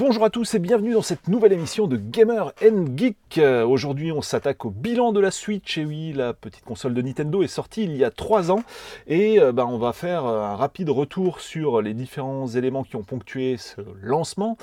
Bonjour à tous et bienvenue dans cette nouvelle émission de Gamer and Geek. Euh, Aujourd'hui, on s'attaque au bilan de la Switch. Et oui, la petite console de Nintendo est sortie il y a 3 ans. Et euh, bah, on va faire euh, un rapide retour sur les différents éléments qui ont ponctué ce lancement.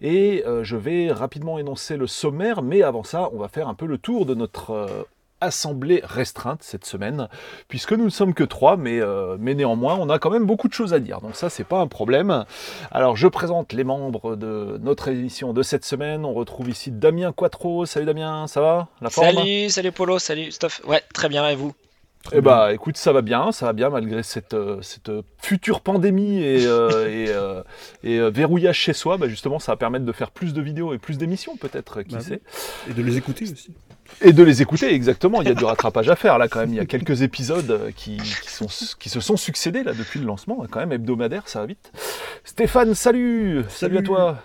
Et je vais rapidement énoncer le sommaire. Mais avant ça, on va faire un peu le tour de notre assemblée restreinte cette semaine, puisque nous ne sommes que trois, mais, euh, mais néanmoins, on a quand même beaucoup de choses à dire. Donc ça, c'est pas un problème. Alors, je présente les membres de notre émission de cette semaine. On retrouve ici Damien Quattro. Salut Damien, ça va? La forme? Salut, salut Polo, salut Stuff. Ouais, très bien, et vous? Eh bah, écoute, ça va bien, ça va bien malgré cette, euh, cette euh, future pandémie et, euh, et, euh, et, euh, verrouillage chez soi. Bah, justement, ça va permettre de faire plus de vidéos et plus d'émissions, peut-être, qui Bah sait. Et de les écouter aussi. Et de les écouter, exactement. Il y a du rattrapage à faire là quand même. Il y a quelques épisodes qui, qui, sont, qui se sont succédés là depuis le lancement, quand même hebdomadaire, ça va vite. Stéphane, salut Salut, à toi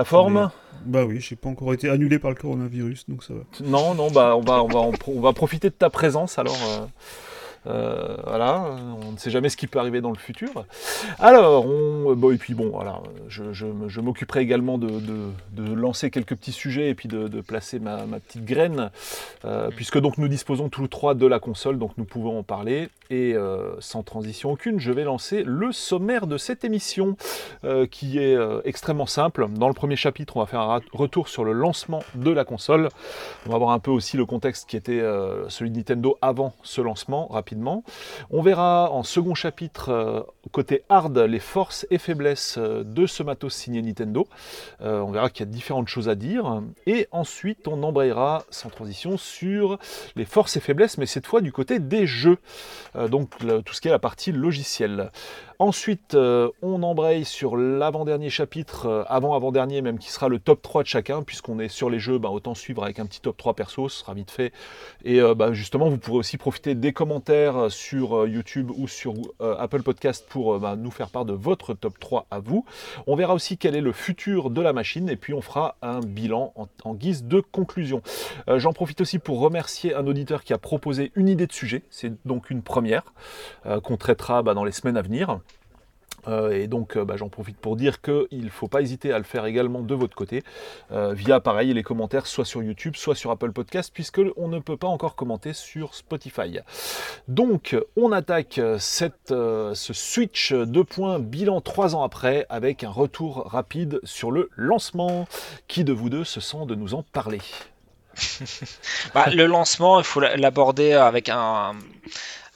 La forme Bah oui, j'ai pas encore été annulé par le coronavirus, donc ça va. Non, non, bah on va, on, va, pro- on va profiter de ta présence alors. euh, euh, voilà, on ne sait jamais ce qui peut arriver dans le futur. Alors, on, bon, et puis bon, voilà, je, je, me- je m'occuperai également de, de- de lancer quelques petits sujets et puis de, de placer ma, ma petite graine, euh, puisque donc nous disposons tous les trois de la console, donc nous pouvons en parler. Et euh, sans transition aucune, je vais lancer le sommaire de cette émission, euh, qui est euh, extrêmement simple. Dans le premier chapitre, on va faire un retour sur le lancement de la console. On va voir un peu aussi le contexte qui était euh, celui de Nintendo avant ce lancement, rapidement. On verra en second chapitre, euh, côté hard, les forces et faiblesses euh, de ce matos signé Nintendo. Euh, on verra qu'il y a différentes choses à dire. Et ensuite, on embrayera sans transition sur les forces et faiblesses, mais cette fois du côté des jeux. Donc tout ce qui est la partie logicielle. Ensuite, euh, on embraye sur l'avant-dernier chapitre, euh, avant-avant-dernier même, qui sera le top 3 de chacun, puisqu'on est sur les jeux, bah, autant suivre avec un petit top 3 perso, ce sera vite fait. Et euh, bah, justement, vous pourrez aussi profiter des commentaires sur YouTube ou sur Apple Podcast pour bah, nous faire part de votre top 3 à vous. On verra aussi quel est le futur de la machine, et puis on fera un bilan en, guise de conclusion. J'en profite aussi pour remercier un auditeur qui a proposé une idée de sujet, c'est donc une première, qu'on traitera dans les semaines à venir. Euh, et donc euh, bah, j'en profite pour dire qu'il ne faut pas hésiter à le faire également de votre côté, euh, via pareil les commentaires soit sur YouTube, soit sur Apple Podcast, puisque on ne peut pas encore commenter sur Spotify. Donc on attaque cette, ce Switch 2 points bilan 3 ans après, avec un retour rapide sur le lancement. Qui de vous deux se sent de nous en parler? Bah, Le lancement, il faut l'aborder avec un.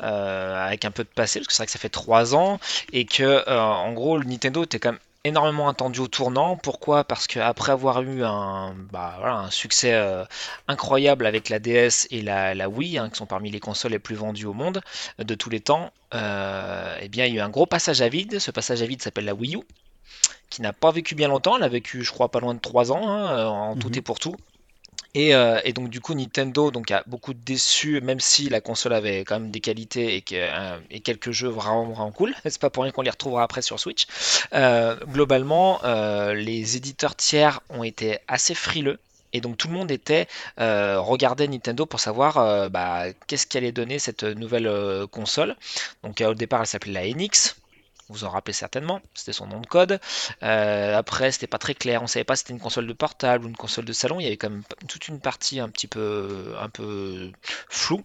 Euh, avec un peu de passé, parce que c'est vrai que ça fait 3 ans, et que euh, en gros, le Nintendo était quand même énormément attendu au tournant. Pourquoi? Parce qu'après avoir eu un, bah, voilà, un succès euh, incroyable avec la DS et la, la Wii, hein, qui sont parmi les consoles les plus vendues au monde de tous les temps, euh, eh bien, il y a eu un gros passage à vide. Ce passage à vide s'appelle la Wii U, qui n'a pas vécu bien longtemps. Elle a vécu, je crois, pas loin de 3 ans, hein, en tout Mhm. et pour tout. Et, euh, et donc du coup Nintendo donc a beaucoup déçu même si la console avait quand même des qualités et, euh, quelques jeux vraiment vraiment cool. C'est pas pour rien qu'on les retrouvera après sur Switch. Euh, globalement les éditeurs tiers ont été assez frileux. Et donc tout le monde était regardait Nintendo pour savoir bah, qu'est-ce qu'allait donner cette nouvelle console. Donc au départ elle s'appelait la NX vous en rappelez certainement, c'était son nom de code. Euh, après, c'était pas très clair, on savait pas si c'était une console de portable ou une console de salon. Il y avait quand même toute une partie un petit peu, un peu floue.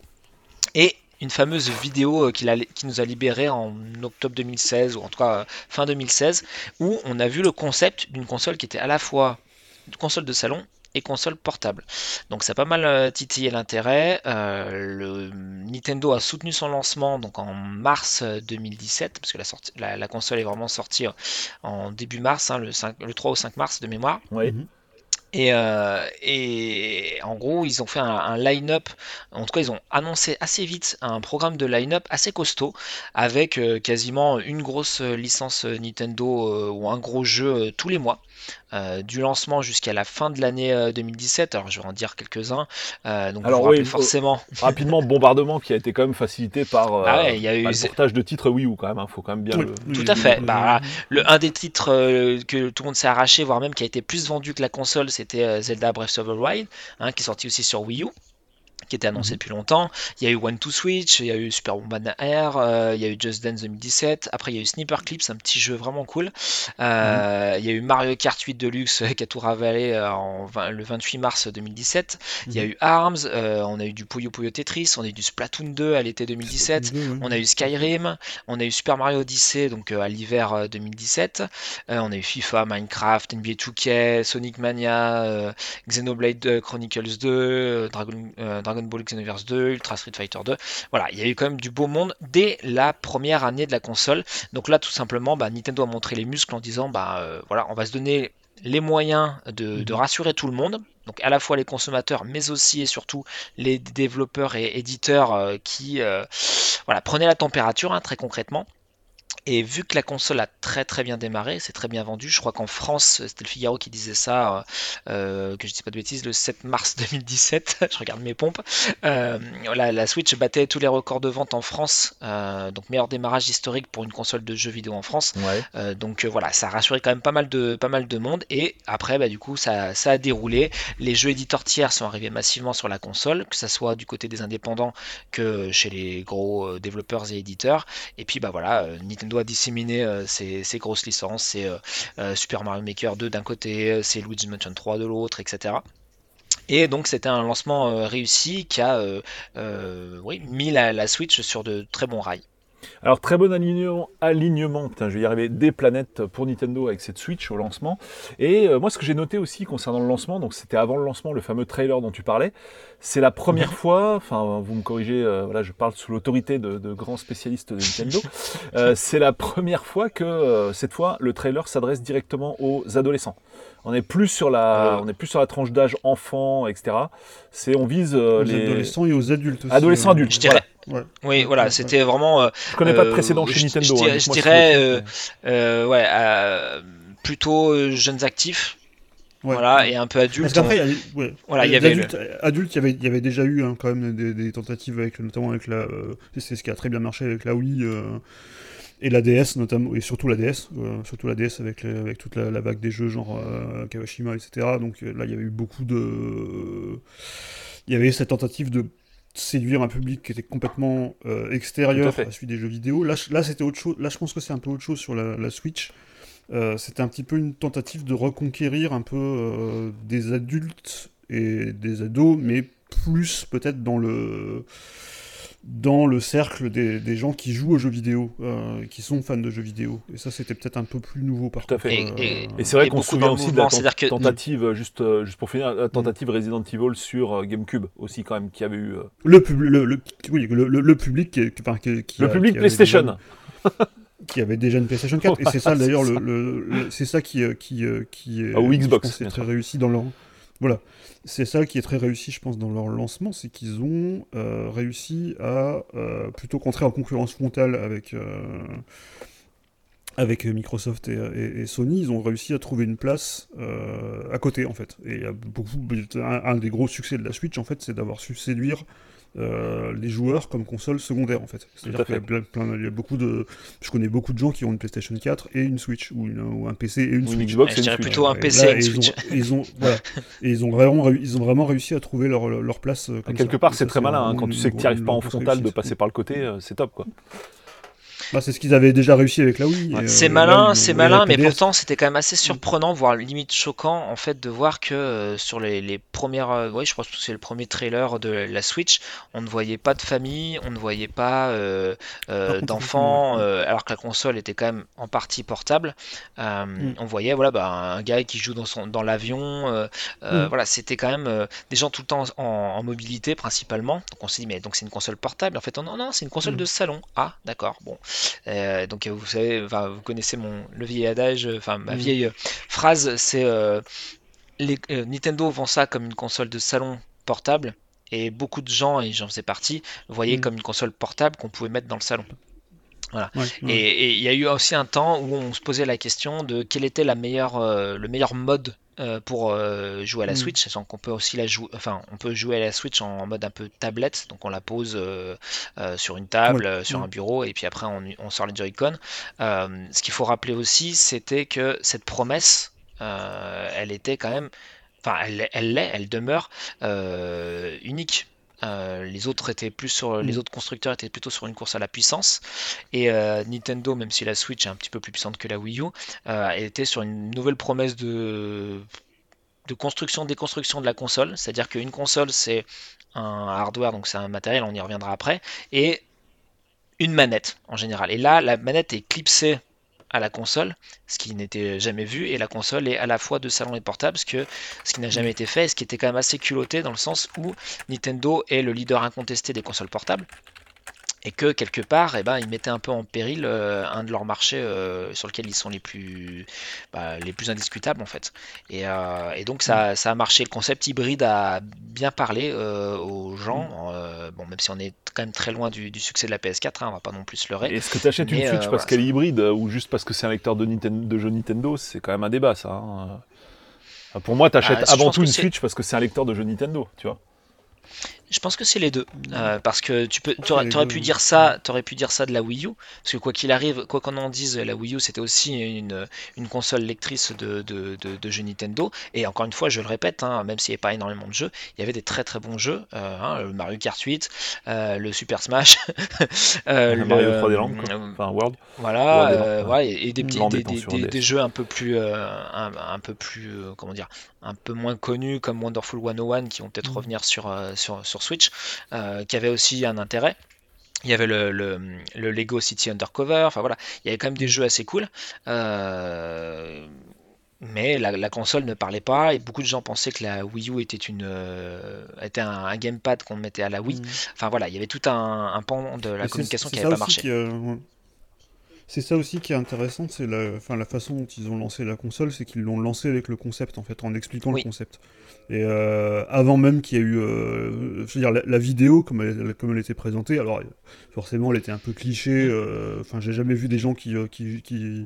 Et une fameuse vidéo euh, qui nous a libéré en octobre 2016, ou en tout cas euh, fin 2016, où on a vu le concept d'une console qui était à la fois une console de salon et console portable. Donc ça a pas mal euh, titillé l'intérêt. Euh, le Nintendo a soutenu son lancement donc en mars euh, 2017, parce que la, sortie- la, la console est vraiment sortie euh, en début mars, hein, le, 5 le 3 au 5 mars de mémoire. Oui. Mhm. Et, euh, et en gros, ils ont fait un, un line-up, en tout cas, ils ont annoncé assez vite un programme de line-up assez costaud, avec euh, quasiment une grosse euh, licence euh, Nintendo euh, ou un gros jeu euh, tous les mois, euh, du lancement jusqu'à la fin de l'année euh, 2017. Alors, je vais en dire quelques-uns. Euh, donc, Alors, vous vous rappelez oui, forcément. Rapidement, bombardement qui a été quand même facilité par euh, Ah ouais, il y a eu- par le portage de titres Wii U quand même, il faut quand même bien Oui, le... Tout à fait. oui, Bah. Le, un des titres euh, que tout le monde s'est arraché, voire même qui a été plus vendu que la console, c'était euh, Zelda Breath of the Wild, hein, qui est sorti aussi sur Wii U, qui était annoncé Mhm. depuis longtemps. Il y a eu One to Switch, il y a eu Super Bomberman Air, euh, il y a eu Just Dance 2017. Après, il y a eu Sniper Clips, un petit jeu vraiment cool. Euh, Il y a eu Mario Kart 8 Deluxe euh, qui a tout ravalé euh, en le 28 mars 2017. Il y a Mhm. eu Arms, euh, on a eu du Puyo Puyo Tetris, on a eu du Splatoon 2 à l'été 2017. Deux, ouais. On a eu Skyrim, on a eu Super Mario Odyssey donc euh, à l'hiver euh, 2017, Euh, on a eu FIFA, Minecraft, NBA 2K, Sonic Mania, euh, Xenoblade euh, Chronicles 2, euh, Dragon, euh, Dragon Ball Xenoverse 2, Ultra Street Fighter 2. Voilà, il y a eu quand même du beau monde dès la première année de la console. Donc là, tout simplement, bah, Nintendo a montré les muscles en disant, bah euh, voilà, on va se donner les moyens de, de Mhm. rassurer tout le monde. Donc à la fois les consommateurs, mais aussi et surtout les développeurs et éditeurs euh, qui euh, voilà, prenaient la température hein, très concrètement. Et vu que la console a très très bien démarré, c'est très bien vendu, je crois qu'en France, c'était le Figaro qui disait ça, euh, que je dis pas de bêtises, le 7 mars 2017, je regarde mes pompes, euh, la, la Switch battait tous les records de vente en France, euh, donc meilleur démarrage historique pour une console de jeux vidéo en France. Ouais. Euh, donc euh, voilà, ça a rassuré quand même pas mal de, pas mal de monde. Et après, bah, du coup, ça, ça a déroulé. Les jeux éditeurs tiers sont arrivés massivement sur la console, que ce soit du côté des indépendants que chez les gros euh, développeurs et éditeurs. Et puis bah voilà, euh, Nintendo euh, ses, ses grosses licences. C'est euh, euh, Super Mario Maker 2 d'un côté, euh, c'est Luigi's Mansion 3 de l'autre, etc. Et donc c'était un lancement euh, réussi qui a euh, euh, mis la Switch sur de très bons rails. Alors très bon alignement, alignement, putain je vais y arriver, des planètes pour Nintendo avec cette Switch au lancement. Et euh, moi ce que j'ai noté aussi concernant le lancement, donc c'était avant le lancement, le fameux trailer dont tu parlais, c'est la première fois, enfin vous me corrigez, euh, voilà je parle sous l'autorité de, de grands spécialistes de Nintendo, euh, c'est la première fois que cette fois le trailer s'adresse directement aux adolescents. On est plus sur la, Euh. on est plus sur la tranche d'âge enfant, etc. C'est on vise euh, Aux les adolescents et aux adultes aussi. Adolescents, euh, adultes, Je dirais, Ouais. oui, voilà, Ouais, c'était vraiment. euh, Je connais pas de Euh, précédent je- chez je Nintendo. dirais- hein, je dirais, euh, ouais, euh, plutôt euh, jeunes actifs, Ouais. voilà, et un peu Parce adultes. qu'après, il y avait- ouais. Voilà, il y avait adultes, adultes, il y avait, il y avait déjà eu hein, quand même des, des tentatives avec, notamment avec la, euh, c'est ce qui a très bien marché avec la Wii euh, et la DS notamment, et surtout la DS, euh, surtout la DS avec, les- avec toute la, la vague des jeux genre euh, Kawashima, etc. Donc euh, là, il y avait eu beaucoup de, il y avait cette tentative de séduire un public qui était complètement euh, à extérieur à celui des jeux vidéo. Là, je- là c'était autre chose. Là, je pense que c'est un peu autre chose sur la, la Switch. C'était un petit peu une tentative de reconquérir un peu des adultes et des ados, mais plus peut-être dans le dans le cercle des, des gens qui jouent aux jeux vidéo, euh, qui sont fans de jeux vidéo. Et ça, c'était peut-être un peu plus nouveau par Tout à contre. fait. euh, Et- Et c'est vrai qu'on se souvient aussi de la que- tentative, euh, juste, juste pour finir, la tentative Resident Evil sur GameCube aussi quand même, qui avait eu... le, pub- le, le- oui, le, le- le public qui, qui- enfin, qui- qui le a- public qui PlayStation. déjà- qui avait déjà une PlayStation 4 et c'est ça d'ailleurs c'est le, ça. le- le- c'est ça qui qui qui est Ah, ou Xbox, pense, est bien très réussi dans leur voilà c'est ça qui est très réussi je pense dans leur lancement c'est qu'ils ont euh, réussi à euh, plutôt qu'entrer en concurrence frontale avec euh, Microsoft et, Sony, ils ont réussi à trouver une place à côté en fait. Et il y un des gros succès de la Switch en fait, c'est d'avoir su séduire euh, les joueurs comme console secondaire en fait. C'est-à-dire qu'il y a fait. plein, plein- il y a beaucoup de, je connais beaucoup de gens qui ont une PlayStation 4 et une Switch ou, une- ou un PC et une Ou une Switch. Xbox Je et une dirais Switch. plutôt un Et PC là, et une et ils ont- Switch. et ils ont, voilà. Et ils ont vraiment, ils ont vraiment réussi à trouver leur, leur place. euh, comme Quelque ça. part, c'est très malin. hein, Quand tu une sais que tu n'y arrives une pas en frontal de passer par le côté, euh, c'est top quoi. Bah, c'est ce qu'ils avaient déjà réussi avec la Wii. C'est euh, malin, c'est et malin, mais pourtant c'était quand même assez surprenant, voire limite choquant en fait de voir que euh, sur les, les premières, euh, ouais, je pense que c'est le premier trailer de la Switch, on ne voyait pas de famille, on ne voyait pas euh, euh, d'enfants, euh, alors que la console était quand même en partie portable. Euh, Mm. On voyait voilà bah, un gars qui joue dans son dans l'avion, euh, euh, Mm. voilà c'était quand même euh, des gens tout le temps en, en mobilité principalement. Donc on s'est dit mais donc c'est une console portable. En fait non non c'est une console Mm. de salon. Ah d'accord bon. Euh, donc vous savez, vous connaissez mon le vieil adage, enfin ma Mm. vieille euh, phrase, c'est les, euh, Nintendo vend ça comme une console de salon portable, et beaucoup de gens, et j'en faisais partie, voyaient Mm. comme une console portable qu'on pouvait mettre dans le salon. Ouais, ouais. Et il y a eu aussi un temps où on se posait la question de quel était la meilleure, euh, le meilleur mode euh, pour euh, jouer à la Mm. Switch, sachant qu'on peut aussi la jouer, enfin on peut jouer à la Switch en mode un peu tablette, donc on la pose sur une table, Ouais. sur Mm. un bureau, et puis après on, on sort les Joy-Con. Ce qu'il faut rappeler aussi, c'était que cette promesse, elle était quand même, enfin elle l'est, elle demeure euh, les autres étaient plus sur, les Mm. autres constructeurs étaient plutôt sur une course à la puissance. Et Nintendo, même si la Switch est un petit peu plus puissante que la Wii U, était sur une nouvelle promesse de de construction, déconstruction de la console. C'est-à-dire qu'une console, c'est un hardware, donc c'est un matériel, on y reviendra après, et une manette en général. Et là, la manette est clipsée à la console, ce qui n'était jamais vu, et la console est à la fois de salon et portable, ce, que, ce qui n'a jamais été fait, et ce qui était quand même assez culotté dans le sens où Nintendo est le leader incontesté des consoles portables et que quelque part, eh ben, ils mettaient un peu en péril euh, un de leurs marchés euh, sur lequel ils sont les plus, bah, les plus indiscutables en fait. Et, euh, et donc ça, ça, a marché. Le concept hybride a bien parlé aux gens. bon, même si on est quand même très loin du, du succès de la PS4, hein, on va pas non plus se leurrer. Est-ce que tu achètes une Switch parce qu'elle est hybride ou juste parce que c'est un lecteur de, Nintendo, de jeux Nintendo? C'est quand même un débat ça. Hein. Pour moi, tu achètes ah, avant tout une Switch parce que c'est un lecteur de jeux Nintendo, tu vois. Je pense que c'est les deux, euh, parce que tu peux, aurais, aurais pu dire ça, aurais pu dire ça de la Wii U, parce que quoi qu'il arrive, quoi qu'on en dise, la Wii U c'était aussi une, une console lectrice de, de, de, de, jeux Nintendo, et encore une fois, je le répète, hein, même s'il n'y avait pas énormément de jeux, il y avait des très très bons jeux, euh, hein, le Mario Kart 8, euh, le Super Smash, le Mario 3D Land, enfin World, voilà, World, ouais, et, et des petits, des, des, des, des, jeux un peu plus, un, un, peu plus, comment dire, un peu moins connus comme Wonderful 101 qui vont peut-être revenir sur, sur, sur Switch, euh, qui avait aussi un intérêt. Il y avait le, le, le, Lego City Undercover, enfin voilà, il y avait quand même des jeux assez cool. Euh, mais la, la, console ne parlait pas et beaucoup de gens pensaient que la Wii U était, une, euh, était un, un gamepad qu'on mettait à la Wii. Mmh. Enfin voilà, il y avait tout un, un pan de la communication qui n'avait pas marché. Qui, euh. C'est ça aussi qui est intéressant, c'est la, enfin, la façon dont ils ont lancé la console, c'est qu'ils l'ont lancé avec le concept en fait, en expliquant oui. le concept. Et euh, avant même qu'il y ait eu, euh, je veux dire, la, la, vidéo comme elle, comme elle était présentée, alors forcément elle était un peu cliché. Euh, enfin, j'ai jamais vu des gens qui, qui, qui,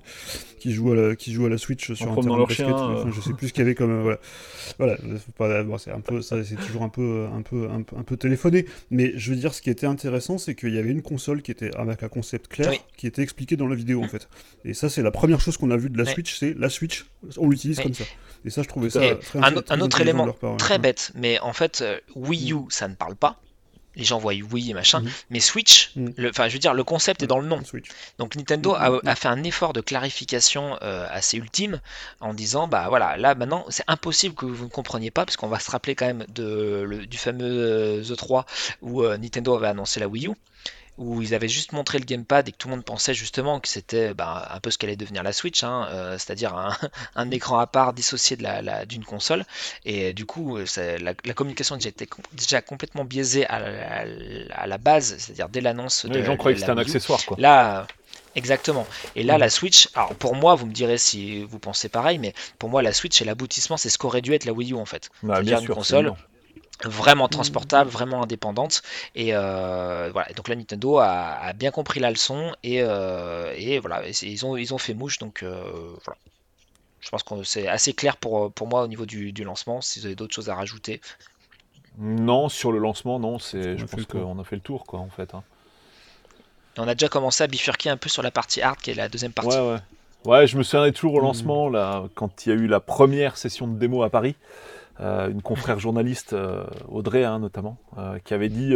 qui, jouent à la, qui jouent à la Switch sur en un terrain leur basket. chien, Enfin, je sais plus ce qu'il y avait comme, voilà, voilà. C'est un peu, ça, c'est toujours un peu, un peu, un peu, un peu téléphoné. Mais je veux dire, ce qui était intéressant, c'est qu'il y avait une console qui était avec un concept clair, Oui. qui était expliqué dans la vidéo en fait. Et ça, c'est la première chose qu'on a vu de la Ouais. Switch, c'est la Switch, on l'utilise Ouais. comme ça. Et ça, je trouvais ça très, un, très un autre élément ouais. très bête, mais en fait, euh, Wii U, ça ne parle pas. Les gens voient Wii et machin, Mhm. mais Switch, le- enfin, je veux dire, le concept est dans le nom. Switch. Donc Nintendo a, a fait un effort de clarification euh, assez ultime en disant bah voilà là maintenant c'est impossible que vous ne compreniez pas parce qu'on va se rappeler quand même de, le- du fameux euh, The3 où euh, Nintendo avait annoncé la Wii U où ils avaient juste montré le gamepad et que tout le monde pensait justement que c'était bah, un peu ce qu'allait devenir la Switch, hein, euh, c'est-à-dire un, un écran à part dissocié de la, la- d'une console. Et du coup, euh, la, la communication déjà était déjà complètement biaisée à la, à la base, c'est-à-dire dès l'annonce de Les gens croyaient que c'était un accessoire, quoi. Là, exactement. Et là, la Switch, alors pour moi, vous me direz si vous pensez pareil, mais pour moi, la Switch, c'est l'aboutissement, c'est ce qu'aurait dû être la Wii U en fait. Bah, C'est-à-dire bien une console. Vraiment transportable, vraiment indépendante. Et euh, voilà. Donc là, Nintendo a, a bien compris la leçon et, euh, et voilà, ils ont ils ont fait mouche. Donc euh, voilà. Je pense que c'est assez clair pour, pour moi au niveau du, du lancement. Si vous avez d'autres choses à rajouter, Non, sur le lancement, non, c'est, je pense qu'on a fait le tour, quoi, en fait. hein. Et on a déjà commencé à bifurquer un peu sur la partie hard, qui est la deuxième partie. Ouais, ouais. Ouais, je me souviens toujours au Mhm. lancement, là, quand il y a eu la première session de démo à Paris, euh, une confrère journaliste, euh, Audrey hein, notamment, euh, qui avait dit,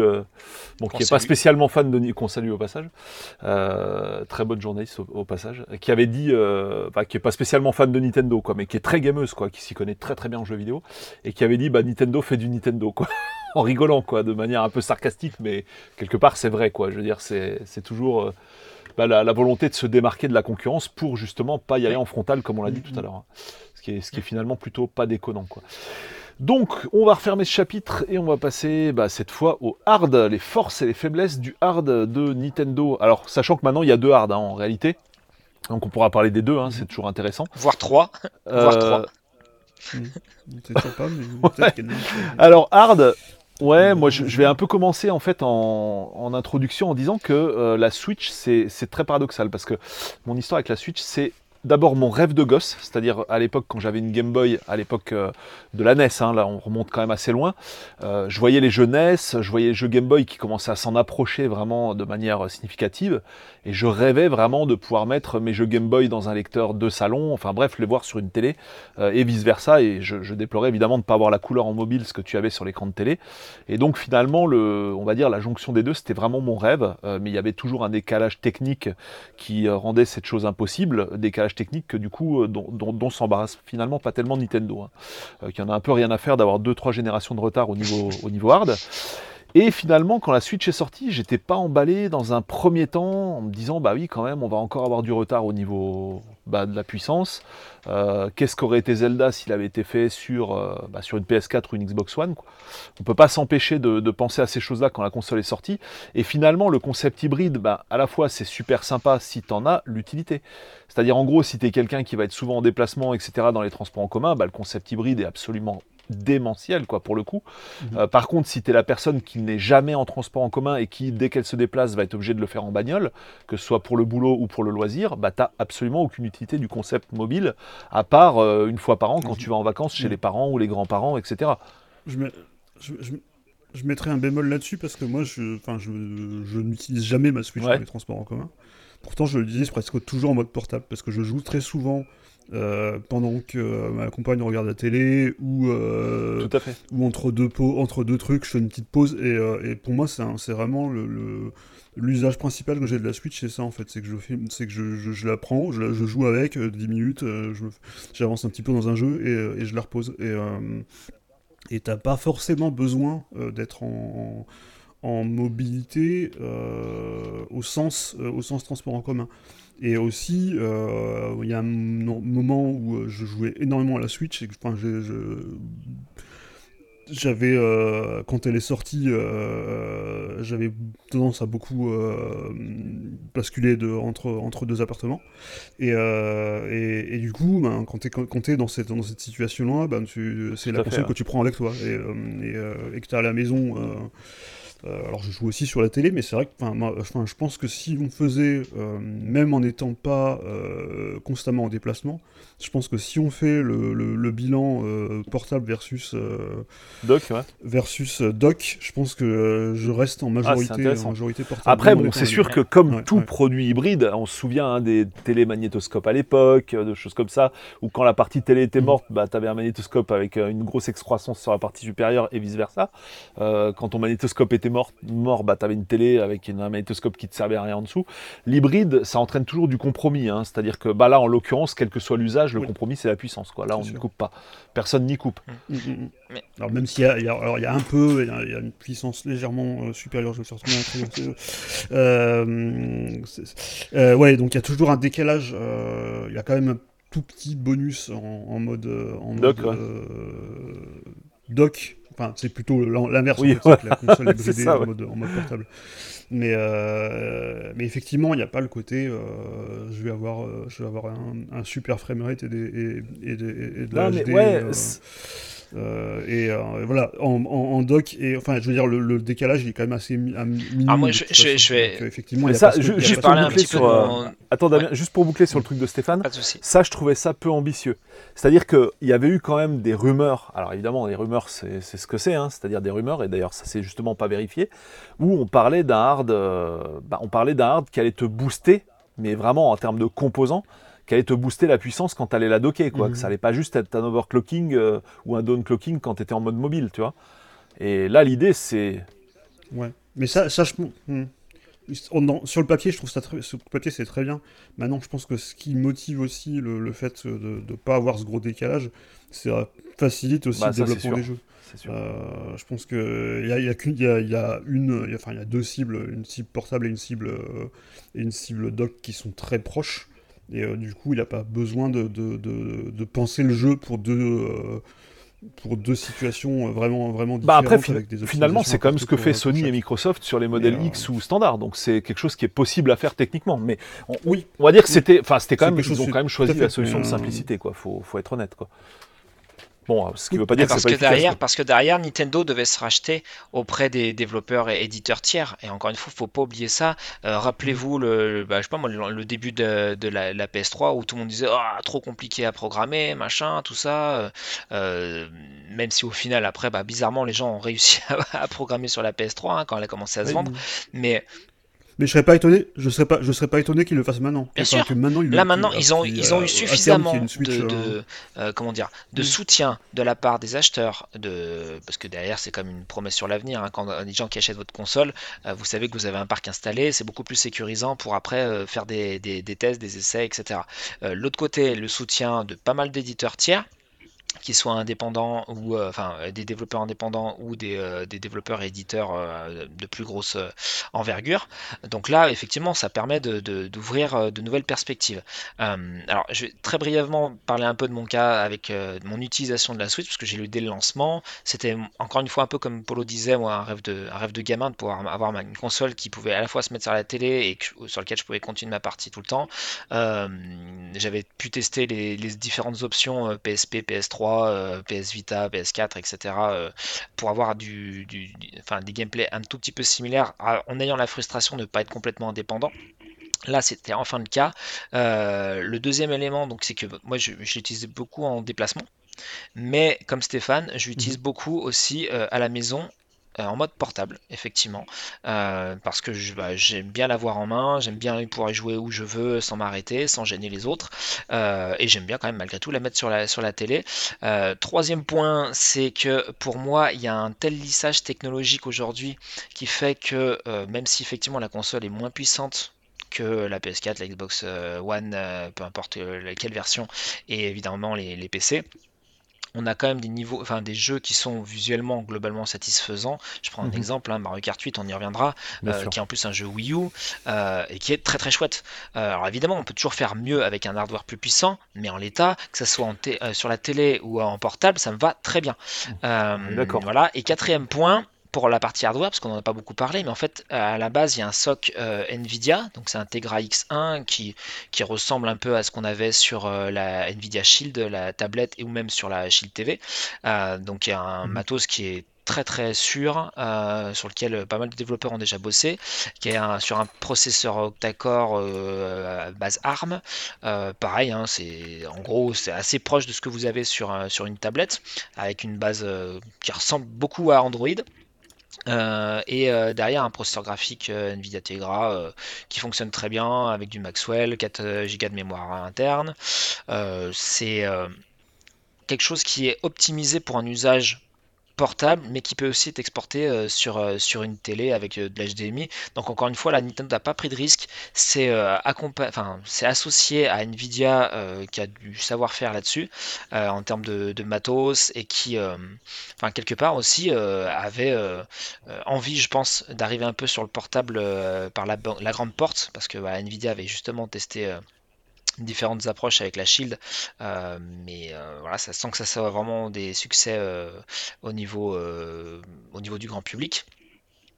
bon, qui n'est pas spécialement fan de qu'on salue au passage, très bonne journaliste au, au passage, qui avait dit, bah, qui est pas spécialement fan de Nintendo, quoi, mais qui est très gameuse, quoi, qui s'y connaît très très bien en jeux vidéo, et qui avait dit, bah, Nintendo fait du Nintendo, quoi, en rigolant, quoi, de manière un peu sarcastique, mais quelque part c'est vrai, quoi. Je veux dire, c'est toujours bah, la, la volonté de se démarquer de la concurrence pour justement pas y aller en frontal, comme on l'a dit tout à l'heure. hein. Ce qui est, ce qui est finalement plutôt pas déconnant, quoi. Donc, on va refermer ce chapitre et on va passer bah, cette fois au hard, les forces et les faiblesses du hard de Nintendo. Alors, sachant que maintenant il y a deux hard hein, en réalité, donc on pourra parler des deux, hein, c'est toujours intéressant. Voire trois. Euh, trois. Pas, mais a un qui- Alors hard, ouais, moi je, je vais un peu commencer en fait en, en introduction en disant que euh, la Switch c'est très paradoxal parce que mon histoire avec la Switch c'est d'abord mon rêve de gosse, c'est-à-dire à l'époque quand j'avais une Game Boy, à l'époque euh, de la NES, hein, là on remonte quand même assez loin, euh, je voyais les jeux NES, je voyais les jeux Game Boy qui commençaient à s'en approcher vraiment de manière significative, et je rêvais vraiment de pouvoir mettre mes jeux Game Boy dans un lecteur de salon, enfin bref, les voir sur une télé, euh, et vice-versa, et je, déplorais évidemment de ne pas avoir la couleur en mobile, ce que tu avais sur l'écran de télé, et donc finalement, le, on va dire la jonction des deux, c'était vraiment mon rêve, mais il y avait toujours un décalage technique qui rendait cette chose impossible, décalage technique que du coup, euh, dont, s'embarrasse finalement pas tellement Nintendo, hein. euh, qui en a un peu rien à faire d'avoir 2-3 générations de retard au niveau, au niveau hard. Et finalement, quand la Switch est sortie, j'étais pas emballé dans un premier temps en me disant bah oui, quand même, on va encore avoir du retard au niveau bah, de la puissance. Euh, qu'est-ce qu'aurait été Zelda s'il avait été fait sur, euh, bah, sur une PS4 ou une Xbox One quoi. On peut pas s'empêcher de, penser à ces choses-là quand la console est sortie. Et finalement, le concept hybride, bah, à la fois c'est super sympa si tu en as l'utilité. C'est-à-dire en gros, si tu es quelqu'un qui va être souvent en déplacement, etc., dans les transports en commun, bah, le concept hybride est absolument démentiel, quoi, pour le coup. Mhm. Euh, par contre, si tu es la personne qui n'est jamais en transport en commun et qui, dès qu'elle se déplace, va être obligée de le faire en bagnole, que ce soit pour le boulot ou pour le loisir, bah, tu absolument aucune utilité du concept mobile, à part euh, une fois par an quand tu vas en vacances chez les parents ou les grands-parents, etc. Je, je, mettrais un bémol là-dessus parce que moi, je, je, je n'utilise jamais ma Switch pour les transports en commun. Pourtant, je l'utilise presque toujours en mode portable parce que je joue très souvent euh, pendant que euh, ma compagne regarde la télé ou euh, ou entre deux entre deux trucs je fais une petite pause et, pour moi c'est vraiment le, l'usage principal que j'ai de la Switch c'est ça en fait. C'est que je fais c'est que je, je, la prends je, je, joue avec 10 minutes j'avance un petit peu dans un jeu et, et je la repose. Et et t'as pas forcément besoin d'être en, en, mobilité au sens au sens transport en commun et aussi, euh, il y a un moment où euh, je jouais énormément à la Switch. Et, enfin, j'avais, euh, quand elle est sortie, j'avais tendance à beaucoup basculer de, entre, entre deux appartements. Et, et, du coup, ben, quand tu es, dans cette, dans cette situation-là, ben, c'est la console que tu prends avec toi. Et, et, que tu es à la maison euh, alors je joue aussi sur la télé, mais c'est vrai que enfin, je pense que si on faisait, euh, même en n'étant pas euh, constamment en déplacement, je pense que si on fait le, bilan portable versus doc, versus doc, je pense que je reste en ah, majorité, en majorité portable. Après, bon, c'est sûr que comme tout produit hybride, on se souvient hein, des télémagnétoscopes à l'époque, de choses comme ça, ou quand la partie télé était mm. morte, bah, tu avais un magnétoscope avec une grosse excroissance sur la partie supérieure et vice versa. quand ton magnétoscope était mort, mort bah, tu avais une télé avec un magnétoscope qui te servait à rien en dessous. L'hybride, ça entraîne toujours du compromis. Hein. C'est-à-dire que bah, là, en l'occurrence, quel que soit l'usage, le compromis, c'est la puissance. Quoi. Là, on ne coupe pas. Personne n'y coupe. Mm, mm, mm, alors, même s'il y, a, y a un peu, il y, a une puissance légèrement euh, supérieure, je vais euh, euh, ouais, donc il y a toujours un décalage. Il y a quand même un tout petit bonus en, mode, en doc, doc Enfin, c'est plutôt l'inverse, oui, en fait, la console est bridée en, mode, portable. Mais, euh, mais effectivement, il n'y a pas le côté euh, je vais avoir, euh, je vais avoir un, super framerate et, des, et, et, de la HD. Ouais, euh, et euh, voilà, en, doc, et enfin, je veux dire, le, décalage il est quand même assez minime. Ah, moi, je, je, vais. effectivement, ça, juste parler un petit peu. Sur, euh, Attends, Damien, juste pour boucler sur le truc de Stéphane, ça, je trouvais ça peu ambitieux. C'est-à-dire qu'il y avait eu quand même des rumeurs. Alors, évidemment, les rumeurs, c'est ce que c'est, hein, c'est-à-dire des rumeurs, et d'ailleurs, ça s'est justement pas vérifié, où on parlait d'un hard, bah, on parlait d'un hard qui allait te booster, mais vraiment en termes de composants qui allait te booster la puissance quand tu allais la docker, quoi. Que mhm. ça allait pas juste être un overclocking euh, ou un downclocking quand tu étais en mode mobile, tu vois. Et là, l'idée, c'est. Ouais. Mais ça, ça je... Hmm. sur le papier, je trouve ça très... sur le papier c'est très bien. Maintenant, je pense que ce qui motive aussi le, fait de ne pas avoir ce gros décalage, c'est facilite aussi bah, le développement des jeux. Euh, je pense que il y a, y, a, y, a, une, enfin il y a deux cibles, une cible portable et une cible euh, et une cible dock qui sont très proches. Et euh, du coup, il n'a pas besoin de, de, de, penser le jeu pour deux, euh, pour deux situations vraiment, vraiment bah différentes. après, finalement, c'est quand même ce que fait Sony et Microsoft sur les modèles X ou standard. Donc c'est quelque chose qui est possible à faire techniquement. Mais oui, on va dire que c'était, enfin, c'était quand même, ils ont quand même choisi la solution de simplicité, quoi. Faut, faut être honnête, quoi. Bon, ce qui veut pas dire parce que, que derrière, parce que derrière, Nintendo devait se racheter auprès des développeurs et éditeurs tiers. Et encore une fois, faut pas oublier ça. Euh, rappelez-vous le, bah, je sais pas moi, le, début de, la, PS3 où tout le monde disait ah, trop compliqué à programmer, machin, tout ça. Euh, même si au final, après, bah, bizarrement, les gens ont réussi à, programmer sur la PS3 hein, quand elle a commencé à se vendre. Mais mais je serais pas étonné, je serais pas, je serais pas étonné qu'ils le fassent maintenant. Bien sûr. maintenant, Là maintenant, ils ont, ils ont eu suffisamment de, euh, comment dire, de mm. soutien de la part des acheteurs, de, parce que derrière c'est comme une promesse sur l'avenir. Hein. quand les gens qui achètent votre console, euh, vous savez que vous avez un parc installé, c'est beaucoup plus sécurisant pour après euh, faire des, des, des, tests, des essais, etc. L'autre côté, le soutien de pas mal d'éditeurs tiers qu'ils soient indépendants ou euh, enfin des développeurs indépendants ou des, euh, développeurs éditeurs euh, de plus grosse envergure. Donc là, effectivement, ça permet d'ouvrir de, nouvelles perspectives. alors, je vais très brièvement parler un peu de mon cas avec mon utilisation de la Switch, parce que j'ai lu dès le lancement. C'était encore une fois un peu comme Polo disait, moi, un rêve de, un rêve de gamin de pouvoir avoir une console qui pouvait à la fois se mettre sur la télé et sur laquelle je pouvais continuer ma partie tout le temps. J'avais pu tester les différentes options PSP, PS3 euh, PS Vita, PS4, etc. pour avoir du, enfin, des gameplays un tout petit peu similaires en ayant la frustration de ne pas être complètement indépendant. Là, c'était enfin le cas. Euh, le deuxième élément, donc, c'est que moi, je, je l'utilise beaucoup en déplacement. Mais comme Stéphane, je l'utilise mmh. beaucoup aussi euh, à la maison euh, en mode portable, effectivement, euh, parce que bah, j'aime bien l'avoir en main, j'aime bien pouvoir jouer où je veux sans m'arrêter, sans gêner les autres, euh, et j'aime bien quand même malgré tout la mettre sur la, télé. troisième point, c'est que pour moi, il y a un tel lissage technologique aujourd'hui qui fait que même si effectivement la console est moins puissante que la PS4, la Xbox One, peu importe laquelle version, et évidemment les PC, on a quand même des niveaux, enfin des jeux qui sont visuellement globalement satisfaisants. Je prends un mhm. exemple, hein, Mario Kart 8, on y reviendra, euh, qui est en plus un jeu Wii U euh, et qui est très très chouette. Euh, alors évidemment, on peut toujours faire mieux avec un hardware plus puissant, mais en l'état, que ce soit sur la télé ou en portable, ça me va très bien. D'accord. Voilà. Et quatrième point, pour la partie hardware, parce qu'on n'en a pas beaucoup parlé, mais en fait, à la base, il y a un SOC euh, Nvidia, donc c'est un Tegra X1 qui, qui ressemble un peu à ce qu'on avait sur euh, la Nvidia Shield, la tablette, et ou même sur la Shield TV. Euh, donc il y a un mhm. matos qui est très très sûr, sur lequel pas mal de développeurs ont déjà bossé, qui est sur un processeur octa-core base ARM. pareil, hein, c'est en gros c'est assez proche de ce que vous avez sur, sur une tablette, avec une base qui ressemble beaucoup à Android. Euh, et euh, derrière un processeur graphique euh, Nvidia Tegra qui fonctionne très bien avec du Maxwell, 4 Go de mémoire interne. c'est quelque chose qui est optimisé pour un usage portable, mais qui peut aussi être exporté euh, sur, euh, sur une télé avec euh, de l'HDMI. Donc encore une fois, la Nintendo n'a pas pris de risque. C'est associé à Nvidia qui a du savoir-faire là-dessus en termes de, matos et qui, enfin, quelque part aussi, avait envie, je pense, d'arriver un peu sur le portable par la, grande porte, parce que Nvidia avait justement testé différentes approches avec la Shield, euh, mais euh, voilà, ça sent que ça soit vraiment des succès euh, au, niveau, au niveau du grand public.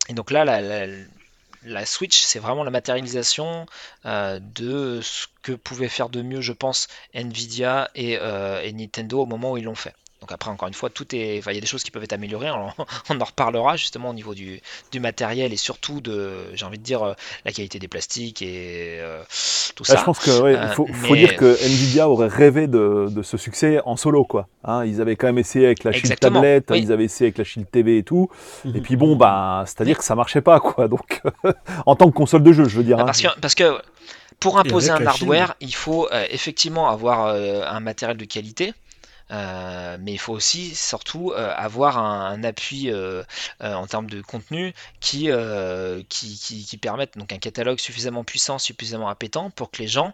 Et donc là, la, Switch, c'est vraiment la matérialisation de ce que pouvait faire de mieux, je pense, Nvidia et, et Nintendo au moment où ils l'ont fait. Donc après, encore une fois, tout est, il y a des choses qui peuvent être améliorées. On, en reparlera justement au niveau du, matériel et surtout de, j'ai envie de dire, euh, la qualité des plastiques et euh, tout ça. je pense qu'il euh, faut, dire que Nvidia aurait rêvé de, ce succès en solo, quoi. Hein, ils avaient quand même essayé avec la Shield tablette, ils avaient essayé avec la Shield TV et tout. Mhm. Et puis bon, bah, c'est-à-dire que ça marchait pas, quoi. Donc, en tant que console de jeu, je veux dire. Ah, parce, hein. que, parce que pour imposer un hardware, il faut effectivement avoir un matériel de qualité. Euh, mais il faut aussi surtout euh, avoir un, appui euh, en termes de contenu qui, qui, permette donc un catalogue suffisamment puissant, suffisamment appétant pour que les gens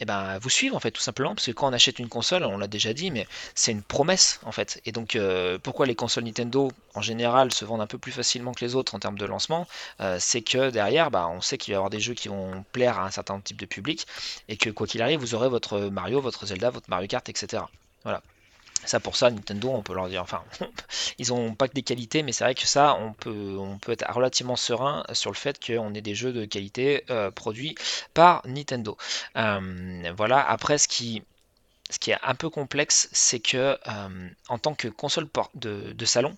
eh ben, vous suivent en fait tout simplement parce que quand on achète une console, on l'a déjà dit, mais c'est une promesse en fait. Et donc pourquoi les consoles Nintendo en général se vendent un peu plus facilement que les autres en termes de lancement, c'est que derrière, bah, on sait qu'il va y avoir des jeux qui vont plaire à un certain type de public et que quoi qu'il arrive, vous aurez votre Mario, votre Zelda, votre Mario Kart, etc. Voilà. Ça pour ça, Nintendo, on peut leur dire, enfin, ils ont pas que des qualités, mais c'est vrai que ça, on peut, on peut être relativement serein sur le fait qu'on ait des jeux de qualité euh, produits par Nintendo. Euh, voilà. Après, ce qui ce qui est un peu complexe, c'est que en tant que console de salon,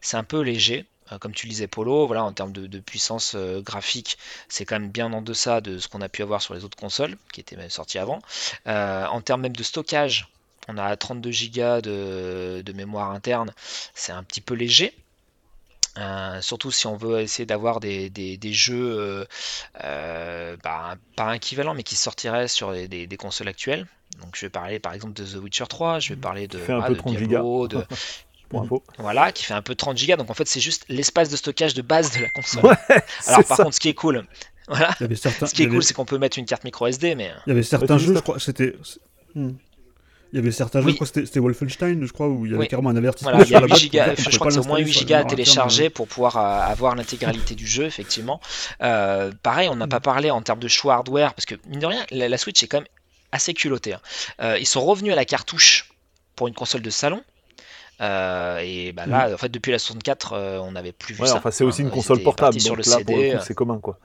c'est un peu léger. Euh, comme tu disais Polo, voilà, en termes de, puissance euh, graphique, c'est quand même bien en deçà de ce qu'on a pu avoir sur les autres consoles, qui étaient sorties avant. Euh, en termes même de stockage, on a 32 Go de, mémoire interne, c'est un petit peu léger. surtout si on veut essayer d'avoir des, jeux bah, pas équivalents mais qui sortiraient sur des, consoles actuelles. Donc je vais parler par exemple de The Witcher 3, je vais parler de, un peu de Diablo, de, Voilà, qui fait un peu 30 Go. Donc en fait, c'est juste l'espace de stockage de base de la console. Alors par contre, ce qui est cool, voilà. Ce qui est cool, c'est qu'on peut mettre une carte micro SD, mais. Il y avait certains jeux, je crois, c'était. Hmm. Il y avait certains jeux, je crois c'était Wolfenstein, je crois, où il y avait carrément un avertissement. Voilà, il y a 8 gigas, je crois que c'est au moins 8 Go à télécharger pour pouvoir euh, avoir l'intégralité du jeu, effectivement. Euh, pareil, on n'a pas parlé en termes de choix hardware, parce que, mine de rien, la, Switch est quand même assez culottée. Hein. Euh, ils sont revenus à la cartouche pour une console de salon, euh, et bah là, mm. en fait, depuis la 64, euh, on n'avait plus vu ouais, ça. Enfin, c'est aussi une console portable, donc là, pour le coup, c'est commun, quoi.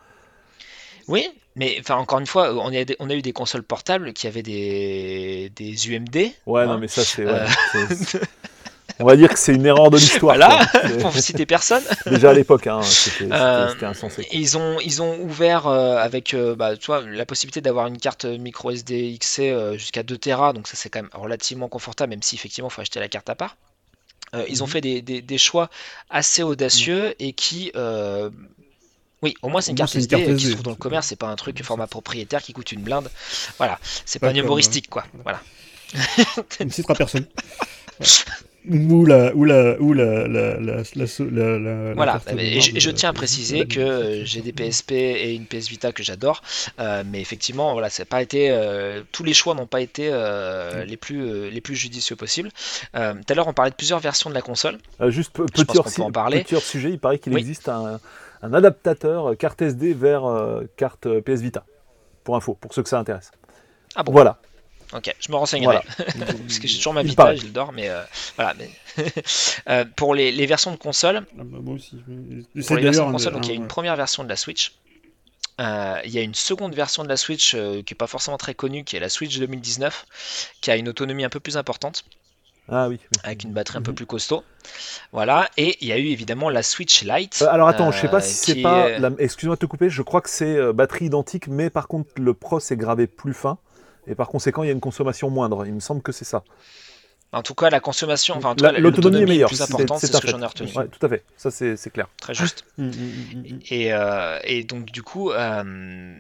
Oui, mais enfin encore une fois, on a, on a eu des consoles portables qui avaient des, des UMD. Ouais, non, mais ça c'est. Ouais, euh. on va dire que c'est une erreur de l'histoire. Voilà, pour citer personne. Déjà à l'époque, hein, c'était insensé. Ils ont, ils ont ouvert avec bah, tu vois, la possibilité d'avoir une carte micro SD XC jusqu'à 2 Tera, donc ça c'est quand même relativement confortable, même si effectivement il faut acheter la carte à part. Euh, ils ont mhm. fait des, choix assez audacieux et qui. Euh, oui, au moins c'est une, carte SD, qui se trouve dans le commerce, c'est pas un truc format propriétaire qui coûte une blinde. Voilà, c'est pas, une humoristique quoi. Voilà. c'est trois personnes. ou la ou la ou la la, la, la, voilà je, tiens à préciser que j'ai des PSP et une PS Vita que j'adore euh, mais effectivement voilà c'est pas été euh, tous les choix n'ont pas été euh, les plus les plus judicieux possibles tout à l'heure on parlait de plusieurs versions de la console juste petit, hors, en parler. petit sujet il paraît qu'il existe un, un, adaptateur carte SD vers carte PS Vita pour info pour ceux que ça intéresse ah bon voilà Ok, je me renseignerai. Parce que j'ai toujours ma Vita, je dors, mais euh, voilà. Mais euh, pour les, les, versions de console, ah bah, moi aussi. Pour les versions de console, donc il y a une première version de la Switch. Euh, il y a une seconde version de la Switch qui n'est pas forcément très connue, qui est la Switch 2019, qui a une autonomie un peu plus importante. Ah oui, Avec une batterie un peu mhm. plus costaud. Voilà. Et il y a eu évidemment la Switch Lite. alors attends, je sais pas si c'est pas. Excuse-moi de te couper, je crois que c'est batterie identique, mais par contre le Pro c'est gravé plus fin et par conséquent, il y a une consommation moindre. Il me semble que c'est ça. En tout cas, la consommation, enfin, l'autonomie est meilleure. Plus importante, c'est ce que j'en ai retenu. Ouais, tout à fait. Ça, c'est clair. Très juste. Mm, mm, mm, et, euh, et, donc, du coup, euh,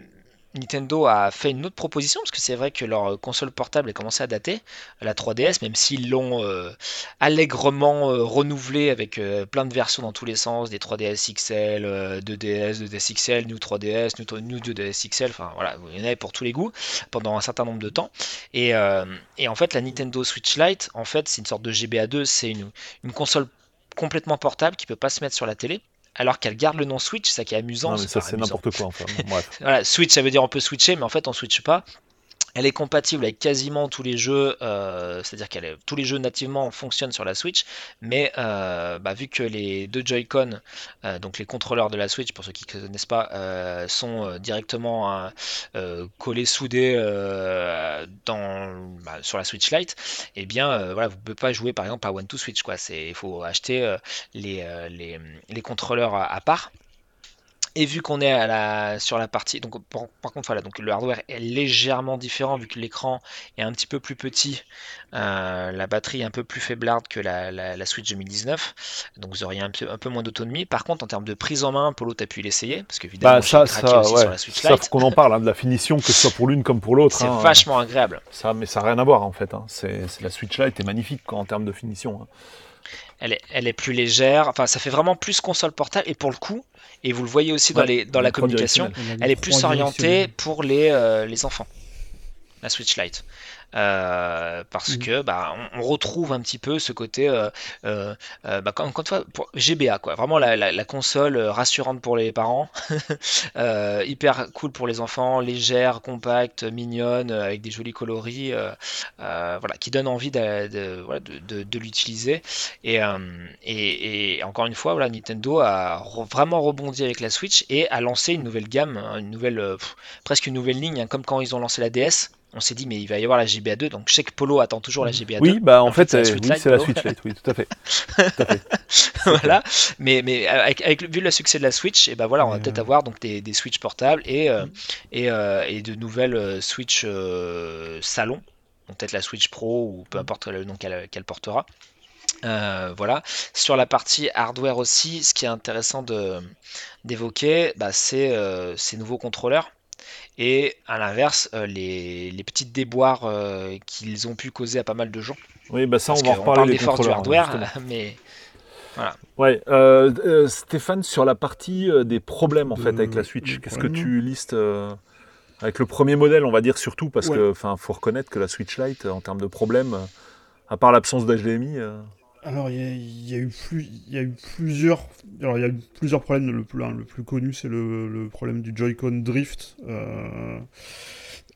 Nintendo a fait une autre proposition, parce que c'est vrai que leur console portable a commencé à dater, la 3DS, même s'ils l'ont euh, allègrement euh, renouvelée avec euh, plein de versions dans tous les sens, des 3DS XL, 2DS, 2DS XL, New 3DS, New, 2DS XL, enfin voilà, il y en avait pour tous les goûts pendant un certain nombre de temps. Et, en fait, la Nintendo Switch Lite, en fait, c'est une sorte de GBA2, c'est une, console complètement portable qui peut pas se mettre sur la télé alors qu'elle garde le nom Switch, ça qui est amusant. Non, mais ça, c'est n'importe quoi. Enfin, voilà, Switch, ça veut dire on peut switcher, mais en fait, on switch pas. Elle est compatible avec quasiment tous les jeux, euh, c'est-à-dire que tous les jeux nativement fonctionnent sur la Switch, mais euh, bah, vu que les deux Joy-Con, euh, donc les contrôleurs de la Switch, pour ceux qui ne connaissent pas, sont directement collés, soudés bah, sur la Switch Lite, eh bien voilà, vous ne pouvez pas jouer par exemple à One to Switch. Il faut acheter les, contrôleurs à part. Et vu qu'on est à la, sur la partie, donc par, contre voilà, donc le hardware est légèrement différent vu que l'écran est un petit peu plus petit, euh, la batterie est un peu plus faiblarde que la, Switch 2019, donc vous auriez un peu, un peu moins d'autonomie. Par contre, en termes de prise en main, Polo, t'as pu l'essayer parce qu'évidemment, bah, ça, ça, aussi sur la Switch Lite. Ça, qu'on en parle hein, de la finition, que ce soit pour l'une comme pour l'autre. C'est hein. vachement agréable. Ça, mais ça n'a rien à voir en fait. Hein. C'est la Switch Lite est magnifique en termes de finition. Elle est, elle est, plus légère, enfin ça fait vraiment plus console portable et pour le coup, et vous le voyez aussi dans, les, dans la communication, elle est plus orientée pour les, euh, les enfants, la Switch Lite. Euh, parce mm. que bah, on, retrouve un petit peu ce côté, euh, euh, bah, pour GBA, quoi. Vraiment la, console rassurante pour les parents, hyper cool pour les enfants, légère, compacte, mignonne, avec des jolis coloris, voilà, qui donne envie de, de, l'utiliser. Et, et, encore une fois, voilà, Nintendo a vraiment rebondi avec la Switch et a lancé une nouvelle gamme, une nouvelle, presque une nouvelle ligne, hein, comme quand ils ont lancé la DS on s'est dit mais il va y avoir la GBA 2 donc je sais que Polo attend toujours la GBA 2 oui bah en, fait, c'est la Switch Lite oui tout à fait, voilà. mais mais avec, vu le succès de la Switch et eh ben voilà on va peut-être avoir donc des, des Switch portables et mm. et, et, de nouvelles Switch salon peut-être la Switch Pro ou peu importe le nom qu'elle portera. Euh, voilà. Sur la partie hardware aussi, ce qui est intéressant d'évoquer, bah, c'est euh, ces nouveaux contrôleurs. Et à l'inverse, euh, les, petites déboires qu'ils ont pu causer à pas mal de gens. Oui, bah ça, on va en reparler. On parle du hardware, mais voilà. Ouais, Stéphane, sur la partie des problèmes en fait avec la Switch, qu'est-ce que tu listes avec le premier modèle, on va dire surtout, parce qu'il que, enfin, faut reconnaître que la Switch Lite, en termes de problèmes, à part l'absence d'HDMI. Alors, il y, a eu il y a eu plusieurs, alors il y a eu plusieurs problèmes. Le plus, le plus connu, c'est le, problème du Joy-Con drift, euh,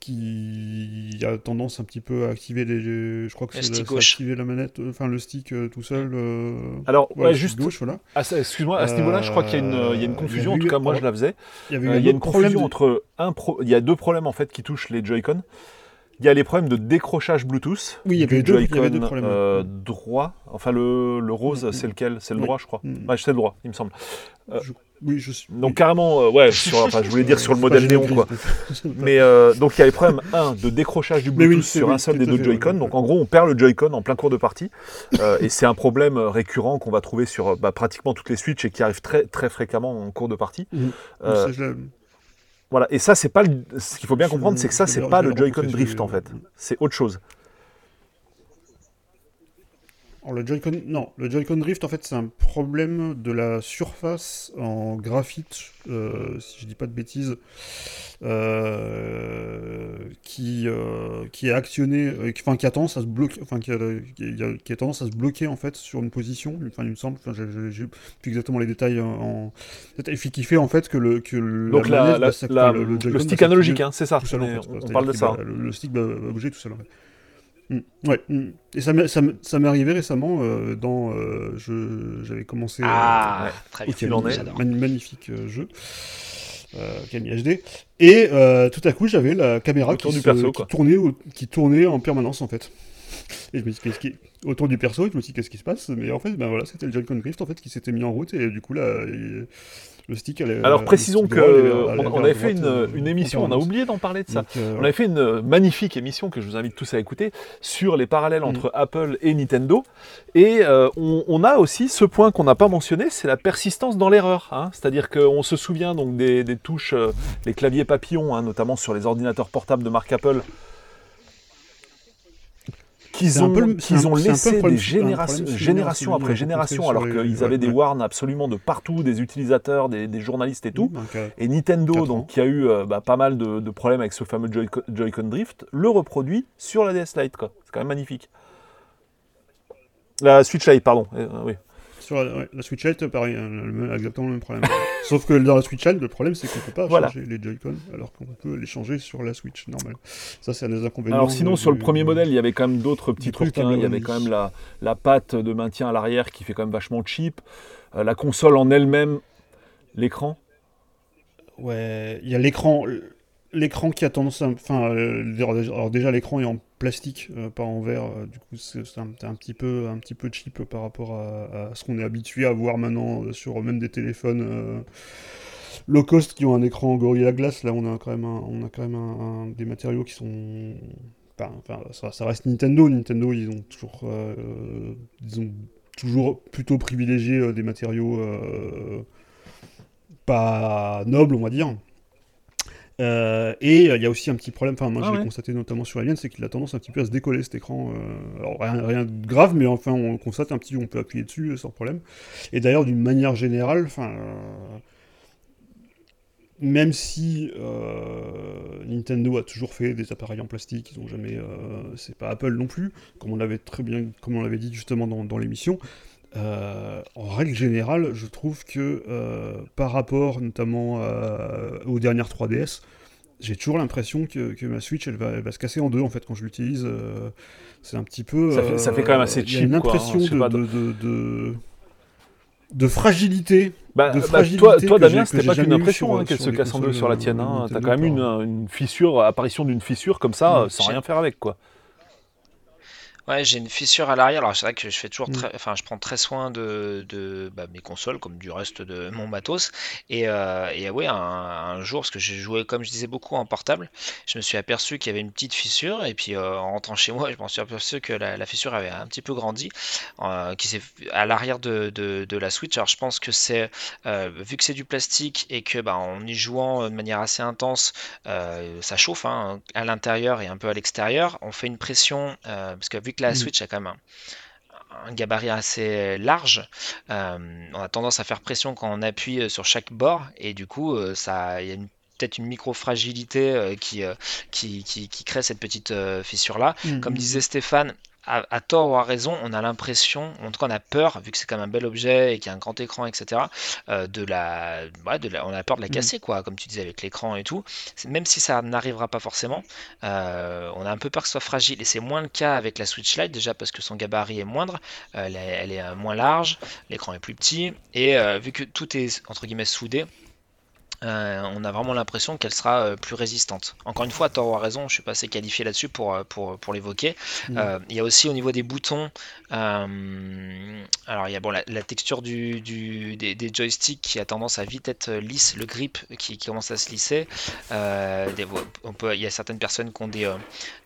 qui a tendance un petit peu à activer les, je crois que c'est activer la manette, euh, enfin le stick euh, tout seul. alors, juste gauche, voilà. Excuse-moi, à ce niveau-là, je crois qu'il y, a une confusion. En tout cas, moi, je la faisais. Il y, a une confusion entre un, pro... il y a deux problèmes en fait qui touchent les Joy-Con. Il y a les problèmes de décrochage Bluetooth. Oui, il y avait, deux, il y avait deux problèmes. Euh, droit, enfin le, le rose, mm, mm. c'est lequel? C'est le droit, je crois. Mm. Ouais, c'est le droit, il me semble. Euh, oui, je suis. Donc carrément, euh, ouais, sur, enfin, je voulais dire sur le modèle néon, quoi. Mais donc il y a les problèmes, un, de décrochage du Bluetooth sur un seul des deux Joy-Con. Donc en gros, on perd le Joy-Con en plein cours de partie. et c'est un problème récurrent qu'on va trouver sur bah, pratiquement toutes les Switch et qui arrive très, très fréquemment en cours de partie. Voilà, et ça, c'est pas ce qu'il faut bien comprendre, c'est que ça, c'est pas le Joy-Con Drift en fait. C'est autre chose. Alors, le Joy-Con, non, le Joy-Con Drift, en fait, c'est un problème de la surface en graphite, euh, si je dis pas de bêtises, euh, qui, euh, qui est actionné, enfin, qui a tendance à se bloquer, enfin, qui a, qui a, tendance à se bloquer, en fait, sur une position, enfin, il me semble, enfin, j'ai plus exactement les détails en... Et qui fait, en fait, que le... Que Donc, la, le, stick analogique, hein, c'est ça, on, parle de ça. Le, stick va, bouger tout seul, en fait. Mm. ouais. Mm. Et ça m'est arrivé récemment euh, dans. Euh, j'avais commencé. Ah, très bien. magnifique euh, jeu. Camille HD. Et tout à coup, j'avais la caméra qui, tournait, qui tournait en permanence en fait. Et je me qu'est-ce qui autour du perso, je me dis, qu'est-ce qui se passe? Mais en fait, ben voilà, c'était le Joy-Con Drift en fait qui s'était mis en route et du coup là, le stick. Alors précisons que on, avait fait une, une émission, on a oublié d'en parler de ça. Euh, on avait fait une magnifique émission que je vous invite tous à écouter sur les parallèles mm. entre Apple et Nintendo. Et euh, on, a aussi ce point qu'on n'a pas mentionné, c'est la persistance dans l'erreur. Hein. C'est-à-dire qu'on se souvient donc des, touches, euh, les claviers papillons, hein, notamment sur les ordinateurs portables de marque Apple qu'ils ont, qu'ils ont laissé des générations, génération après génération, alors qu'ils avaient des warns absolument de partout, des utilisateurs, des, journalistes et tout. et Nintendo, donc, qui a eu euh, bah, pas mal de, problèmes avec ce fameux Joy-Con Drift, le reproduit sur la DS Lite. C'est quand même magnifique. La Switch Lite, pardon. Euh, oui. Sur la, Switch Lite, pareil, hein, exactement le même problème. Sauf que dans la Switch Lite, le problème, c'est qu'on ne peut pas changer les Joy-Con, alors qu'on peut les changer sur la Switch normale. Ça, c'est un des inconvénients. Alors sinon, sur le premier modèle, il y avait quand même d'autres petits trucs. Hein. Il y avait quand même la, la patte de maintien à l'arrière qui fait quand même vachement cheap. Euh, la console en elle-même, l'écran? Ouais, il y a l'écran l'écran qui a tendance à. Enfin, euh, alors déjà, l'écran est en plastique, euh, pas en verre. Euh, du coup, c'est un, petit peu, un petit peu cheap par rapport à, ce qu'on est habitué à voir maintenant sur même des téléphones low cost qui ont un écran Gorilla Glass. Là, on a quand même, on a quand même des matériaux qui sont. Enfin, ça, reste Nintendo. Nintendo, ils ont toujours, ils ont toujours plutôt privilégié des matériaux pas nobles, on va dire. Euh, et euh, il y a aussi un petit problème, enfin moi ah je l'ai constaté notamment sur Alien, c'est qu'il a tendance un petit peu à se décoller cet écran. Euh, alors rien, de grave, mais enfin on constate un petit, on peut appuyer dessus sans problème. Et d'ailleurs d'une manière générale, enfin même si Nintendo a toujours fait des appareils en plastique, ils ont jamais, c'est pas Apple non plus, comme on l'avait très bien, comme on l'avait dit justement dans, dans l'émission. Euh, en règle générale, je trouve que euh, par rapport notamment euh, aux dernières 3DS, j'ai toujours l'impression que, ma Switch elle va, se casser en deux en fait quand je l'utilise. c'est un petit peu. Ça fait, quand même assez cheap. Une impression de, de fragilité. Bah, de bah, toi, toi Damien, c'était pas qu'une impression hein, qu'elle se casse en deux sur la tienne. Hein. T'as quand même une, une fissure, apparition d'une fissure comme ça, sans rien faire avec quoi. Ouais, j'ai une fissure à l'arrière. Alors c'est vrai que je fais toujours Mm. très, enfin, je prends très soin de, de bah, mes consoles comme du reste de mon matos. Et, euh, et ouais, un, un jour, parce que j'ai joué, comme je disais, beaucoup en portable, je me suis aperçu qu'il y avait une petite fissure. Et puis euh, en rentrant chez moi, je m'en suis aperçu que la, la fissure avait un petit peu grandi, euh, qui s'est à l'arrière de, de, de la Switch. Alors je pense que c'est, euh, vu que c'est du plastique et que bah, en y jouant de manière assez intense, ça chauffe hein, à l'intérieur et un peu à l'extérieur. On fait une pression, parce que vu que la Mm. Switch a quand même un, un gabarit assez large, euh, on a tendance à faire pression quand on appuie euh, sur chaque bord, et du coup, euh, ça, il y a une- peut-être une micro-fragilité euh, qui, euh, qui, qui, qui crée cette petite euh, fissure-là. Mm, Comme mm, disait Stéphane, à, à tort ou à raison, on a l'impression, en tout cas on a peur, vu que c'est quand même un bel objet et qu'il y a un grand écran, etc., euh, de la, ouais, de la- on a peur de la Mm. casser, quoi, comme tu disais, avec l'écran et tout. Même si ça n'arrivera pas forcément, euh, on a un peu peur que ce soit fragile. Et c'est moins le cas avec la Switch Lite, déjà parce que son gabarit est moindre, euh, elle est, elle est, moins large, l'écran est plus petit, et vu que tout est, entre guillemets, soudé, euh, on a vraiment l'impression qu'elle sera euh, plus résistante. Encore une fois, Toro a raison, je suis pas assez qualifié là-dessus pour, euh, pour, pour l'évoquer. Mm. Euh, il y a aussi au niveau des boutons, alors il y a bon, la, la texture du, du- des, des joysticks qui a tendance à vite être lisse, le grip qui, qui commence à se lisser. Des- on peut, il y a certaines personnes qui ont des,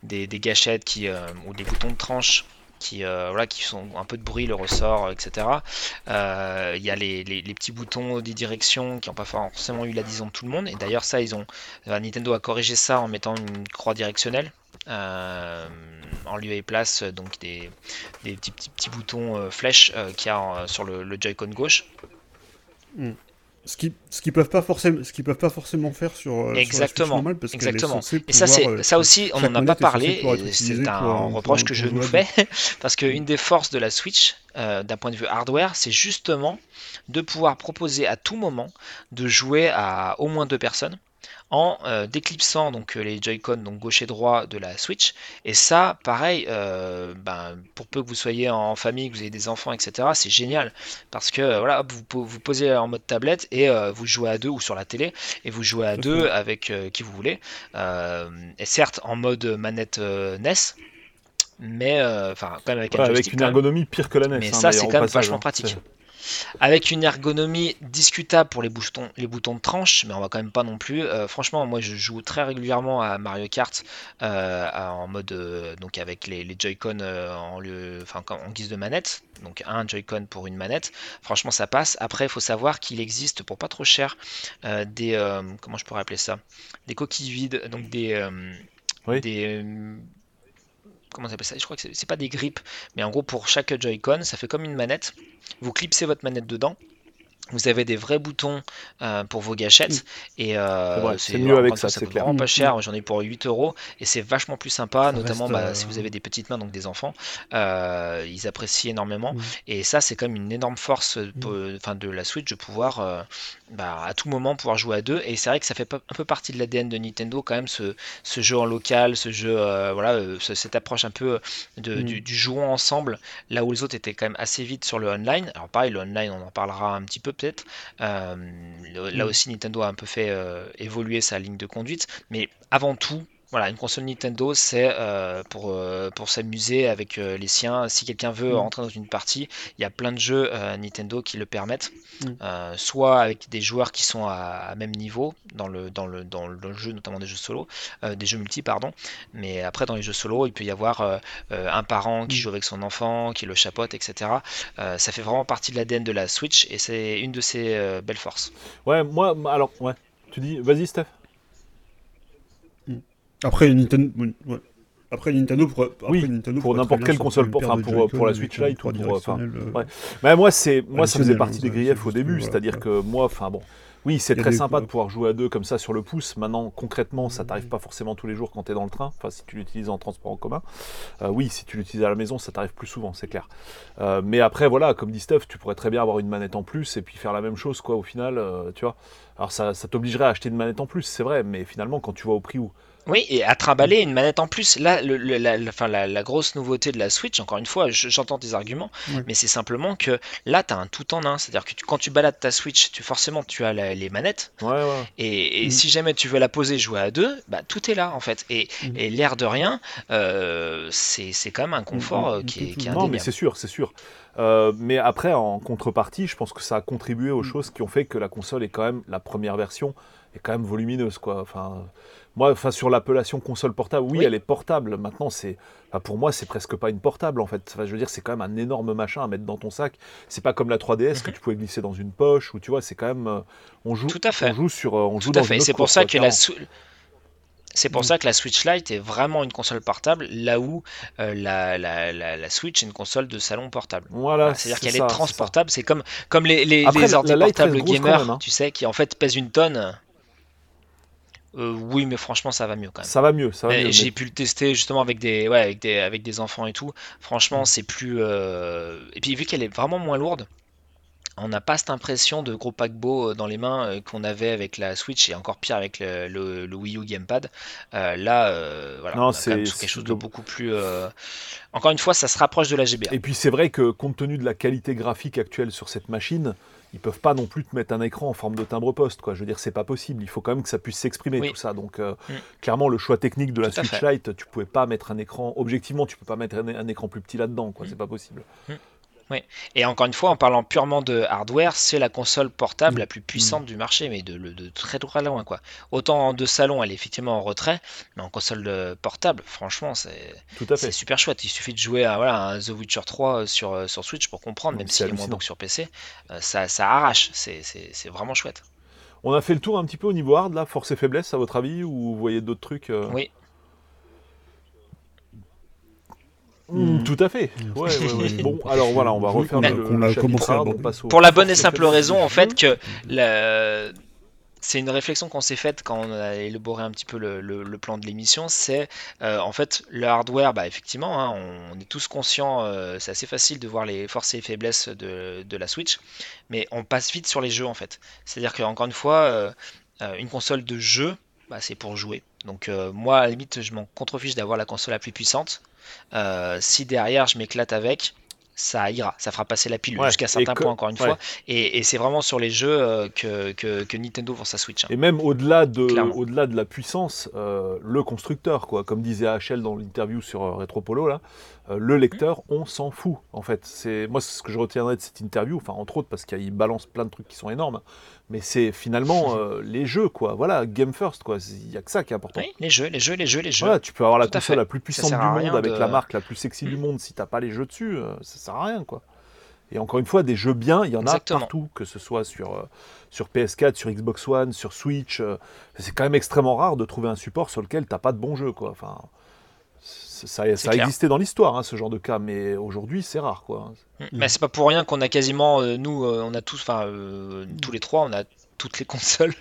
des, des gâchettes qui, ou des boutons de tranche qui, euh, voilà, qui sont un peu de bruit, le ressort, etc. Euh, Il y a les, les- petits boutons des directions qui n'ont pas forcément eu l'adhésion de tout le monde. Et d'ailleurs, ça, ils ont, euh, Nintendo a corrigé ça en mettant une croix directionnelle. euh, en lieu et place euh, donc des, des petits, petits, petits boutons euh, flèches euh, qu'il y a euh, sur le, le Joy-Con gauche. Ce qui ce qu'ils peuvent pas forcément ce qu'ils peuvent pas forcément faire sur euh, sur la Exactement, normale parce est exactement. Et ça, c'est euh, ça aussi, on n'en a pas parlé, c'est un pour- pour- reproche que je nous fais, parce qu'une des forces de la Switch, euh, d'un point de vue hardware, c'est justement de pouvoir proposer à tout moment de jouer à au moins deux personnes en euh, déclipsant donc euh, les Joy-Con donc gauche et droit de la Switch et ça pareil euh, ben, pour peu que vous soyez en famille que vous ayez des enfants etc c'est génial parce que voilà hop, vous, vous posez en mode tablette et euh, vous jouez à deux ou sur la télé et vous jouez à deux avec qui vous voulez et certes en mode manette NES mais enfin quand même avec un avec une ergonomie pire que la NES. Mais hein, ça, c'est quand même passage, vachement pratique. Avec une ergonomie discutable pour les boutons, les boutons de tranche, mais on va quand même pas non plus. Euh, franchement, moi je joue très régulièrement à Mario Kart euh, en mode euh, donc avec les, les Joy-Con en, lieu- enfin, quand- en guise de manette, donc un Joy-Con pour une manette. Franchement, ça passe. Après, il faut savoir qu'il existe pour pas trop cher des comment je pourrais appeler ça, des coquilles vides, donc des Oui. des comment ça s'appelle ça Je crois que c'est pas des grips, mais en gros pour chaque Joy-Con, ça fait comme une manette. Vous clipsez votre manette dedans. Vous avez des vrais boutons euh, pour vos gâchettes et euh, C'est mieux avec ça, c'est clair. vraiment pas Mm, cher. J'en ai pour 8 euros et c'est vachement plus sympa, Ça notamment reste, bah, euh, si vous avez des petites mains donc des enfants, euh, ils apprécient énormément. Mm. Et ça, c'est comme une énorme force euh, enfin, de la Switch de pouvoir euh, bah, à tout moment pouvoir jouer à deux. Et c'est vrai que ça fait un peu partie de l'ADN de Nintendo quand même ce, ce jeu en local, ce jeu, euh, voilà, euh, ce- cette approche un peu de, Mm. du, du jouant ensemble, là où les autres étaient quand même assez vite sur le online. Alors pareil, le online, on en parlera un petit peu peut-être. Euh, là Mm. aussi, Nintendo a un peu fait euh, évoluer sa ligne de conduite, mais avant tout. Voilà, une console Nintendo, c'est euh, pour, euh, pour s'amuser avec euh, les siens. Si quelqu'un veut Mm. rentrer dans une partie, il y a plein de jeux euh, Nintendo qui le permettent. Mm. Euh, soit avec des joueurs qui sont à, à même niveau dans le, dans, le, dans le jeu, notamment des jeux solo, euh, des jeux multi, pardon. Mais après, dans les jeux solo, il peut y avoir un parent qui Mm. joue avec son enfant, qui le chapote, etc. Euh, ça fait vraiment partie de l'ADN de la Switch et c'est une de ses euh, belles forces. Ouais, moi, moi, alors, ouais. Tu dis, vas-y, Steph. Après Nintendo ouais. Après Nintendo pour, après, Oui, Nintendo pour pourrait n'importe quelle console, pour- enfin, de pour- pour la Switch Lite ou pour, enfin, euh, ouais. Mais moi, c'est, moi, ça faisait partie des ça, griefs au début, c'est-à-dire voilà. que moi, enfin bon, oui, c'est très sympa de pouvoir jouer à deux comme ça sur le pouce. Maintenant, concrètement, ça Mm. t'arrive pas forcément tous les jours quand tu es dans le train. Enfin, si tu l'utilises en transport en commun. Euh, oui, si tu l'utilises à la maison, ça t'arrive plus souvent, c'est clair. Euh, mais après, voilà, comme dit Steph, tu pourrais très bien avoir une manette en plus et puis faire la même chose, quoi, au final, euh, tu vois. Alors, ça, ça t'obligerait à acheter une manette en plus, c'est vrai, mais finalement, quand tu vois au prix où Oui, et à trimballer une manette en plus. Là, le, la, la, la, grosse nouveauté de la Switch, encore une fois, j'entends tes arguments, mais c'est simplement que là, tu as un tout en un. C'est-à-dire que quand tu balades ta Switch, tu, forcément, tu as les manettes. Et, mm. si jamais tu veux la poser, jouer à deux, bah, tout est là, en fait. Et, mm. l'air de rien, euh, c'est quand même un confort mm. euh, qui, est, qui Non, mais c'est sûr, c'est sûr. Euh, mais après, en contrepartie, je pense que ça a contribué aux choses qui ont fait que la console est quand même, la première version, est quand même volumineuse, quoi. Enfin, moi, enfin, sur l'appellation console portable, oui, elle est portable. Maintenant, c'est, pour moi, c'est presque pas une portable en fait. Enfin, je veux dire, c'est quand même un énorme machin à mettre dans ton sac. C'est pas comme la 3DS que mhm. tu pouvais glisser dans une poche ou tu vois, c'est quand même, euh, on joue, Tout à fait. on joue sur, euh, on joue Tout à fait. C'est pour ça que la c'est pour ça que la Switch Lite est vraiment une console portable, là où euh, la, la, la, Switch est une console de salon portable. Voilà, c'est-à-dire qu'elle est, transportable. C'est comme, comme les, les, les portables gamers, hein. tu sais, qui en fait pèsent une tonne. Euh, oui, mais franchement, ça va mieux quand même. Ça va mieux, ça va mieux. J'ai pu le tester justement avec des, ouais, avec des, avec des enfants et tout. Franchement, c'est plus. Euh, et puis vu qu'elle est vraiment moins lourde, on n'a pas cette impression de gros paquebot euh, dans les mains qu'on avait avec la Switch et encore pire avec le, Wii U Gamepad. là, voilà, c'est quelque chose de beaucoup plus. Encore une fois, ça se rapproche de la GBA. Et puis c'est vrai que compte tenu de la qualité graphique actuelle sur cette machine, ils peuvent pas non plus te mettre un écran en forme de timbre-poste. Quoi. Je veux dire, c'est pas possible. Il faut quand même que ça puisse s'exprimer, tout ça. Donc, euh, mm. clairement, le choix technique de la Switch Lite, tu pouvais pas mettre un écran. Objectivement, tu peux pas mettre un, écran plus petit là-dedans. Quoi. Mm. C'est pas possible. Mm. Oui. Et encore une fois, en parlant purement de hardware, c'est la console portable mm. la plus puissante mm. du marché, mais de, de, très très loin. Quoi. Autant de salon, elle est effectivement en retrait, mais en console portable, franchement, c'est super chouette. Il suffit de jouer à, voilà, The Witcher 3 sur, sur Switch pour comprendre, même s'il est moins bon que sur PC. Euh, ça, ça arrache, c'est vraiment chouette. On a fait le tour un petit peu au niveau hard, là, force et faiblesse, à votre avis, ou vous voyez d'autres trucs euh Oui, Mm. tout à fait. bon, alors voilà, on va refaire le, a commencé Pour la bonne et simple raison, en fait, que c'est une réflexion qu'on s'est faite quand on a élaboré un petit peu le, plan de l'émission. C'est euh, en fait le hardware, bah, effectivement, hein, on, est tous conscients, euh, c'est assez facile de voir les forces et faiblesses de, la Switch, mais on passe vite sur les jeux en fait. C'est-à-dire qu'encore une fois, euh, une console de jeu, bah, c'est pour jouer. Donc moi, à la limite, je m'en contrefiche d'avoir la console la plus puissante. Euh, si derrière je m'éclate avec, ça ira, ça fera passer la pilule jusqu'à certains points encore une fois. Et, c'est vraiment sur les jeux euh, que, que, Nintendo vend sa Switch. Hein. Et même au-delà de, au-delà de la puissance, euh, le constructeur, quoi, comme disait HL dans l'interview sur Retropolo, là, le lecteur, on s'en fout en fait. C'est moi ce que je retiendrai de cette interview, enfin entre autres parce qu'il balance plein de trucs qui sont énormes mais c'est finalement euh, les jeux, quoi. Voilà, game first, quoi. Il n'y a que ça qui est important. Oui, les jeux, les jeux, les jeux, les jeux. Voilà, tu peux avoir la console la plus puissante du monde avec la marque la plus sexy du monde. Si t'as pas les jeux dessus, euh, ça sert à rien, quoi. Et encore une fois, des jeux bien, il y en a partout, que ce soit sur, euh, sur PS4, sur Xbox One, sur Switch. c'est quand même extrêmement rare de trouver un support sur lequel t'as pas de bons jeux, quoi. Enfin, ça, ça a existé dans l'histoire, hein, ce genre de cas, mais aujourd'hui, c'est rare, quoi. Mm. Mais c'est pas pour rien qu'on a quasiment, euh, nous, euh, on a tous, enfin, euh, tous les trois, on a toutes les consoles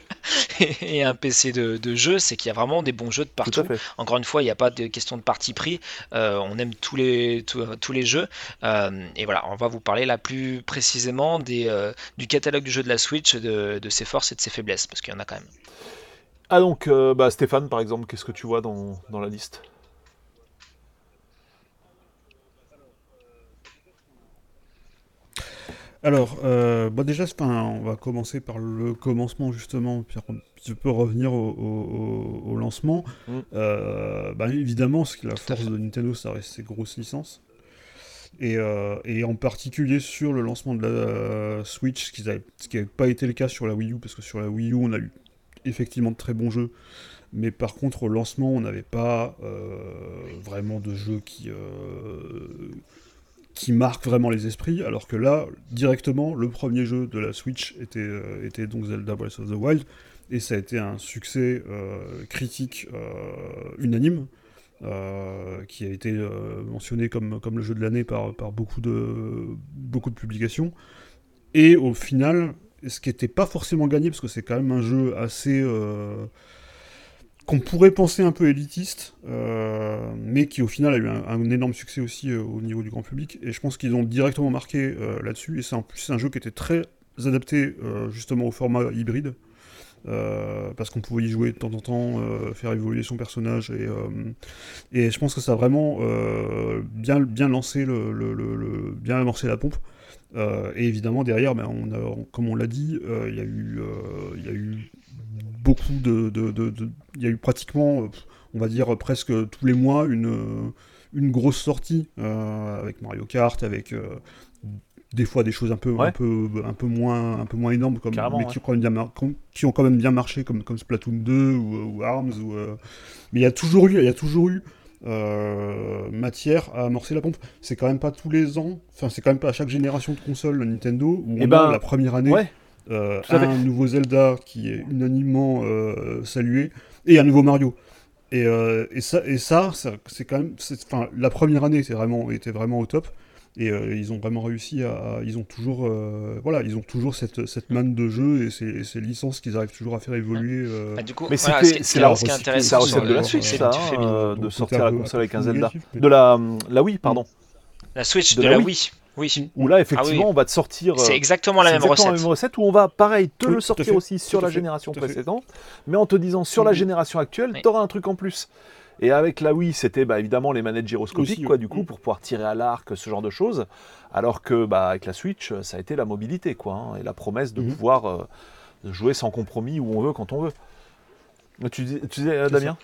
et un PC de, jeu, c'est qu'il y a vraiment des bons jeux de partout. Encore une fois, il n'y a pas de question de parti pris. on aime tous les, tous, les jeux. et voilà, on va vous parler là plus précisément des, du catalogue du jeu de la Switch, de, ses forces et de ses faiblesses, parce qu'il y en a quand même. Ah donc, bah, Stéphane, par exemple, qu'est-ce que tu vois dans, dans la liste? Alors, euh, bah déjà, on va commencer par le commencement justement, puis je peux revenir au, lancement. Mm. Euh, bah, évidemment, ce qui est la force de Nintendo, ça reste ses grosses licences. Euh, et, en particulier sur le lancement de la Switch, ce qui n'avait pas été le cas sur la Wii U, parce que sur la Wii U, on a eu effectivement de très bons jeux. Mais par contre, au lancement, on n'avait pas vraiment de jeux qui, qui marque vraiment les esprits, alors que là, directement, le premier jeu de la Switch était, euh, donc Zelda Breath of the Wild, et ça a été un succès euh, critique euh, unanime, qui a été mentionné comme, comme le jeu de l'année par, par beaucoup, de, beaucoup de publications. Et au final, ce qui n'était pas forcément gagné, parce que c'est quand même un jeu assez qu'on pourrait penser un peu élitiste, euh, mais qui au final a eu un, énorme succès aussi euh, au niveau du grand public. Et je pense qu'ils ont directement marqué euh, là-dessus. Et c'est en plus un jeu qui était très adapté justement au format hybride. parce qu'on pouvait y jouer de temps en temps, faire évoluer son personnage, et, je pense que ça a vraiment bien, lancé bien amorcé la pompe. et évidemment derrière, ben, comme on l'a dit, il y a eu beaucoup de, il y a eu pratiquement, on va dire presque tous les mois une une grosse sortie avec Mario Kart, avec des fois des choses un peu, un peu, un peu, moins, un peu moins énormes, comme, mais qui, ont quand même bien qui ont quand même bien marché, comme, comme Splatoon 2 ou, Arms. Ou, euh, Mais il y a toujours eu, il y a toujours eu euh, matière à amorcer la pompe. C'est quand même pas tous les ans, enfin c'est quand même pas à chaque génération de console Nintendo où eh on ben, a la première année euh, un nouveau Zelda qui est unanimement salué et un nouveau Mario. Et, et ça, et ça, c'est quand même, enfin la première année était vraiment, était vraiment au top. Et euh, ils ont vraiment réussi à. Ils ont toujours, euh, voilà, ils ont toujours cette, cette manne de jeu et ces, ces licences qu'ils arrivent toujours à faire évoluer. Euh. Bah, du coup, mais c'est la recette de la Switch, ça, hein, de sortir la console avec un Zelda. De la, la Wii, pardon. La Switch de, la, Wii. Oui. Où là, effectivement, ah on va te sortir. C'est exactement la même recette. la même recette où on va, pareil, te le sortir aussi sur la génération précédente, mais en te disant sur la génération actuelle, t'auras un truc en plus. Et avec la Wii, c'était bah, évidemment les manettes gyroscopiques, quoi, du coup, pour pouvoir tirer à l'arc, ce genre de choses. Alors que bah, avec la Switch, ça a été la mobilité, quoi, hein, et la promesse de mhm. pouvoir euh, jouer sans compromis où on veut, quand on veut. Tu, disais, Damien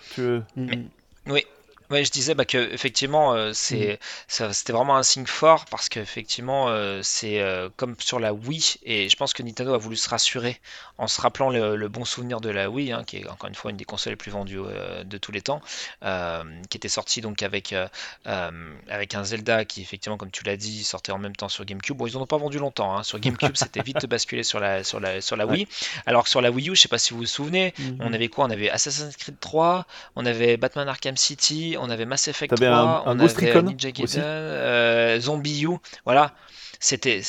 Oui, Ouais, je disais bah, que effectivement euh, c'est mmh. c'était vraiment un signe fort parce qu'effectivement euh, c'est euh, comme sur la Wii et je pense que Nintendo a voulu se rassurer en se rappelant le, bon souvenir de la Wii hein, qui est encore une fois une des consoles les plus vendues de tous les temps qui était sortie donc avec avec un Zelda qui effectivement comme tu l'as dit sortait en même temps sur GameCube. Bon ils en ont pas vendu longtemps hein. sur GameCube c'était vite de basculer sur la sur la sur la Wii alors que sur la Wii U je sais pas si vous vous souvenez on avait quoi? On avait Assassin's Creed 3 on avait Batman Arkham City on avait Mass Effect 3, un, on avait Ninja Gaiden, euh, Zombie U, voilà, c'était...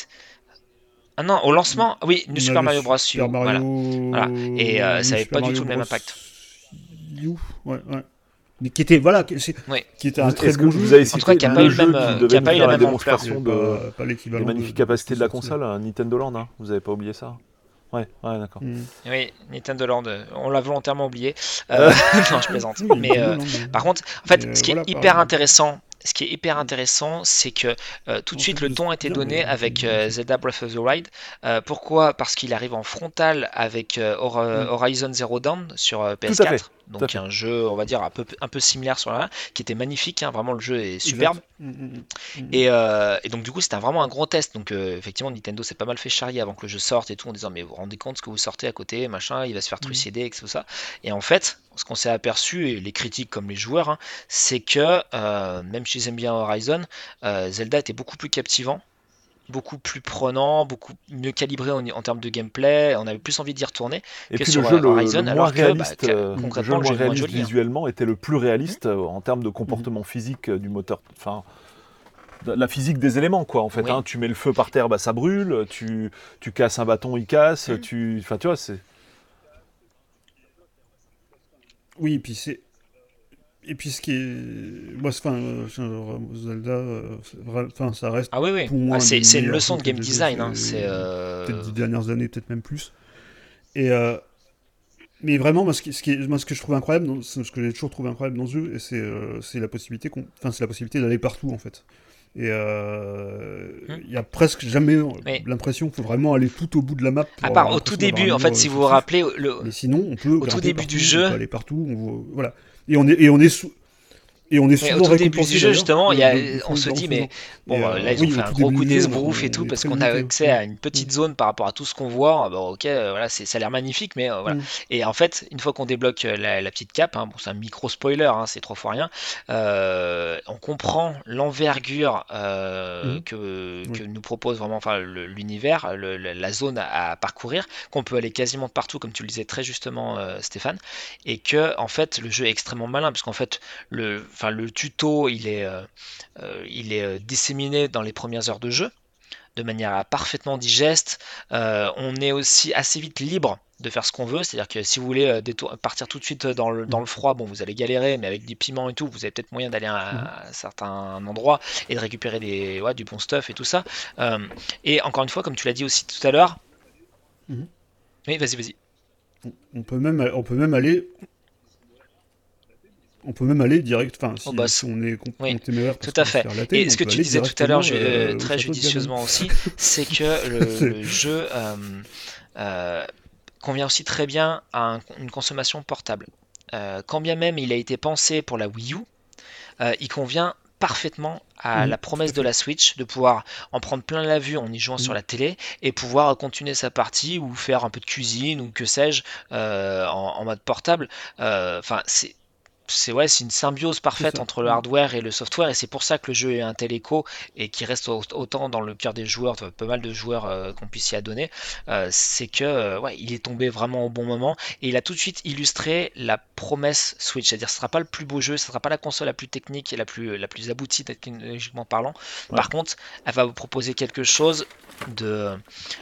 Ah non, au lancement, oui, New Super Mario Bros. U, Voilà. voilà. Et euh, ça n'avait pas du tout le même impact. U, ouais, ouais. Mais qui était, voilà, qui, oui. qui était un très bon jeu. Vous avez cité en tout cas, qui n'a pas eu même, qui a pas eu la démonstration de, des magnifiques capacités de la console, Nintendo Land, hein. vous n'avez pas oublié ça Ouais, ouais d'accord. Mm. Oui, Nintendo Land, on l'a volontairement oublié. Euh, non, je plaisante. mais euh, par contre, en fait, ce qui est hyper intéressant ce qui est hyper intéressant, c'est que euh, tout de suite le ton a été donné avec euh, Zelda Breath of the Wild. Euh, pourquoi? Parce qu'il arrive en frontal avec mm. Horizon Zero Dawn sur PS4. Donc un jeu, on va dire, un peu, un peu similaire sur la qui était magnifique, hein, vraiment le jeu est superbe. Mm, mm, et, et, donc du coup c'était vraiment un gros test. Donc effectivement Nintendo s'est pas mal fait charrier avant que le jeu sorte et tout en disant mais vous vous rendez compte ce que vous sortez à côté, machin, il va se faire trucider et tout ça. Et en fait, ce qu'on s'est aperçu, et les critiques comme les joueurs, hein, c'est que euh, même si j'aime bien Horizon, euh, Zelda était beaucoup plus captivant, beaucoup plus prenant, beaucoup mieux calibré en, termes de gameplay, on avait plus envie d'y retourner et que sur Horizon, alors que bah, euh, concrètement le jeu, le jeu hein. visuellement était le plus réaliste en termes de comportement mmh. physique du moteur. Enfin, la physique des éléments, quoi, en fait. Hein. tu mets le feu par terre, bah, ça brûle. Tu, tu casses un bâton, il casse. Mmh. Tu, enfin, tu vois, c'est. Oui, et puis c'est. Et puis ce qui est. Moi, enfin, Zelda, euh, enfin, ça reste. Ah oui, oui. Ah, c'est une leçon de game design. Hein. C'est. Euh, peut-être dix dernières années, peut-être même plus. Et. Euh, mais vraiment, moi ce, qui, ce qui, moi, ce que je trouve incroyable, ce que j'ai toujours trouvé incroyable dans ce jeu, c'est la possibilité, enfin, c'est la possibilité d'aller partout, en fait. Et euh, hmm. il y a presque jamais l'impression qu'il faut vraiment aller tout au bout de la map. À part au tout début, en fait, si vous vous rappelez, le... mais sinon on peut au tout début du jeu, aller partout. On voilà. Et on est et on est sous et on est souvent au tout début du jeu, justement, il y a, on se dit, mais bon, euh, là, ils ont fait un gros coup d'esbrouf et tout, parce qu'on a accès à une petite zone par rapport à tout ce qu'on voit. Bon, ok, euh, voilà, ça a l'air magnifique, mais euh, voilà. Mm. Et en fait, une fois qu'on débloque la, petite cape, hein, bon, c'est un micro spoiler, hein, c'est trop fois rien, on comprend l'envergure mm. que, que nous propose vraiment enfin, l'univers, la zone à, parcourir, qu'on peut aller quasiment partout, comme tu le disais très justement, Stéphane, et que, en fait, le jeu est extrêmement malin, parce qu'en fait, le le tuto, il est, euh, euh, il est euh, disséminé dans les premières heures de jeu de manière parfaitement digeste. on est aussi assez vite libre de faire ce qu'on veut, c'est-à-dire que si vous voulez partir tout de suite dans le, dans le, froid, bon, vous allez galérer, mais avec du piment et tout, vous avez peut-être moyen d'aller à, mhm. un certain endroit et de récupérer des, ouais, du bon stuff et tout ça. et encore une fois, comme tu l'as dit aussi tout à l'heure, mhm. oui, vas-y, vas-y. on peut même, on peut même aller on peut même aller direct, enfin, si, Oh, bah, si on est oui, téméraire Tout à fait. latter, Et ce que tu disais tout à l'heure, euh, très judicieusement aussi, c'est que le, jeu euh, euh, convient aussi très bien à un- une consommation portable. Quand bien même il a été pensé pour la Wii U, il convient parfaitement à Mhm, la promesse de la Switch de pouvoir en prendre plein la vue en y jouant sur la télé et pouvoir continuer sa partie ou faire un peu de cuisine ou que sais-je en, en mode portable. Enfin, c'est c'est ouais, c'est une symbiose parfaite entre le hardware et le software et c'est pour ça que le jeu est un tel écho et qui reste au- autant dans le cœur des joueurs, pas mal de joueurs euh, qu'on puisse y adonner. Euh, c'est que euh, ouais, il est tombé vraiment au bon moment et il a tout de suite illustré la promesse Switch, c'est-à-dire ce sera pas le plus beau jeu, ce sera pas la console la plus technique et la plus la plus aboutie technologiquement parlant. Ouais. Par contre, elle va vous proposer quelque chose de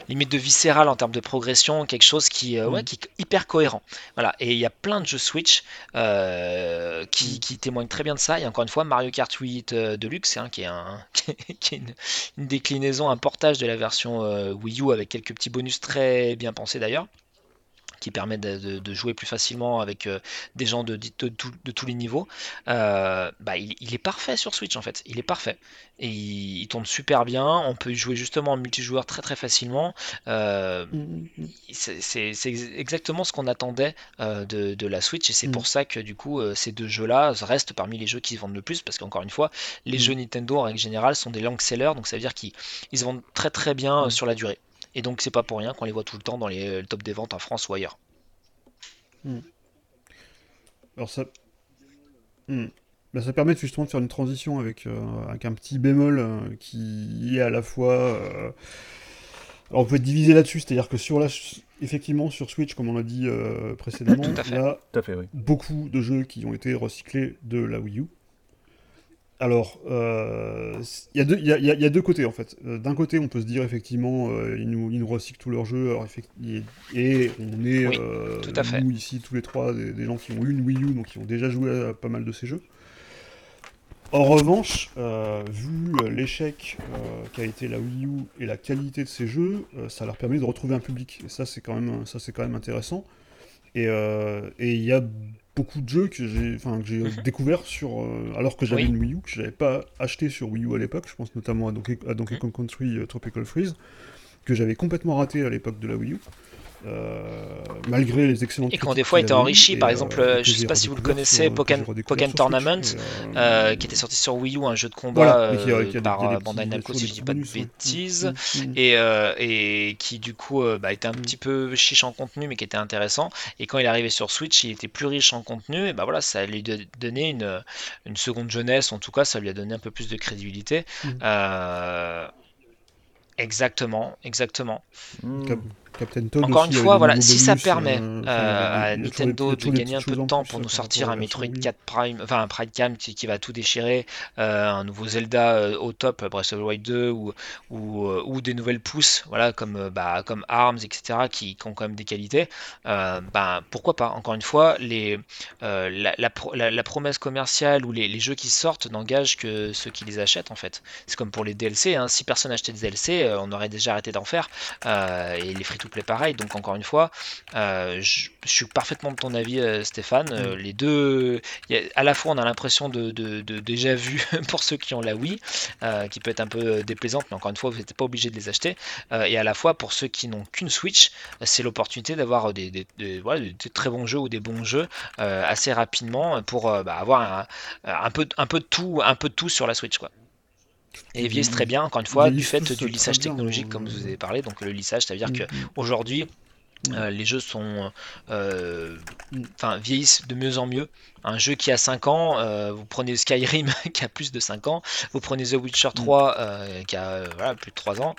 limite de viscéral en termes de progression, quelque chose qui, euh, ouais, Mhm. qui est hyper cohérent. Voilà, et il y a plein de jeux Switch euh, qui, qui témoignent très bien de ça. Et encore une fois, Mario Kart 8 euh, Deluxe, hein, qui est, un, qui est une, une déclinaison, un portage de la version euh, Wii U avec quelques petits bonus très bien pensés d'ailleurs qui permettent de, de- de jouer plus facilement avec euh, des gens de, tous- les niveaux, euh, bah, il, il est parfait sur Switch en fait. Il est parfait. Et il, il tourne super bien. On peut jouer justement en multijoueur très très facilement. Euh, Mm, mm, c'est c'est- c'est ex- exactement ce qu'on attendait de, de la Switch et c'est Mm. pour ça que du coup euh, ces deux jeux-là restent parmi les jeux qui se vendent le plus parce qu'encore une fois les Mm. jeux Nintendo en règle générale sont des long sellers donc ça veut dire qu'ils ils se vendent très très bien euh, Mm. sur la durée et donc c'est pas pour rien qu'on les voit tout le temps dans les le top des ventes en France ou ailleurs. Alors ça. Hmm. Bah, ça permet justement de faire une transition avec, euh, avec un petit bémol euh, qui est à la fois. euh, Alors on peut être divisé là-dessus, c'est-à-dire que sur la... effectivement sur Switch, comme on l'a dit euh, précédemment, il y a oui. beaucoup de jeux qui ont été recyclés de la Wii U. Alors, euh, il y, a deux- il y a- il y a- il y a deux côtés en fait. Euh, D'un côté, on peut se dire effectivement, euh, ils, nous, ils nous recyclent tous leurs jeux, alors, et, on est, Oui, euh, tout à fait. nous ici, tous les trois, des, des gens qui ont eu une Wii U, donc qui ont déjà joué à pas mal de ces jeux. En revanche, euh, vu euh, l'échec euh, qu'a été la Wii U et la qualité de ces jeux, euh, ça leur permet de retrouver un public. Et ça, c'est quand même, ça, c'est quand même intéressant. Euh, et il y a beaucoup de jeux que j'ai, enfin, que j'ai découvert sur, euh, alors que j'avais Oui. une Wii U que j'avais pas acheté sur Wii U à l'époque. Je pense notamment à Donkey, à Donkey Mhm. Kong Country euh, Tropical Freeze que j'avais complètement raté à l'époque de la Wii U. euh, malgré les excellentes Et qui ont critiques des fois enrichis. et, Par euh, exemple, que je j'ai sais pas si vous le connaissez, Pokken sur Tournament, euh, qui était sorti sur Wii U, un jeu de combat euh, par euh, Bandai Namco, si je dis petits pas de ouais. bêtises. Mm, mm, et, euh, et qui du coup euh, bah, était un Mm. petit peu chiche en contenu mais qui était intéressant et quand il est arrivé sur Switch il était plus riche en contenu et bah voilà ça lui a donné une, une seconde jeunesse en tout cas ça lui a donné un peu plus de crédibilité Mm. Euh, exactement exactement. Cap- Captain Toad encore aussi une fois voilà si ça permet euh, euh, à Nintendo de gagner un peu de temps pour nous par sortir un Metroid Wii. 4 Prime enfin un Prime Cam qui, qui va tout déchirer euh, un nouveau Zelda euh, au top Breath of the Wild 2 ou, ou, ou des nouvelles pousses voilà comme bah, comme Arms etc qui, qui ont quand même des qualités bah, pourquoi pas encore une fois les la, la pro- la- la promesse commerciale ou les, les jeux qui sortent n'engagent que ceux qui les achètent en fait c'est comme pour les DLC hein. si personne achetait des DLC on aurait déjà arrêté d'en faire et les free-to-play pareil. Donc encore une fois euh, je, je suis parfaitement de ton avis euh, Stéphane. Euh, les deux a- à la fois on a l'impression de, de- de déjà vu pour ceux qui ont la Wii euh, qui peut être un peu déplaisante mais encore une fois vous n'êtes pas obligé de les acheter. Euh, et à la fois pour ceux qui n'ont qu'une Switch c'est l'opportunité d'avoir des, des- des- voilà, des- des très bons jeux ou des bons jeux assez rapidement pour bah, avoir un, un peu un peu de tout un peu de tout sur la Switch quoi et vieillissent très bien, encore une fois, du fait du lissage technologique, comme vous avez parlé. Donc, le lissage, ça veut dire Mm, que mm. aujourd'hui, Mm. euh, les jeux sont, euh, Mm. enfin, vieillissent de mieux en mieux. Un jeu qui a 5 ans, euh, vous prenez Skyrim qui a plus de 5 ans, vous prenez The Witcher Mm. 3 euh, qui a voilà, plus de 3 ans,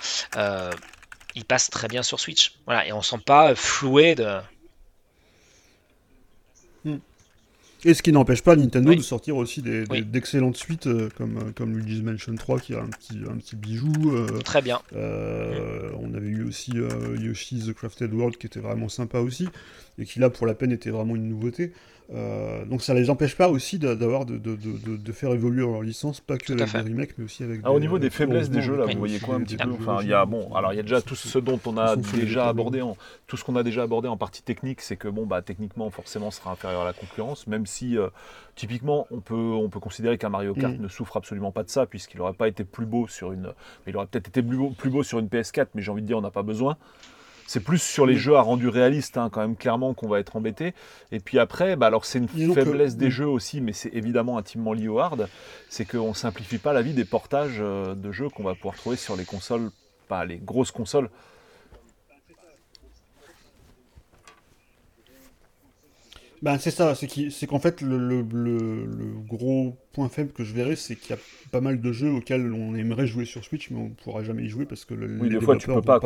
il passe très bien sur Switch. Voilà, et on sent pas floué de. Et ce qui n'empêche pas Nintendo Oui. de sortir aussi Oui. d'excellentes suites euh, comme, euh, comme Luigi's Mansion 3 qui a un petit, un petit bijou. euh, Très bien. euh, On avait eu aussi Yoshi's Crafted World qui était vraiment sympa aussi, et qui là pour la peine était vraiment une nouveauté. Euh, donc ça les empêche pas aussi d'avoir de, de, de, de, faire évoluer leur licence, pas que avec des remakes, mais aussi avec. Ah, au niveau des faiblesses des jeux là, vous voyez quoi un petit peu Enfin, il y a bon, alors il y a déjà tout ce dont on a déjà abordé, en, tout ce qu'on a déjà abordé en partie technique, c'est que bon bah techniquement forcément sera inférieur à la concurrence, même si euh, typiquement on peut on peut considérer qu'un Mario Kart mm. ne souffre absolument pas de ça puisqu'il n'aurait pas été plus beau sur une, il aurait peut-être été plus beau, plus beau sur une PS4, mais j'ai envie de dire on n'a pas besoin. C'est plus sur les jeux à rendu réaliste, hein, quand même, clairement, qu'on va être embêté. Et puis après, bah, alors c'est une faiblesse des jeux aussi, mais c'est évidemment intimement lié au hard, c'est qu'on ne simplifie pas la vie des portages euh, de jeux qu'on va pouvoir trouver sur les consoles, pas les grosses consoles. Ben, c'est ça, c'est qu'en fait, le, gros point faible que je verrais, c'est qu'il y a pas mal de jeux auxquels on aimerait jouer sur Switch, mais on ne pourra jamais y jouer parce que les développeurs pas,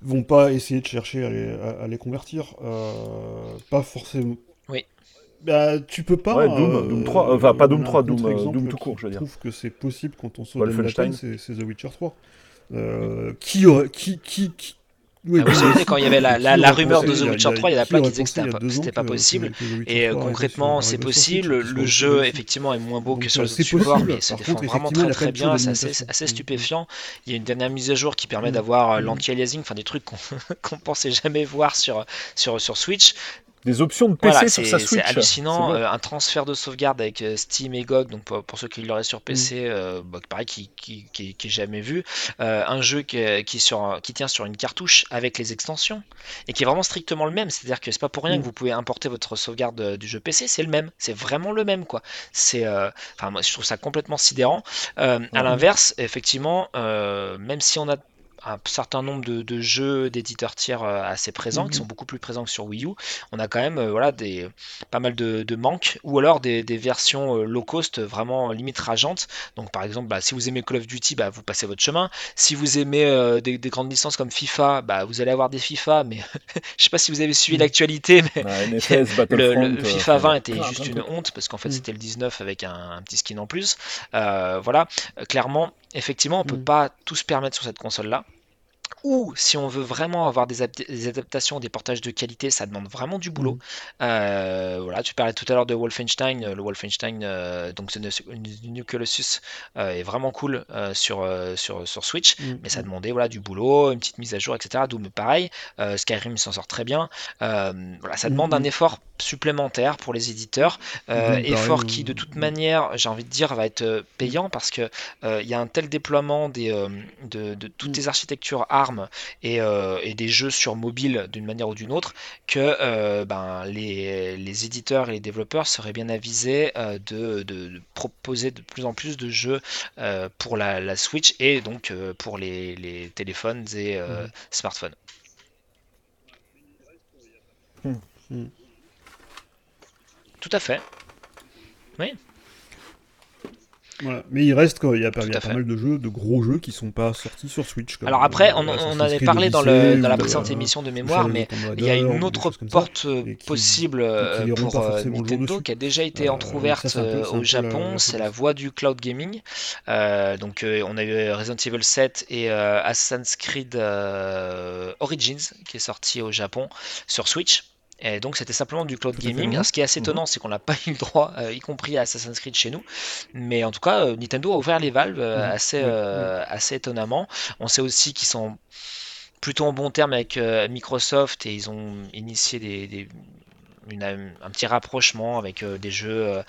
vont, pas essayer de chercher à les, convertir. Euh, pas forcément. Oui. Bah, tu peux pas. Ouais, Doom, 3, euh, enfin pas Doom 3, Doom, euh, Doom tout court, je veux dire. Je trouve que c'est possible quand on saute Wolfenstein, c'est The Witcher 3. qui, aurait, qui, qui, qui, oui, ah, vous savez, quand il y avait la, la, rumeur de The Witcher 3, il y en a plein qui disaient que c'était pas, possible. Et euh, concrètement, c'est possible. Le jeu, effectivement, est moins beau que sur les autres supports, mais se défend vraiment très très bien. C'est assez, stupéfiant. Il y a une dernière mise à jour qui permet mm. d'avoir euh, mm. l'anti-aliasing, enfin des trucs qu'on pensait jamais voir sur, sur, sur Switch des options de PC sur sa Switch. C'est hallucinant. Euh, un transfert de sauvegarde avec euh, Steam et GOG, donc pour, ceux qui l'auraient sur PC, mm. euh, bah, pareil, qui, qui, qui, est jamais vu. un jeu qui, qui, sur, qui tient sur une cartouche avec les extensions et qui est vraiment strictement le même. C'est-à-dire que c'est pas pour rien que mm. vous pouvez importer votre sauvegarde du jeu PC, c'est le même. C'est vraiment le même, quoi. C'est, enfin, moi, je trouve ça complètement sidérant. à l'inverse, effectivement, même si on a un certain nombre de, jeux d'éditeurs tiers euh, assez présents, qui mhm. sont beaucoup plus présents que sur Wii U. On a quand même euh, voilà, des, pas mal de, manques, ou alors des, versions euh, low cost vraiment limite rageantes. Donc par exemple, bah, si vous aimez Call of Duty, bah, vous passez votre chemin. Si vous aimez des, grandes licences comme FIFA, bah, vous allez avoir des FIFA, mais je sais pas si vous avez suivi mhm. l'actualité, mais le, FIFA 20 était juste une honte, parce qu'en fait mhm. c'était le 19 avec un, petit skin en plus. voilà, clairement, effectivement, on peut pas tout se permettre sur cette console-là ou si on veut vraiment avoir des, adaptations, des portages de qualité, ça demande vraiment du boulot. Mm. Euh, voilà, tu parlais tout à l'heure de Wolfenstein, euh, le Wolfenstein, euh, donc New Colossus est vraiment cool sur, sur, sur Switch, mm, mais ça mm. demandait voilà, du boulot, une petite mise à jour, etc. Doom pareil, Skyrim s'en sort très bien. voilà, ça demande un effort supplémentaire pour les éditeurs, effort qui de toute manière, j'ai envie de dire, va être payant parce que il y a un tel déploiement des, de, de, toutes les architectures ARM euh, et, des jeux sur mobile d'une manière ou d'une autre, que euh, ben, les, éditeurs et les développeurs seraient bien avisés euh, de, proposer de plus en plus de jeux pour la, Switch et donc pour les, téléphones et mmh. smartphones. Mmh. Mmh. Tout à fait. Oui. Mais il reste quoi, il y a, pas, mal de jeux, de gros jeux qui sont pas sortis sur Switch. Alors après, on, en avait parlé dans, le, dans la précédente émission de mémoire, mais il y a une autre porte possible euh, pour euh, Nintendo qui a déjà été euh, entrouverte au Japon, c'est la voie du cloud gaming. donc on a eu Resident Evil 7 et Assassin's Creed Origins qui est sorti au Japon sur Switch. Et donc c'était simplement du cloud gaming. ce qui est assez mhm. étonnant, c'est qu'on n'a pas eu le droit, euh, y compris à Assassin's Creed chez nous. Mais en tout cas, euh, Nintendo a ouvert les valves euh, mhm. assez, assez étonnamment. On sait aussi qu'ils sont plutôt en bon terme avec Microsoft et ils ont initié des, un petit rapprochement avec des jeux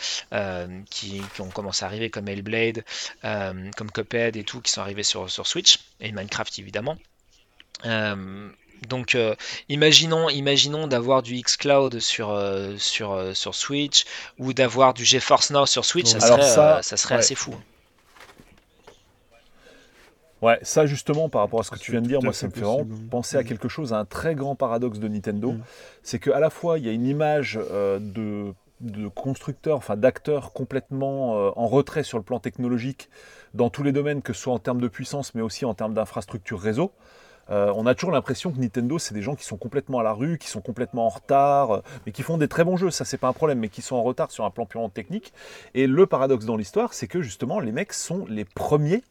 qui, ont commencé à arriver comme Hellblade, comme Cuphead et tout, qui sont arrivés sur, sur Switch, et Minecraft évidemment. Donc, euh, imaginons, imaginons d'avoir du xCloud sur, euh, sur, euh, sur Switch ou d'avoir du GeForce Now sur Switch, ça, serait, ça, serait assez fou. Ouais, ça justement, par rapport à ce que tu viens de dire, moi ça me fait vraiment penser à mm. quelque chose, à un très grand paradoxe de Nintendo. Mm. C'est qu'à la fois, il y a une image de, de constructeurs, enfin d'acteurs complètement en retrait sur le plan technologique dans tous les domaines, que ce soit en termes de puissance, mais aussi en termes d'infrastructure réseau. Euh, on a toujours l'impression que Nintendo, c'est des gens qui sont complètement à la rue, qui sont complètement en retard, euh, mais qui font des très bons jeux, ça c'est pas un problème, mais qui sont en retard sur un plan purement technique. Et le paradoxe dans l'histoire, c'est que justement, les mecs sont les premiers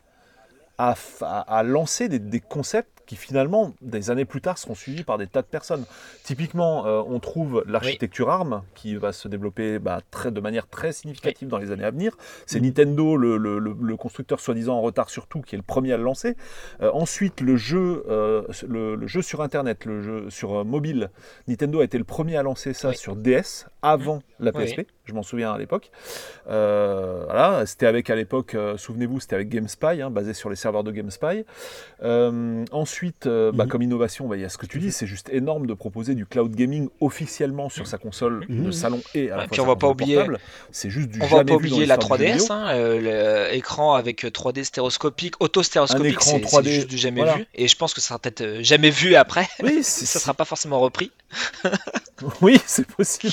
à, lancer des concepts qui finalement, des années plus tard, seront suivis par des tas de personnes. Typiquement, euh, on trouve l'architecture ARM qui va se développer bah, très, de manière très significative dans les années à venir. C'est. Nintendo, le, le- le- le constructeur soi-disant en retard sur tout, qui est le premier à le lancer. Euh, ensuite, le jeu, euh, le, le jeu sur Internet, le jeu sur mobile, Nintendo a été le premier à lancer ça Oui. sur DS avant la Oui, PSP. Je m'en souviens à l'époque. Voilà, c'était avec à l'époque, souvenez-vous, c'était avec GameSpy, hein, basé sur les serveurs de GameSpy. Euh, ensuite, euh, bah, Mhm. comme innovation, bah, il y a ce que tu dis, c'est juste énorme de proposer du cloud gaming officiellement sur sa console Mhm. de salon et à la Ouais, fois puis on va pas console oublier- portable. C'est juste du On va pas oublier la l'histoire du jeu 3DS, vidéo. hein, euh, l'écran avec 3D stéréoscopique, Un auto-stéréoscopique, écran c'est 3D, c'est juste du jamais voilà. vu. Et je pense que ça sera peut-être euh, jamais vu après. Oui, c'est- ça sera pas forcément repris. Oui, c'est possible.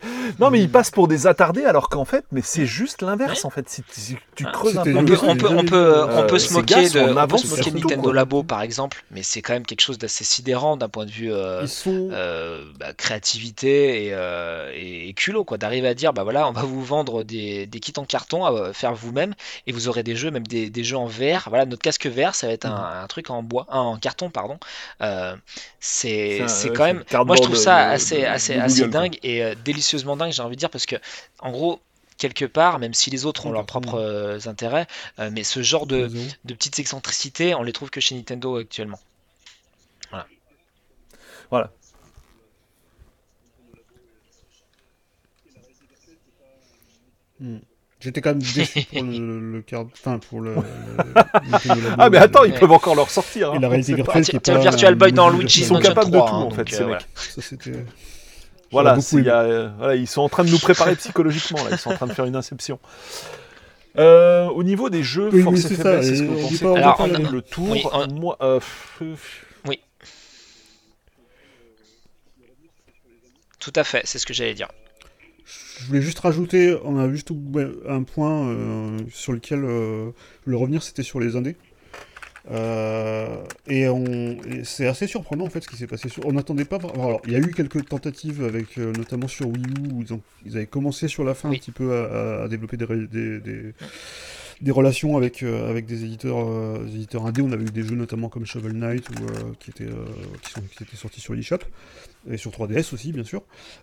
non, mais ils passent pour des attardés alors qu'en fait, mais c'est juste l'inverse en fait. Si, si tu Ah, creuses un peu. On peut, on peut, on peut, on Euh, se moquer de, on peut se moquer Nintendo. Labo par exemple, mais c'est quand même quelque chose d'assez sidérant d'un point de vue euh, sont. euh, bah, créativité et, euh, et, et culot quoi d'arriver à dire bah voilà on va vous vendre des, des kits en carton à faire vous-même et vous aurez des jeux même des, des jeux en verre voilà notre casque vert ça va être un, un truc en bois un- en carton pardon c'est quand même moi je trouve ça de- assez de- assez de assez Google, quoi. dingue et délicieusement dingue j'ai envie de dire parce que en gros quelque part même si les autres ont leurs propres euh, intérêts euh, mais ce genre de, petites excentricités on les trouve que chez Nintendo actuellement Voilà. Hmm. J'étais quand même déçu pour le, le card... Enfin, pour le. Ah, mais attends, ils peuvent encore le ressortir. Et hein. la réalité virtuelle qui est pas Virtual Boy dans Luigi's Ils sont Mansion capables de 3, tout, hein, en fait, ces euh, mecs. voilà. Ça, c'était. Voilà, beaucoup c'est- il y a, euh, voilà, ils sont en train de nous préparer psychologiquement, là. Ils sont en train de faire une inception. Euh, au niveau des jeux, Oui, force oui, et faiblesse, est-ce et que vous on pensez pas- on le tour Oui, on- Moi, euh, pff, Tout à fait, c'est ce que j'allais dire. Je voulais juste rajouter, on a juste un point euh, sur lequel euh, je voulais revenir, c'était sur les indés. Euh, et c'est assez surprenant en fait ce qui s'est passé. Sur, on n'attendait pas. Alors, il y a eu quelques tentatives avec, euh, notamment sur Wii U, où ils, ont- ils avaient commencé sur la fin Oui. un petit peu à, à- à développer des, ré- des, des- des relations avec, euh, avec des éditeurs, euh, des éditeurs indés. On avait eu des jeux notamment comme Shovel Knight ou, euh, qui, étaient, euh, qui, sont, qui étaient sortis sur l'eShop et sur 3DS aussi bien sûr.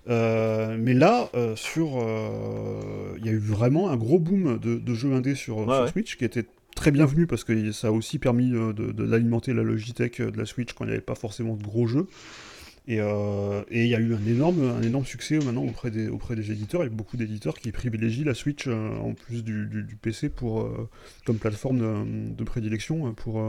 Euh, mais là, euh, sur, euh, il y a eu vraiment un gros boom de, de jeux indés sur, Ouais, sur ouais. Switch qui était très bienvenu parce que ça a aussi permis euh, de, de- d'alimenter la Logitech euh, de la Switch quand il n'y avait pas forcément de gros jeux. Et euh, et il y a eu un énorme, un énorme succès maintenant auprès des, auprès des éditeurs. Il y a beaucoup d'éditeurs qui privilégient la Switch euh, en plus du, du- du PC pour, euh, comme plateforme de, de prédilection pour,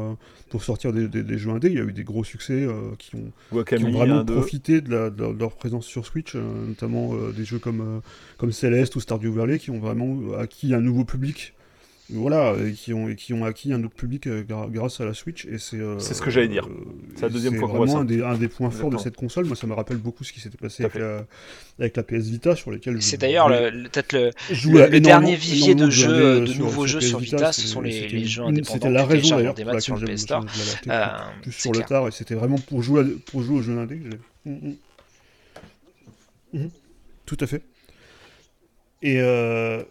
pour sortir des, des- des jeux indés. Il y a eu des gros succès qui, ont, qui ont vraiment profité de, la- de- leur présence sur Switch, notamment des jeux comme, comme Celeste ou Stardew Valley qui ont vraiment acquis un nouveau public. Voilà, et qui ont, et qui ont acquis un autre public euh, grâce à la Switch. Et c'est, euh, C'est ce que j'allais dire. euh, C'est la deuxième c'est fois qu'on voit ça. Un des, un des points forts de cette console. Moi, ça me rappelle beaucoup ce qui s'était passé avec la, avec la PS Vita, sur lesquels je C'est d'ailleurs peut-être le, dernier vivier de jeux, de nouveaux jeux sur Vita, ce sont les- c'était les jeux indépendants C'était la raison d'ailleurs pour laquelle sur le j'avais- Euh, plus sur le tard et c'était vraiment pour jouer, à- pour jouer aux jeux indés. Mm, mm. Mhm. Tout à fait. Et, euh,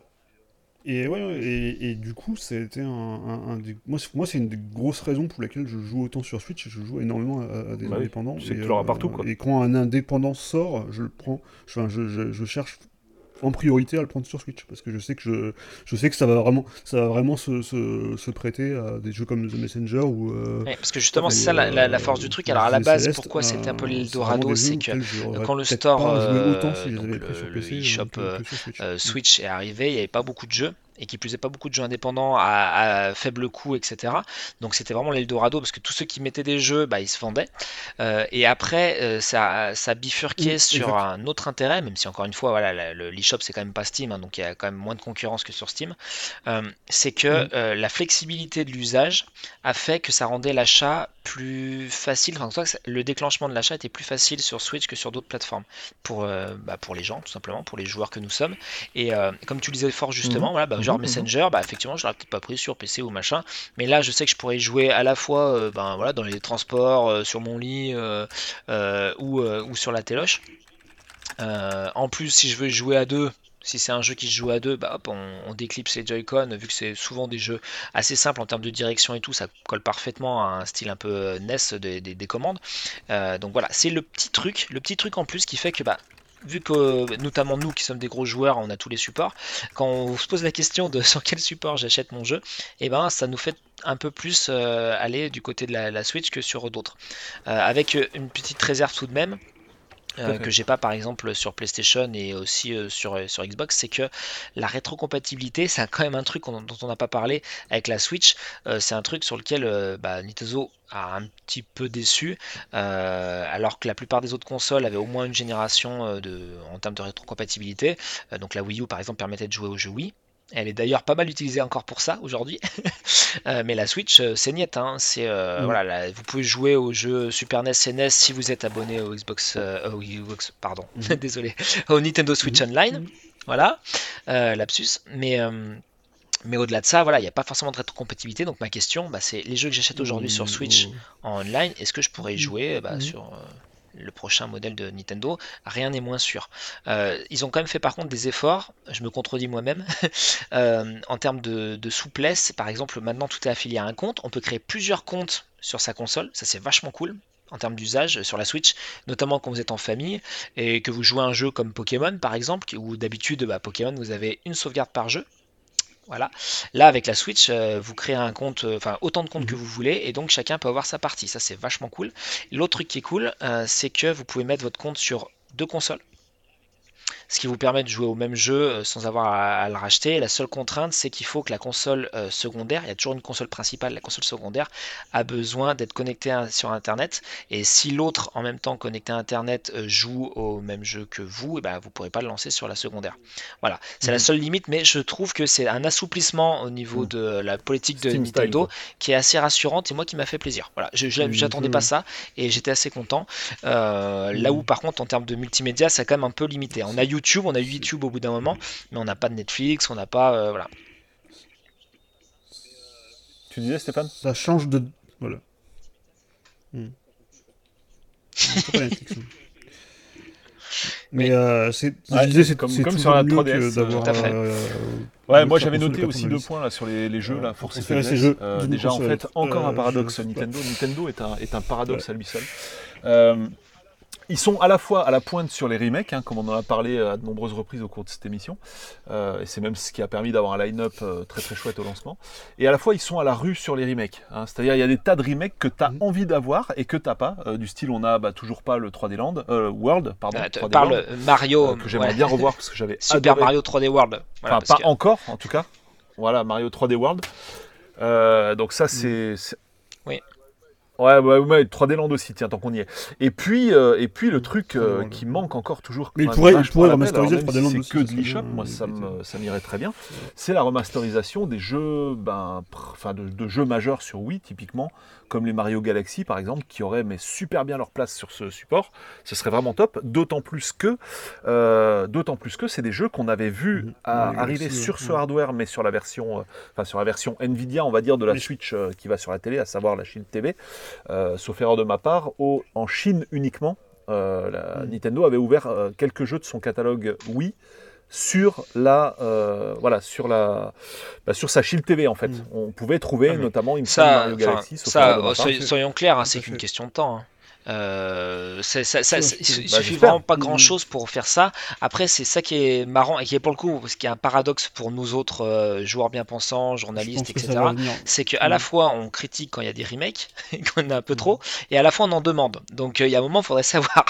et, ouais, et, et du coup, c'était un, un- un des... Moi, c'est- moi, c'est une des grosses raisons pour lesquelles je joue autant sur Switch. Je joue énormément à, à des Bah indépendants. sais et, que tu l'auras euh, partout, quoi. Et quand un indépendant sort, je le prends. Enfin, je, je- je cherche en priorité à le prendre sur Switch parce que je sais que je, je sais que ça va vraiment ça va vraiment se, se, se prêter à des jeux comme The Messenger ou euh, Ouais, parce que justement, c'est ça la, la- la euh, force du truc. Alors à la base, pourquoi c'était un peu euh, l'Eldorado, c'est que quand le store, si donc le- le eShop. Switch est arrivé, il n'y avait pas beaucoup de jeux et qui plus est pas beaucoup de jeux indépendants à, à faible coût, etc. Donc c'était vraiment l'Eldorado parce que tous ceux qui mettaient des jeux, bah, ils se vendaient. Euh, et après, euh, ça, ça bifurquait sur exact. un autre intérêt, même si encore une fois, voilà, la- le- l'eShop c'est quand même pas Steam, hein, donc il y a quand même moins de concurrence que sur Steam. Euh, c'est que la flexibilité de l'usage a fait que ça rendait l'achat plus facile. Enfin, le déclenchement de l'achat était plus facile sur Switch que sur d'autres plateformes pour, euh, bah, pour les gens, tout simplement, pour les joueurs que nous sommes. Et euh, comme tu le disais fort justement, Mhm. voilà, bah, genre Mhm, Messenger, bah, effectivement, je l'aurais peut-être pas pris sur PC ou machin, mais là, je sais que je pourrais jouer à la fois euh, ben, voilà, dans les transports, sur mon lit ou, ou sur la téloche. En plus, si je veux jouer à deux, Si c'est un jeu qui se joue à deux, bah hop, on, déclipse les Joy-Con, vu que c'est souvent des jeux assez simples en termes de direction et tout, ça colle parfaitement à un style un peu NES des, commandes. donc voilà, c'est le petit truc, le petit truc en plus qui fait que bah, vu que notamment nous qui sommes des gros joueurs, on a tous les supports, quand on se pose la question de sur quel support j'achète mon jeu, et eh ben ça nous fait un peu plus euh, aller du côté de la, Switch que sur d'autres. Euh, avec une petite réserve tout de même, euh, que j'ai pas par exemple sur PlayStation et aussi sur, sur Xbox, c'est que la rétrocompatibilité, c'est quand même un truc dont on n'a pas parlé avec la Switch. c'est un truc sur lequel bah, Nintendo a un petit peu déçu, alors que la plupart des autres consoles avaient au moins une génération de, en termes de rétrocompatibilité. donc la Wii U par exemple permettait de jouer au jeu Wii. Elle est d'ailleurs pas mal utilisée encore pour ça aujourd'hui. Euh, mais la Switch, euh, c'est niet. Hein. C'est, euh, mm. voilà, vous pouvez jouer au jeu Super NES et NES si vous êtes abonné au Xbox, pardon, mm. désolé, au Nintendo Switch mm. Online. Voilà, lapsus. Mais mais au-delà de ça, voilà, il n'y a pas forcément de rétrocompatibilité. Donc ma question, bah, c'est les jeux que j'achète aujourd'hui sur Switch en online, est-ce que je pourrais y jouer bah, sur le prochain modèle de Nintendo, rien n'est moins sûr. Euh, ils ont quand même fait par contre des efforts, je me contredis moi-même, euh, en termes de, souplesse. Par exemple, maintenant tout est affilié à un compte, on peut créer plusieurs comptes sur sa console, ça c'est vachement cool en termes d'usage sur la Switch, notamment quand vous êtes en famille et que vous jouez un jeu comme Pokémon par exemple, où d'habitude bah, Pokémon vous avez une sauvegarde par jeu, voilà. Là, avec la Switch, euh, vous créez un compte, euh, enfin autant de comptes que mhm. vous voulez, et donc chacun peut avoir sa partie. Ça, c'est vachement cool. L'autre truc qui est cool, euh, c'est que vous pouvez mettre votre compte sur deux consoles ce qui vous permet de jouer au même jeu euh, sans avoir à, le racheter. La seule contrainte, c'est qu'il faut que la console euh, secondaire, il y a toujours une console principale, la console secondaire a besoin d'être connectée sur Internet. Et si l'autre, en même temps connecté à Internet, euh, joue au même jeu que vous, et eh ben, vous ne pourrez pas le lancer sur la secondaire. Voilà, c'est la mhm. seule limite, mais je trouve que c'est un assouplissement au niveau mhm. de la politique de Nintendo qui est assez rassurante et moi qui m'a fait plaisir. Voilà, je n'attendais pas ça et j'étais assez content. Là où, par contre, en termes de multimédia, c'est quand même un peu limité. On a YouTube YouTube, on a eu YouTube au bout d'un moment, mais on n'a pas de Netflix, on n'a pas. Euh, voilà. Tu disais, Stéphane? Ça change de. Voilà. Hmm. Mais euh, c'est, disais, comme, comme sur la 3DS. Euh, ouais, moi j'avais noté aussi deux points là sur les, les jeux là, force et jeux déjà en fait encore un paradoxe Nintendo. Nintendo est un, est un paradoxe à lui seul. Ils sont à la fois à la pointe sur les remakes, hein, comme on en a parlé à de nombreuses reprises au cours de cette émission, euh, et c'est même ce qui a permis d'avoir un line-up euh, très très chouette au lancement, et à la fois ils sont à la rue sur les remakes, hein. c'est-à-dire il y a des tas de remakes que tu as mhm. envie d'avoir et que t'as pas, euh, du style on a bah, toujours pas le 3D Land, World, pardon, 3D parle Mario, que j'aimerais bien revoir parce que j'avais Super Mario 3D World, enfin pas encore en tout cas, voilà Mario 3D World, donc ça c'est oui. Ouais, ouais, ouais, 3D Land aussi, tiens, tant qu'on y est. Et puis, euh, et puis le truc euh, qui manque encore toujours. Mais il pourrait, il pourrait remasteriser 3D Land C'est que de l'eShop, moi ça m'irait très bien. C'est la remasterisation des jeux, ben, enfin de, de, jeux majeurs sur Wii, typiquement, comme les Mario Galaxy par exemple, qui auraient mais super bien leur place sur ce support. Ce serait vraiment top, d'autant plus que, euh, d'autant plus que c'est des jeux qu'on avait vu mhm. arriver sur ce hardware, mais sur la version, euh, enfin sur la version Nvidia, on va dire, de la Switch euh, qui va sur la télé, à savoir la Chine TV. sauf erreur de ma part, au, en Chine uniquement. la, mhm. Nintendo avait ouvert quelques jeux de son catalogue Wii sur la euh, voilà sur la bah, sur sa Shield TV en fait. Mm. On pouvait trouver ah, notamment une ça, Mario Galaxy. Ça, soyons, clairs, hein, c'est qu'une question de temps. Hein. Euh, ça, ça, il bah, suffit vraiment pas grand chose pour faire ça. Après, c'est ça qui est marrant et qui est pour le coup, ce qui est un paradoxe pour nous autres euh, joueurs bien pensants, journalistes, etc. C'est qu'à la mm. fois on critique quand il y a des remakes, quand on a un peu trop, et à la fois on en demande. Donc il y a un moment, il faudrait savoir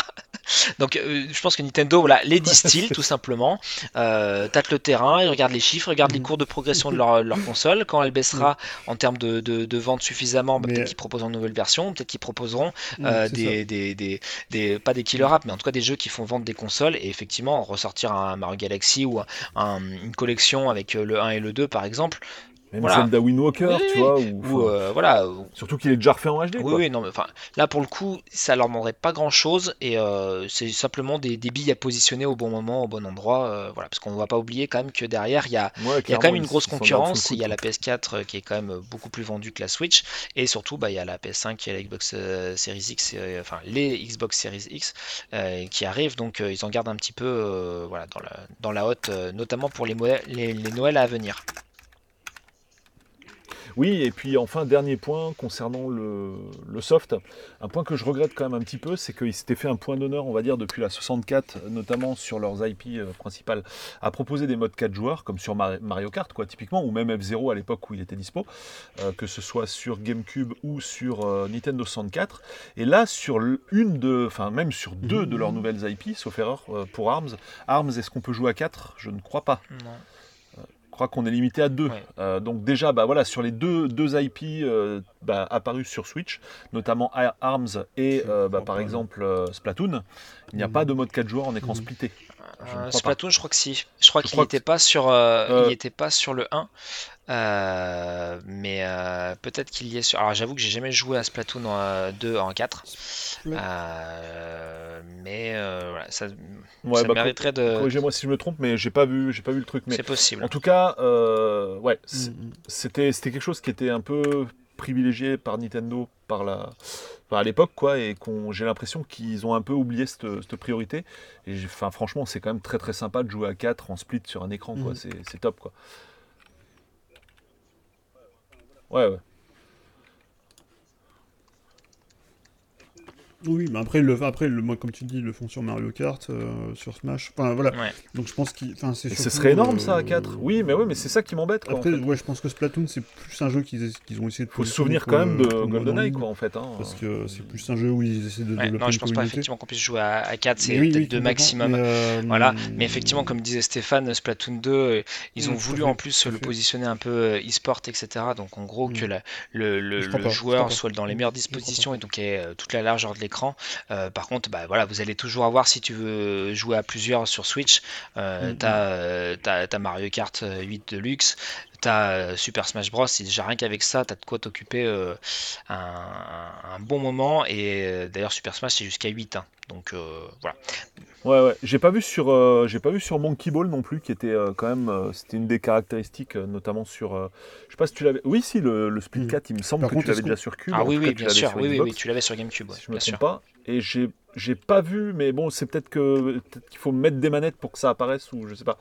Donc euh, je pense que Nintendo voilà, les distille tout simplement, euh, tâte le terrain, ils regardent les chiffres, regardent les cours de progression de leur, leur console. Quand elle baissera en termes de, de, vente suffisamment, bah, peut-être qu'ils proposeront une nouvelle version, peut-être qu'ils proposeront euh, des, des, des, des, pas des killer apps, mais en tout cas des jeux qui font vendre des consoles et effectivement ressortir un Mario Galaxy ou une collection avec le 1 et le 2 par exemple Même Voilà. Zelda Wind Walker, Oui, tu vois. Ou, euh, voilà, ou- Surtout qu'il est déjà refait en HD. Oui, quoi. oui, non, mais enfin, là pour le coup, ça leur demanderait pas grand-chose et euh, c'est simplement des, des billes à positionner au bon moment, au bon endroit, euh, voilà, parce qu'on ne va pas oublier quand même que derrière il y a, Ouais, y a quand même une grosse concurrence. Il y a la PS4 euh, qui est quand même beaucoup plus vendue que la Switch et surtout bah, il y a la PS5 et la Xbox Series X, enfin les Xbox Series X qui arrivent, donc ils en gardent un petit peu, voilà, dans la dans la hotte, notamment pour les, les, les Noëls à venir. Oui, et puis enfin, dernier point concernant le, le soft. Un point que je regrette quand même un petit peu, c'est qu'ils s'étaient fait un point d'honneur, on va dire, depuis la 64, notamment sur leurs IP euh, principales, à proposer des modes 4 joueurs, comme sur Mar- Mario Kart, quoi, typiquement, ou même F0 à l'époque où il était dispo, euh, que ce soit sur GameCube ou sur euh, Nintendo 64. Et là, sur une de, enfin, même sur deux de leurs nouvelles IP, sauf erreur euh, pour ARMS, ARMS, est-ce qu'on peut jouer à 4 Je ne crois pas. Non. Je crois qu'on est limité à deux. Ouais. Euh, donc déjà, bah voilà, sur les deux, deux IP euh, bah, apparus sur Switch, notamment Ar- ARMS et euh, bah, par exemple euh, Splatoon, il n'y a Mhm. pas de mode 4 joueurs en écran Mhm. splitté. Je Euh, pas. Splatoon, je crois que si. Je crois qu'il n'était que- pas sur, euh, Euh, il était pas sur le 1. Euh, mais euh, peut-être qu'il y est sur. Alors j'avoue que j'ai jamais joué à Splatoon en, euh, 2 en 4. Splat- Euh, mais euh, voilà, ça, Ouais, ça bah, mériterait de. Corrigez-moi si je me trompe, mais j'ai pas vu, j'ai pas vu le truc. Mais C'est possible. en tout cas, euh, ouais, Mm, mm. c'était c'était quelque chose qui était un peu privilégié par Nintendo par la enfin, à l'époque quoi et qu'on j'ai l'impression qu'ils ont un peu oublié cette, cette priorité et enfin franchement c'est quand même très très sympa de jouer à 4 en split sur un écran quoi c'est c'est top quoi ouais ouais Oui, mais après, le, après le, moi, comme tu dis, ils le font sur Mario Kart, euh, sur Smash. Enfin, voilà. Ouais. Donc je pense qu'il. Enfin, ce serait énorme ça à euh, 4 oui mais oui mais c'est ça qui m'embête en Après, fait. ouais, je pense que Splatoon, c'est plus un jeu qu'ils qu'ils ont essayé de. faut se souvenir quand même de GoldenEye quoi en fait hein. Parce que c'est plus un jeu où ils essaient de Ouais, développer non, je une pense pas effectivement qu'on puisse jouer à, à 4, c'est oui, peut-être oui, 2 complètement, maximum. mais, euh, Voilà, mais effectivement, comme disait Stéphane, Splatoon 2, euh, ils Mm, ont à voulu en plus à le positionner un peu e-sport, etc. Donc en gros, Mm. que la- le, joueur soit dans les Mm, meilleures dispositions et donc ait toute la largeur de l'écran. Euh, par contre, bah, voilà, vous allez toujours avoir, si tu veux jouer à plusieurs sur Switch, euh, Mm, t'as euh, t'as- t'as Mario Kart euh, 8 Deluxe, t'as euh, Super Smash Bros. Et déjà rien qu'avec ça, t'as de quoi t'occuper euh, un, un bon moment. Et euh, d'ailleurs, Super Smash, c'est jusqu'à 8. hein. Donc euh, voilà. Ouais, ouais. J'ai pas vu sur, euh, j'ai pas vu sur Monkey Ball non plus, qui était euh, quand même, euh, c'était une des caractéristiques, euh, notamment sur, euh, je sais pas si tu l'avais. Oui, si le, le Split Mhm. 4, il me semble Par que contre, tu l'avais déjà sur Cube. Ah oui, oui, bien sûr. Oui, oui, oui, tu l'avais sur GameCube. ouais, si je me bien sûr. pas. Et j'ai, j'ai pas vu, mais bon, c'est peut-être que, peut-être qu'il faut mettre des manettes pour que ça apparaisse ou je sais pas.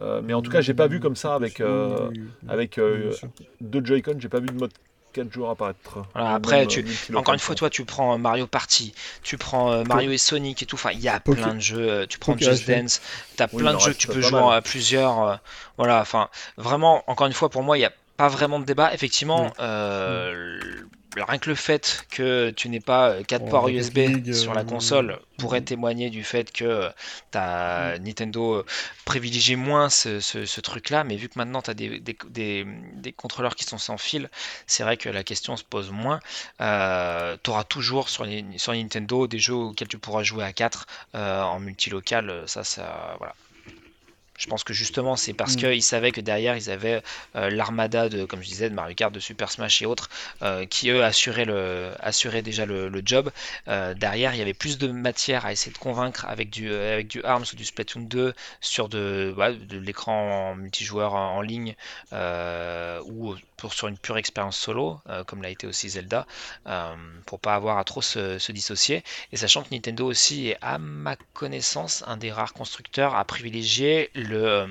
Euh, mais en tout cas, j'ai pas vu comme ça avec, euh, avec euh, deux Joy-Con, j'ai pas vu de mode 4 joueurs apparaître. Voilà, après, même, tu- euh, Encore une fois, toi, tu prends Mario Party, tu prends euh, Mario et Sonic et tout. Enfin, il y a Poké- plein de jeux. Tu prends Poké Just. Dance, t'as Oui, plein de jeux que tu peux jouer mal. à plusieurs. euh, voilà, enfin, vraiment, encore une fois, pour moi, il n'y a pas vraiment de débat. Effectivement, euh, rien que le fait que tu n'aies pas 4 Oh, ports USB League, sur la euh, console pourrait mm. témoigner du fait que ta Nintendo euh, privilégie moins ce, ce- ce truc-là, mais vu que maintenant tu as des, des- des- des contrôleurs qui sont sans fil, c'est vrai que la question se pose moins. tu auras toujours sur, les- sur Nintendo des jeux auxquels tu pourras jouer à 4 euh, en multilocal, ça, ça, voilà. Je pense que justement c'est parce Mm. qu'ils savaient que derrière ils avaient euh, l'armada de, comme je disais, de Mario Kart, de Super Smash et autres, euh, qui eux assuraient, le, assuraient déjà le, le job. Euh, derrière il y avait plus de matière à essayer de convaincre avec du, avec du ARMS ou du Splatoon 2 sur de, l'écran multijoueur en, en ligne ou pour, sur une pure expérience solo, comme l'a été aussi Zelda, pour pas avoir à trop se, se dissocier. Et sachant que Nintendo aussi est, à ma connaissance, un des rares constructeurs à privilégier le,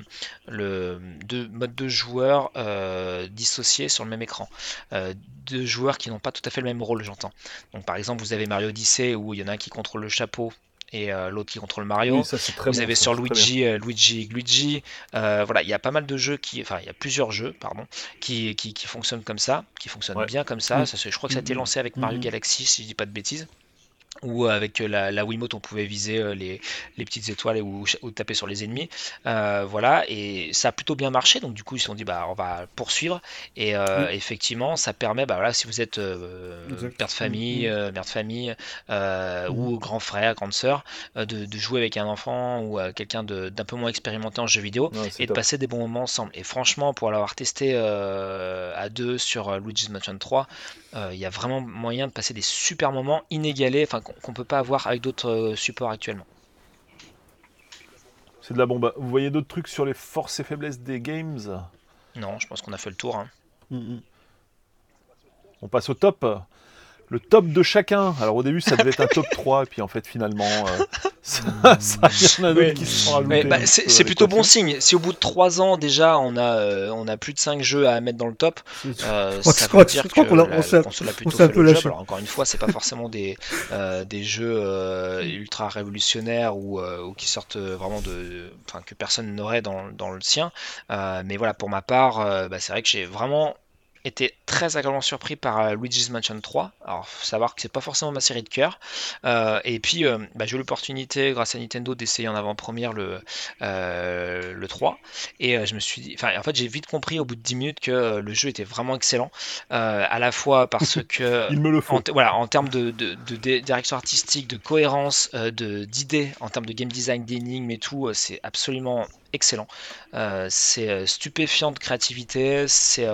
le de, mode de joueurs euh, dissociés sur le même écran. Euh, deux joueurs qui n'ont pas tout à fait le même rôle, j'entends. Donc par exemple, vous avez Mario Odyssey où il y en a un qui contrôle le chapeau et euh, l'autre qui contrôle Mario. Oui, ça, Vous bon, avez ça, sur. Luigi, euh, Luigi Luigi. Euh, voilà, il y a pas mal de jeux qui, enfin, il y a plusieurs jeux, pardon, qui, qui, qui fonctionnent comme ça, qui fonctionnent Ouais. bien comme ça. Mm. Ça, je crois que ça a été Mhm. lancé avec Mario Mhm. Galaxy, si je dis pas de bêtises. Où avec la, la Wiimote on pouvait viser euh, les, les petites étoiles ou, ou taper sur les ennemis. Euh, voilà, et ça a plutôt bien marché, donc du coup ils se sont dit bah on va poursuivre. Et euh, effectivement, ça permet, bah voilà, si vous êtes euh, père de famille, euh, mère de famille, euh, ou grand frère, grande sœur, euh, de, de jouer avec un enfant ou euh, quelqu'un d'un peu moins expérimenté en jeu vidéo et de passer des bons moments ensemble. Et franchement, pour l'avoir testé euh, à deux sur euh, Luigi's Mansion 3, euh, il y a vraiment moyen de passer des super moments inégalés, enfin qu'on peut pas avoir avec d'autres euh, supports actuellement. C'est de la bombe. Vous voyez d'autres trucs sur les forces et faiblesses des games? Non, je pense qu'on a fait le tour. hein. Mm, mm. On passe au top. Le top de chacun. Alors au début, ça devait être un top 3, et puis en fait, finalement, euh, ça, ça- il y en a d'autres Ouais. qui se sont rajoutés. Mais bah, un c'est plutôt bon signe. Si au bout de 3 ans déjà on a, euh, on a plus de 5 jeux à mettre dans le top, C'est- euh, crois- ça je crois- veut dire que la, la console a plutôt fait peu le job. lâché. Alors encore une fois, c'est pas forcément des, euh, des jeux euh, ultra révolutionnaires ou, euh, ou qui sortent vraiment de, enfin que personne n'aurait dans, dans le sien. Euh, mais voilà, pour ma part, euh, bah, c'est vrai que j'ai vraiment été très agréablement surpris par euh, Luigi's Mansion 3. Alors, faut savoir que c'est pas forcément ma série de cœur. Euh, et puis, euh, bah, j'ai eu l'opportunité, grâce à Nintendo, d'essayer en avant-première le, le 3. Et je me suis dit, enfin, en fait, j'ai vite compris au bout de 10 minutes que le jeu était vraiment excellent. À la fois parce que. Il me le faut. En, voilà, en termes de, de- de dé- direction artistique, de cohérence, d'idées, en termes de game design, d'énigmes et tout, c'est absolument excellent. C'est stupéfiant de créativité, c'est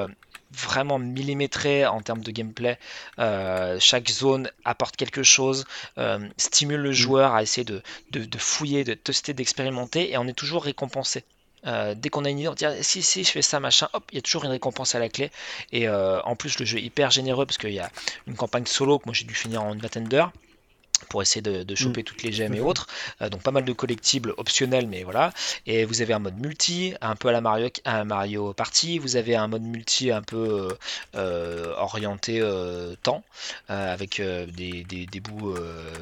vraiment millimétré en termes de gameplay. Euh, chaque zone apporte quelque chose, euh, stimule le joueur à essayer de, de- de fouiller, de tester, d'expérimenter, et on est toujours récompensé. Euh, dès qu'on a une idée, on dit ah, si si je fais ça machin, hop, il y a toujours une récompense à la clé. Et en plus le jeu est hyper généreux parce qu'il y a une campagne solo que moi j'ai dû finir en une vingtaine d'heures pour essayer de, de choper toutes les gemmes et autres. Euh, donc pas mal de collectibles optionnels, mais voilà. Et vous avez un mode multi, un peu à la Mario, à Mario Party. Vous avez un mode multi un peu euh, euh, orienté euh, temps, avec des, des- des bouts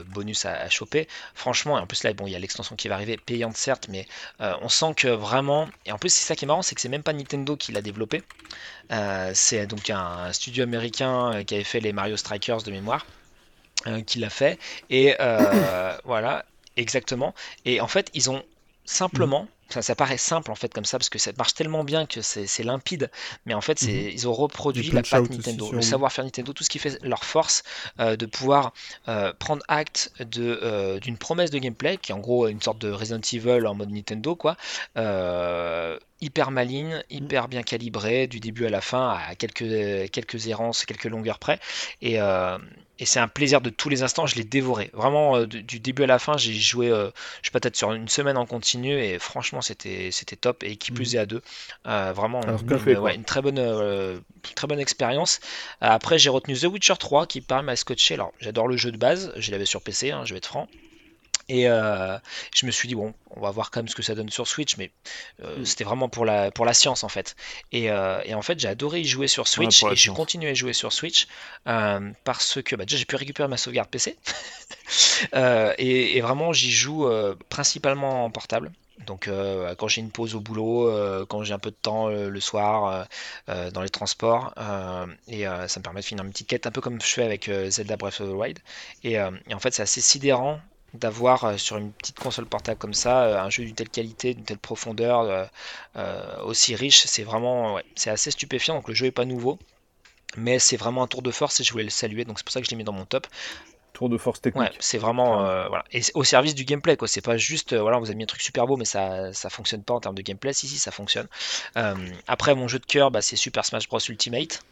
bonus à, à choper. Franchement, et en plus là, bon, il y a l'extension qui va arriver, payante certes, mais on sent que vraiment. Et en plus, c'est ça qui est marrant, c'est que c'est même pas Nintendo qui l'a développé. C'est donc un studio américain qui avait fait les Mario Strikers de mémoire euh, qui l'a fait. Et euh, voilà, exactement. Et en fait, ils ont simplement, ça, ça paraît simple en fait comme ça, parce que ça marche tellement bien que c'est limpide, mais en fait, c'est, Mhm. ils ont reproduit la patte Nintendo, le savoir-faire Nintendo, tout ce qui fait leur force euh, de pouvoir euh, prendre acte de, euh, d'une promesse de gameplay, qui est en gros une sorte de Resident Evil en mode Nintendo, quoi. Hyper maligne, hyper bien calibré, du début à la fin, à quelques, quelques errances, quelques longueurs près. Et, et c'est un plaisir de tous les instants, je l'ai dévoré. Vraiment, euh, du, début à la fin, j'ai joué, euh, je sais pas, peut-être sur une semaine en continu, et franchement, c'était top. Et qui plus est à deux, Euh, vraiment Alors, une, que fait, ouais, quoi. une très bonne, très bonne expérience. Après, j'ai retenu The Witcher 3, qui pareil m'a scotché. Alors, j'adore le jeu de base, je l'avais sur PC, hein, je vais être franc. Et euh, je me suis dit, bon, on va voir quand même ce que ça donne sur Switch, mais euh, Mm. c'était vraiment pour la, pour la science en fait. Et, euh, et en fait, j'ai adoré y jouer sur Switch et j'ai science. continué à jouer sur Switch parce que bah, déjà j'ai pu récupérer ma sauvegarde PC et, et vraiment j'y joue principalement en portable. Donc euh, quand j'ai une pause au boulot, euh, quand j'ai un peu de temps euh, le soir dans les transports, et ça me permet de finir une petite quête un peu comme je fais avec Zelda Breath of the Wild. Et, et en fait c'est assez sidérant d'avoir euh, sur une petite console portable comme ça euh, un jeu d'une telle qualité, d'une telle profondeur, euh, aussi riche. C'est vraiment, ouais, c'est assez stupéfiant. Donc le jeu est pas nouveau, mais c'est vraiment un tour de force et je voulais le saluer. Donc c'est pour ça que je l'ai mis dans mon top. Tour de force Ouais, technique. c'est vraiment euh, voilà. Et au service du gameplay quoi. C'est pas juste euh, voilà, vous avez mis un truc super beau, mais ça ça fonctionne pas en termes de gameplay. Si si, ça fonctionne. Euh, après mon jeu de cœur, bah, c'est Super Smash Bros Ultimate.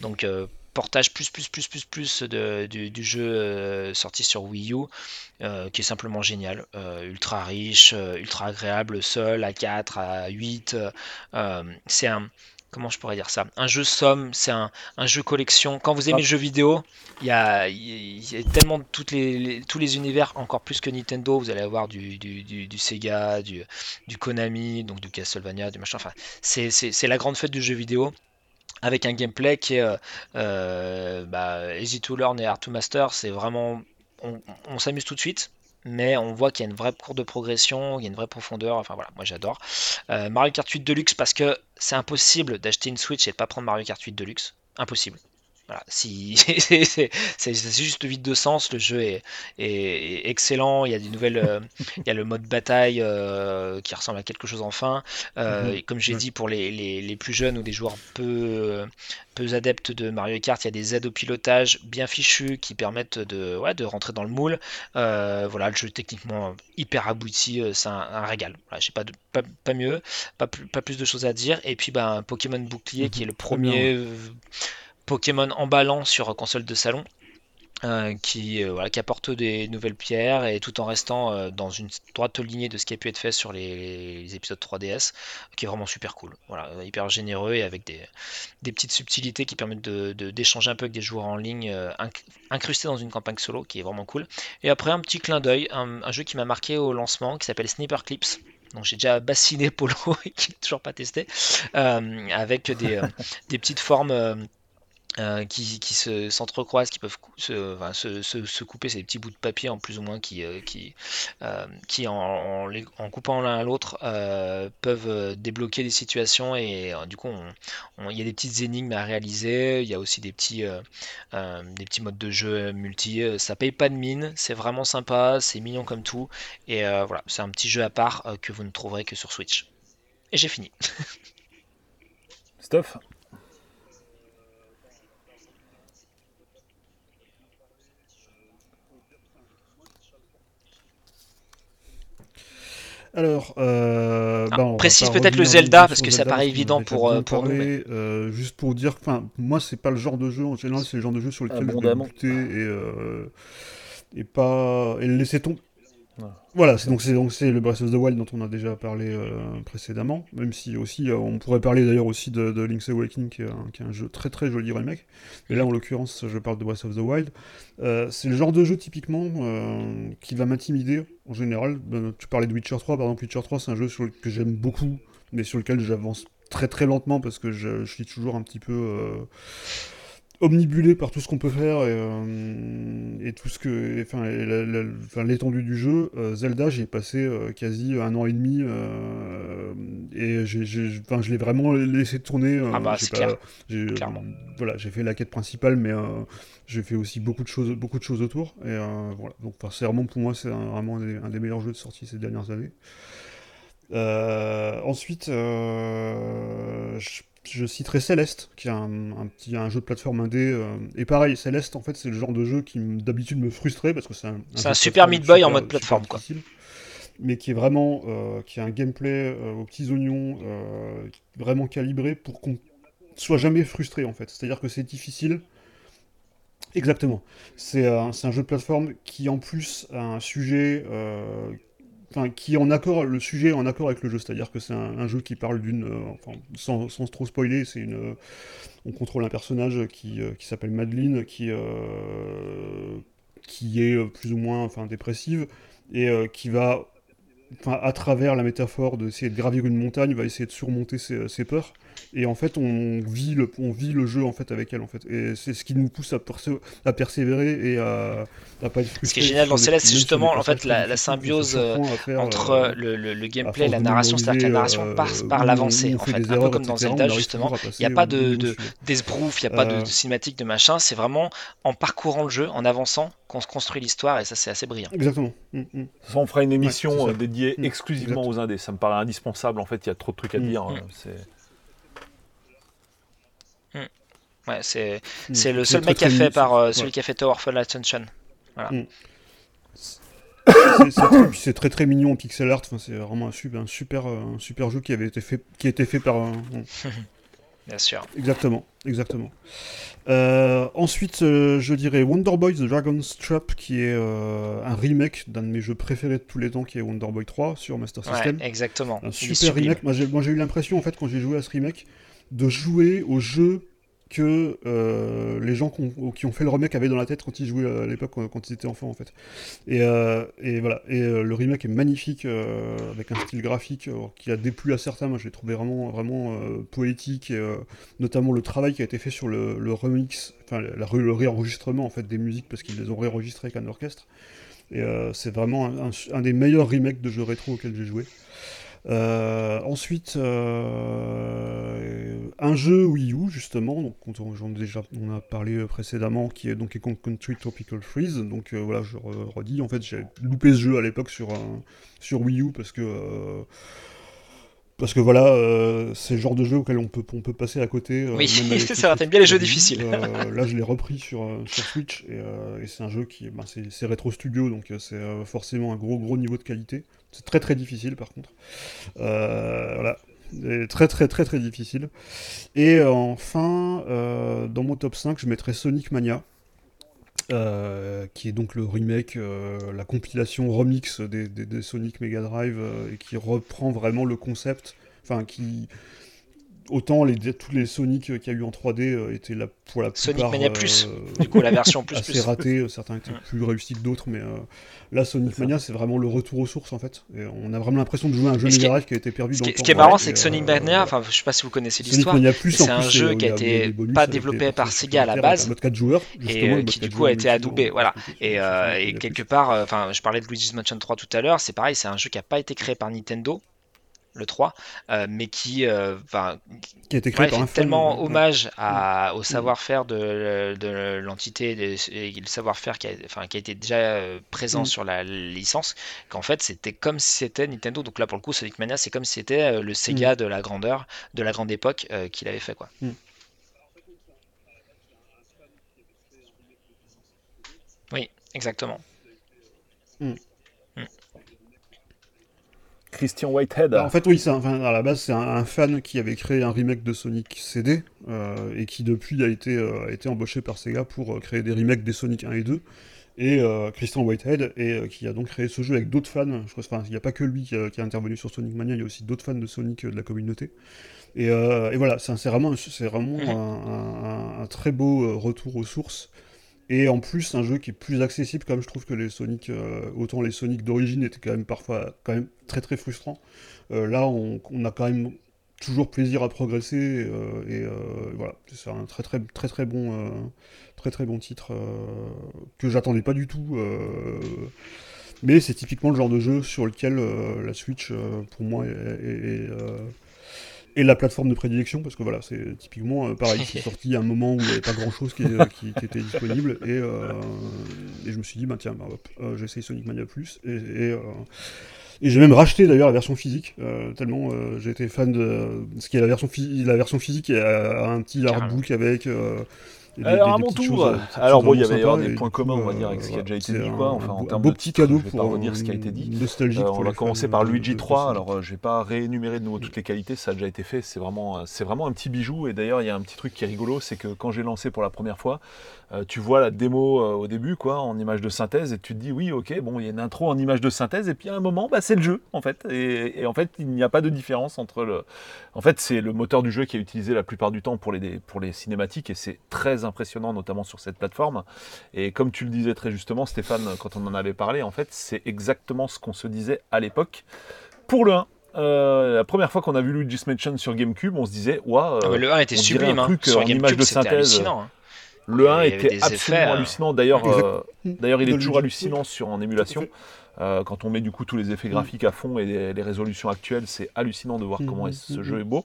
Donc portage plus plus plus plus plus de, du, du jeu euh, sorti sur Wii U, euh, qui est simplement génial, Euh, ultra riche, ultra agréable, seul à 4, à 8. euh, c'est un comment je pourrais dire ça? Un jeu somme, c'est un, un jeu collection. Quand vous aimez Ah. le jeu vidéo, il y a, y a tellement de toutes les, les- tous les univers, encore plus que Nintendo. Vous allez avoir du, du, du- du Sega, du, du Konami, donc du Castlevania, du machin. Enfin, c'est la grande fête du jeu vidéo. Avec un gameplay qui est euh, euh, bah, easy to learn et hard to master, c'est vraiment. On, s'amuse tout de suite, mais on voit qu'il y a une vraie courbe de progression, il y a une vraie profondeur. Enfin voilà, moi j'adore. Euh, Mario Kart 8 Deluxe parce que c'est impossible d'acheter une Switch et de pas prendre Mario Kart 8 Deluxe. Impossible. Voilà, si c'est juste vide de sens, le jeu est, est, excellent. Il y a des nouvelles, euh, il y a le mode bataille euh, qui ressemble à quelque chose enfin. Euh, mhm. Comme j'ai dit pour les, les, les, plus jeunes ou des joueurs peu, peu adeptes de Mario Kart, il y a des aides au pilotage bien fichues qui permettent de, ouais, de rentrer dans le moule. voilà, le jeu est techniquement hyper abouti, c'est un, régal. Voilà, j'ai pas, de, pas, pas, mieux, pas plus, pas plus de choses à dire. Et puis ben, Pokémon Bouclier qui mhm. est le premier Pokémon emballant sur console de salon. Euh, qui, euh, qui apporte des nouvelles pierres et tout en restant euh, dans une droite lignée de ce qui a pu être fait sur les, épisodes 3DS, qui est vraiment super cool. Voilà, hyper généreux et avec des, petites subtilités qui permettent d'échanger de, un peu avec des joueurs en ligne incrustés dans une campagne solo qui est vraiment cool. Et après, un petit clin d'œil, un, jeu qui m'a marqué au lancement qui s'appelle Sniper Clips. Donc j'ai déjà bassiné Polo et qui n'est toujours pas testé, avec des petites formes euh, qui, se, s'entrecroisent, qui peuvent se, enfin, se, se, couper, ces petits bouts de papier en plus ou moins qui, euh, qui, euh, qui en, en, coupant l'un à l'autre peuvent débloquer des situations et du coup il y a des petites énigmes à réaliser, il y a aussi des petits, des petits modes de jeu multi, ça paye pas de mine, c'est vraiment sympa, c'est mignon comme tout et voilà, c'est un petit jeu à part que vous ne trouverez que sur Switch. Et j'ai fini. Stuff Alors, euh, ah, bah, précise peut-être le Zelda parce que ça paraît évident pour, euh, pour nous. Euh, juste pour dire, enfin, moi c'est pas le genre de jeu en général, c'est le genre de jeu sur lequel je vais buter et, euh, et pas et le laisser tomber voilà, c'est donc c'est le Breath of the Wild dont on a déjà parlé euh, précédemment, même si aussi euh, on pourrait parler d'ailleurs aussi de, Link's Awakening qui est, un, jeu très très joli remake. Mais là en l'occurrence, je parle de Breath of the Wild. Euh, c'est le genre de jeu typiquement qui va m'intimider en général. Ben, tu parlais de Witcher 3, par exemple Witcher 3, c'est un jeu sur que j'aime beaucoup, mais sur lequel j'avance très très lentement parce que je, je suis toujours un petit peu omnibulé par tout ce qu'on peut faire et, euh, tout ce que enfin l'étendue du jeu euh, Zelda j'ai passé euh, quasi un an et demi et j'ai je l'ai vraiment laissé tourner ah bah, clair. voilà j'ai fait la quête principale mais j'ai fait aussi beaucoup de choses beaucoup de choses autour et voilà. Donc vraiment pour moi c'est vraiment un des, meilleurs jeux de sortie ces dernières années. Ensuite je je citerai Céleste, qui est un, petit un jeu de plateforme indé. Euh, et pareil, Céleste, en fait, c'est le genre de jeu qui d'habitude me frustrait parce que c'est un, c'est un super Meat Boy en mode plateforme, quoi. mais qui est vraiment, euh, qui a un gameplay euh, aux petits oignons vraiment calibré pour qu'on soit jamais frustré, en fait. C'est-à-dire que c'est difficile. Exactement. C'est un jeu de plateforme qui, en plus, a un sujet qui est en accord, le sujet est en accord avec le jeu, c'est-à-dire que c'est un, jeu qui parle d'une, euh, enfin, sans, sans, trop spoiler, c'est une, euh, on contrôle un personnage qui, euh, qui s'appelle Madeline, qui, qui est plus ou moins, enfin, dépressive et qui va, enfin, à travers la métaphore d'essayer de gravir une montagne, va essayer de surmonter ses, ses peurs et en fait on vit le, on vit le jeu en fait avec elle en fait. Et c'est ce qui nous pousse à, à persévérer et à, à, pas être. Ce qui est génial dans Céleste c'est justement en fait la, la symbiose euh, entre euh, le, le, gameplay et la narration c'est-à-dire que la narration euh, passe par l'avancée en fait un peu comme dans Zelda justement. il n'y a pas de d'esbrouf il n'y a pas de, cinématique de machin. C'est vraiment en parcourant le jeu en avançant qu'on se construit l'histoire et ça c'est assez brillant. Exactement. Mm, mm. ça on fera une émission dédiée mm. exclusivement aux indés. Ça me paraît indispensable en fait. Il y a trop de trucs à dire c'est Ouais, c'est mm. c'est le seul mec qui a fait par euh, celui qui a fait Towerfall Ascension. Voilà. Mm. c'est très très mignon en pixel art. Enfin, c'est vraiment un super, un super, euh, un super jeu qui avait été fait, qui a été fait par. Bien sûr. Exactement, exactement. Euh, ensuite, je dirais Wonder Boy The Dragon's Trap, qui est un remake d'un de mes jeux préférés de tous les temps, qui est Wonder Boy 3 sur Master System. Ouais, exactement. Un super remake. Moi, j'ai eu l'impression, en fait, quand j'ai joué à ce remake, de jouer au jeu que euh, les gens qui ont, fait le remake avaient dans la tête quand ils jouaient à l'époque, quand ils étaient enfants en fait. Et, euh, voilà, et euh, le remake est magnifique, avec un style graphique qui a déplu à certains, moi je l'ai trouvé vraiment, vraiment poétique, et, notamment le travail qui a été fait sur le, remix, enfin le réenregistrement en fait des musiques, parce qu'ils les ont réenregistrées avec un orchestre. Et c'est vraiment un, un, des meilleurs remakes de jeux rétro auxquels j'ai joué. Euh, ensuite, euh, un jeu Wii U, justement, donc on, ai déjà, on a parlé précédemment, qui est donc Country Tropical Freeze. Donc euh, voilà, je redis, en fait, j'ai loupé ce jeu à l'époque sur, sur Wii U parce que parce que voilà, euh, c'est le genre de jeu auquel on peut, on peut passer à côté. Euh, oui, ça, t'aimes bien les jeux difficiles. Euh, là, je l'ai repris sur, sur Switch et, c'est un jeu qui. Ben, c'est Retro Studio, donc c'est forcément un gros, gros niveau de qualité. C'est très, très difficile par contre. voilà. très, très, très, très difficile. Et enfin, dans mon top 5, je mettrai Sonic Mania. Euh, qui est donc le remake, euh, la compilation remix des, Sonic Mega Drive, euh, et qui reprend vraiment le concept, enfin qui autant les, tous les Sonic qu'il y a eu en 3D étaient là pour la plupart Sonic Mania Plus, du coup la version plus assez ratés, certains étaient plus réussis que d'autres, mais là Sonic Mania c'est vraiment le retour aux sources en fait. Et on a vraiment l'impression de jouer à un jeu Mega Drive qui a été perdu ce dans le temps. Ce qui est marrant c'est que Sonic Mania, enfin je sais pas si vous connaissez l'histoire, c'est un jeu qui a été pas développé par Sega à la base, mode 4 joueurs, et qui du coup a été adoubé, voilà. Et quelque part, enfin je parlais de Luigi's Mansion 3 tout à l'heure, c'est pareil, c'est un jeu qui a pas été créé par Nintendo le 3, euh, mais qui, euh, qui a été créé par tellement hommage à, au savoir-faire de, de l'entité et le savoir-faire qui, a, qui a été déjà euh, présent mm. sur la licence, qu'en fait c'était comme si c'était Nintendo. Donc là pour le coup, Sonic Mania, c'est comme si c'était le Sega mm. de la grandeur, de la grande époque qu'il avait fait. quoi. Mm. Oui, exactement. Christian Whitehead. Bah, en fait, oui, enfin, à la base, c'est un, fan qui avait créé un remake de Sonic CD euh, et qui depuis a été, euh, a été embauché par Sega pour euh, créer des remakes des Sonic 1 et 2. Et Christian Whitehead, et, qui a donc créé ce jeu avec d'autres fans. Je crois, il n'y a pas que lui qui a, intervenu sur Sonic Mania, il y a aussi d'autres fans de Sonic de la communauté. Et, et voilà, c'est vraiment, vraiment mhm. un, un, très beau retour aux sources. Et en plus, un jeu qui est plus accessible, comme je trouve que les Sonic, euh, autant les Sonic d'origine étaient quand même parfois quand même très très frustrants. Euh, là, on, a quand même toujours plaisir à progresser euh, et voilà, c'est un très très très très bon très très bon titre que j'attendais pas du tout. mais c'est typiquement le genre de jeu sur lequel la Switch, pour moi, est et la plateforme de prédilection, parce que voilà, c'est typiquement euh, pareil, c'est sorti à un moment où il n'y avait pas grand chose qui, qui, était disponible, et, euh, et, je me suis dit, bah tiens, bah, euh, j'essaye Sonic Mania Plus, et, et, et j'ai même racheté d'ailleurs la version physique, tellement j'ai été fan de ce qui est la version, la version physique, et un petit artbook avec alors, à mon tour, euh, alors bon, il y avait des points communs, on va dire, avec ce qui a déjà été dit, quoi. Enfin, en termes de petit cadeau pas redire ce qui a été dit. Nostalgique. Euh, on va commencer par Luigi 3. Alors, euh, je vais pas réénumérer de nouveau toutes les qualités, ça a déjà été fait. C'est vraiment, c'est vraiment un petit bijou. Et d'ailleurs, il y a un petit truc qui est rigolo, c'est que quand j'ai lancé pour la première fois, tu vois la démo au début, quoi, en image de synthèse, et tu te dis, oui, ok, bon, il y a une intro en image de synthèse, et puis à un moment, bah, c'est le jeu, en fait. Et, en fait, il n'y a pas de différence entre le. En fait, c'est le moteur du jeu qui est utilisé la plupart du temps pour les, pour les cinématiques, et c'est très impressionnant, notamment sur cette plateforme. Et comme tu le disais très justement, Stéphane, quand on en avait parlé, en fait, c'est exactement ce qu'on se disait à l'époque. Pour le 1, euh, la première fois qu'on a vu Luigi's Mansion sur GameCube, on se disait, waouh, wow, le 1 était sublime, un truc hein. en image de synthèse. Le 1 était absolument euh, hallucinant. D'ailleurs, euh, d'ailleurs, il est toujours hallucinant sur en émulation. Euh, quand on met du coup tous les effets mm. graphiques à fond et les, résolutions actuelles, c'est hallucinant de voir mm, comment mm, ce jeu est beau.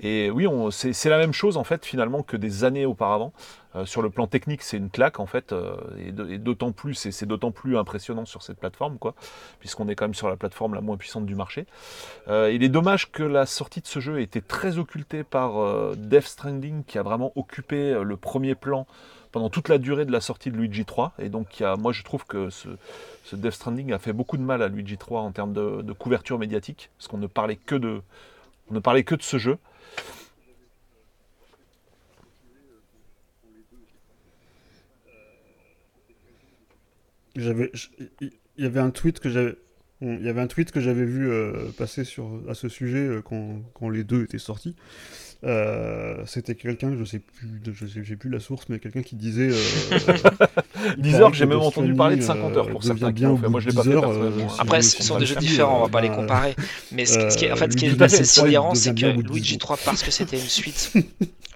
Et oui, c'est la même chose en fait finalement que des années auparavant. Euh, sur le plan technique, c'est une claque en fait, euh, et d'autant plus, c'est d'autant plus impressionnant sur cette plateforme, quoi, puisqu'on est quand même sur la plateforme la moins puissante du marché. il est dommage que la sortie de ce jeu ait été très occultée par Death Stranding, qui a vraiment occupé le premier plan pendant toute la durée de la sortie de Luigi 3. Et donc, moi, je trouve que ce, Death Stranding a fait beaucoup de mal à Luigi 3 en termes de, couverture médiatique, parce qu'on ne parlait que de, on ne parlait que de ce jeu. J'avais, il y avait un tweet que j'avais, il y avait un tweet que j'avais vu euh, passer sur à ce sujet euh, quand, quand, les deux étaient sortis. Euh, c'était quelqu'un, je sais plus, je sais, j'ai plus la source, mais quelqu'un qui disait. Euh, 10 heures, j'ai même entendu parler de 50 heures pour certains. Bien Moi, je l'ai pas fait personnellement. Euh, Après, ce sont des jeux différents, on va pas les comparer. Mais ce, qui est, en fait, ce qui est assez sidérant, c'est que Luigi 3, parce que c'était une suite,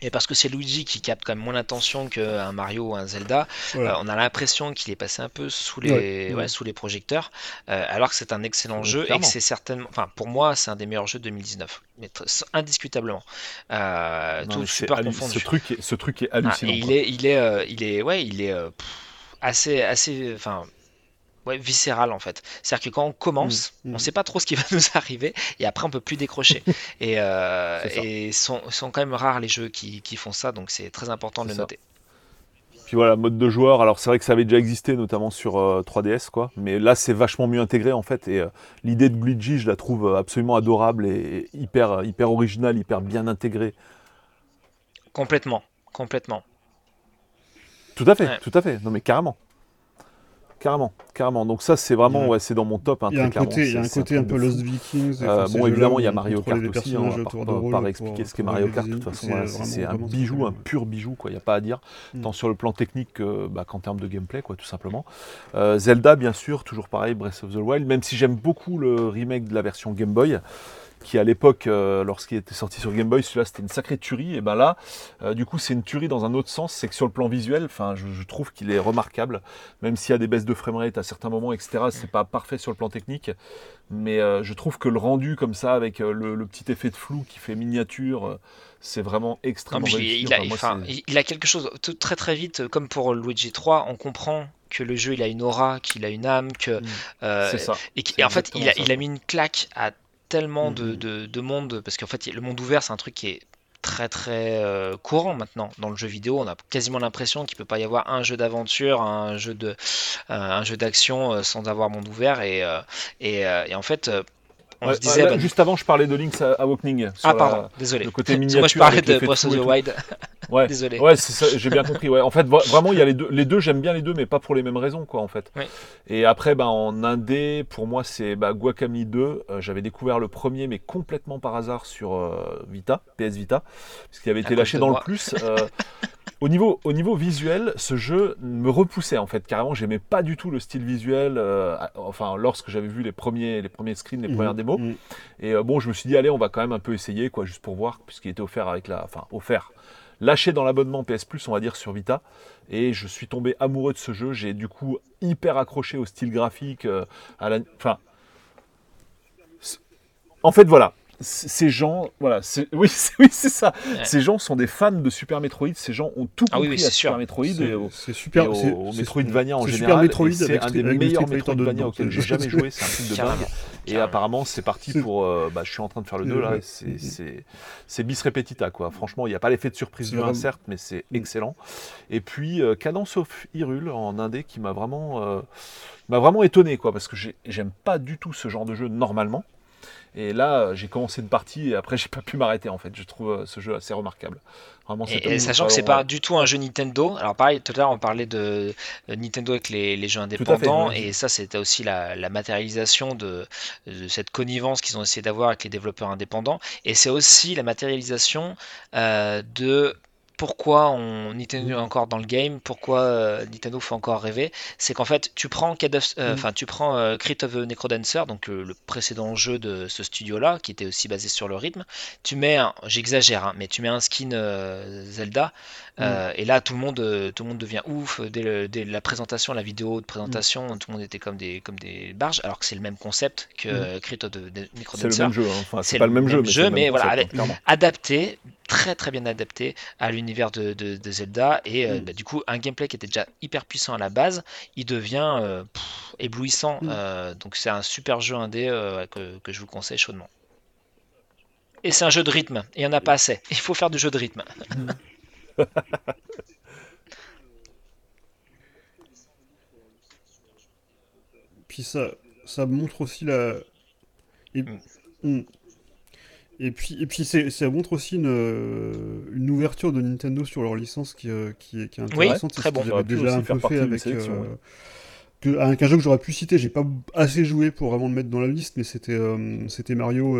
et parce que c'est Luigi qui capte quand même moins l'attention qu'un Mario ou un Zelda, on a l'impression qu'il est passé un peu sous les, ouais, sous les projecteurs, alors que c'est un excellent jeu et que c'est certainement, enfin, pour moi, c'est un des meilleurs jeux de 2019, mais indiscutablement. tout super confondu. Ce truc, est, ce truc est ah, hallucinant. il est, il est, il est, ouais, il est assez, assez, enfin, ouais, viscéral en fait. C'est-à-dire que quand on commence, mmh, on ne sait pas trop ce qui va nous arriver et après on peut plus décrocher. et euh, et sont, sont, quand même rares les jeux qui, qui font ça, donc c'est très important de le noter. Puis voilà, mode de joueur, alors c'est vrai que ça avait déjà existé notamment sur 3DS, euh, quoi, mais là c'est vachement mieux intégré en fait, et euh, l'idée de Luigi, je la trouve absolument adorable et, hyper, hyper originale, hyper bien intégrée. Complètement, complètement. Tout à fait, tout à fait. Non mais carrément. Carrément, carrément. Donc ça, c'est vraiment, ouais, c'est dans mon top. Hein, il y a un côté, il y a un côté un, peu Lost Vikings. Euh, bon, évidemment, il y a Mario Kart aussi. On va pas, pas expliquer ce qu'est Mario Kart. De toute façon, c'est un bijou, un pur bijou, quoi. Il n'y a pas à dire, mm. tant sur le plan technique bah, qu'en termes de gameplay, quoi, tout simplement. Euh, Zelda, bien sûr, toujours pareil, Breath of the Wild. Même si j'aime beaucoup le remake de la version Game Boy qui à l'époque, euh, lorsqu'il était sorti sur Game Boy, celui-là c'était une sacrée tuerie. Et ben là, euh, du coup, c'est une tuerie dans un autre sens, c'est que sur le plan visuel, enfin, je, trouve qu'il est remarquable, même s'il y a des baisses de framerate à certains moments, etc. C'est pas parfait sur le plan technique, mais euh, je trouve que le rendu comme ça, avec le, petit effet de flou qui fait miniature, c'est vraiment extrêmement réussi. Il, a, quelque chose très très vite, comme pour Luigi 3, on comprend que le jeu il a une aura, qu'il a une âme, que mm. ça. et, en fait il a, il a mis une claque à tellement mm-hmm. de, de, monde, parce qu'en fait, le monde ouvert, c'est un truc qui est très très euh, courant maintenant dans le jeu vidéo. On a quasiment l'impression qu'il peut pas y avoir un jeu d'aventure, un jeu de, un jeu d'action euh, sans avoir monde ouvert. Et, euh, et, et en fait, bah, juste avant, je parlais de Link's Awakening. ah, pardon, désolé. Le côté miniature. Moi, je parlais de Breath of the Wild. Ouais, désolé. Ouais, j'ai bien compris. Ouais. En fait, vraiment, il y a les deux. Les deux, j'aime bien les deux, mais pas pour les mêmes raisons, quoi, en fait. Et après, bah, en indé, pour moi, c'est bah, Guacamole 2. Euh, j'avais découvert le premier, mais complètement par hasard sur euh, Vita, PS Vita, parce qu'il avait été lâché dans le plus. Euh, au niveau, au niveau visuel, ce jeu me repoussait en fait. Carrément, j'aimais pas du tout le style visuel. Euh, enfin, lorsque j'avais vu les premiers, les premiers screens, les mmh, premières démos. Mmh. Et euh, bon, je me suis dit, allez, on va quand même un peu essayer, quoi, juste pour voir, puisqu'il était offert avec la, enfin, offert, lâché dans l'abonnement PS Plus, on va dire, sur Vita. Et je suis tombé amoureux de ce jeu. J'ai du coup hyper accroché au style graphique, euh, à la, enfin. En fait, voilà, ces gens, voilà, oui, oui, c'est ça. Ces gens sont des fans de Super Metroid. Ces gens ont tout ah compris à Super Metroid et au, super, au, Metroidvania en général. C'est un des meilleurs Metroidvania auxquels j'ai jamais joué. C'est un truc de dingue. Et apparemment, c'est parti pour. Euh, bah, je suis en train de faire le 2 là. C'est bis repetita quoi. Franchement, il n'y a pas l'effet de surprise du 1 certes, mais c'est mm. excellent. Et puis euh, Cadence of Hyrule en indé qui m'a vraiment, euh, m'a vraiment étonné quoi, parce que j'aime pas du tout ce genre de jeu normalement. Et là, j'ai commencé une partie et après, j'ai pas pu m'arrêter en fait. Je trouve euh, ce jeu assez remarquable. Vraiment, et, sachant que c'est pas du tout un jeu Nintendo. Alors pareil, tout à l'heure on parlait de, Nintendo avec les, jeux indépendants et ça c'était aussi la, matérialisation de, cette connivence qu'ils ont essayé d'avoir avec les développeurs indépendants et c'est aussi la matérialisation euh, de pourquoi on, Nintendo est encore dans le game, pourquoi euh, Nintendo fait encore rêver, c'est qu'en fait tu prends, euh, mm. tu prends euh, Crypt of the Necrodancer, donc le précédent jeu de ce studio-là, qui était aussi basé sur le rythme, tu mets, j'exagère, hein, mais tu mets un skin Zelda, mm. et là tout le monde, tout le monde devient ouf dès, la présentation, la vidéo de présentation, mm. tout le monde était comme des, comme des barges, alors que c'est le même concept que Crypt of the Necrodancer. C'est le même jeu, hein. enfin, c'est pas le même jeu, mais, voilà, adapté, très très bien adapté à l'univers de, Zelda et euh, mm. bah, du coup un gameplay qui était déjà hyper puissant à la base il devient euh, éblouissant mm. euh, donc c'est un super jeu indé que, que, je vous conseille chaudement et c'est un jeu de rythme et il n'y en a pas assez il faut faire du jeu de rythme puis ça ça montre aussi la mm. Et puis, et puis ça montre aussi une, euh, une, ouverture de Nintendo sur leur licence qui, euh, qui, qui est intéressante. Oui, très bon. déjà un peu fait avec, euh, avec un jeu que j'aurais pu citer. J'ai pas assez joué pour vraiment le mettre dans la liste, mais c'était c'était Mario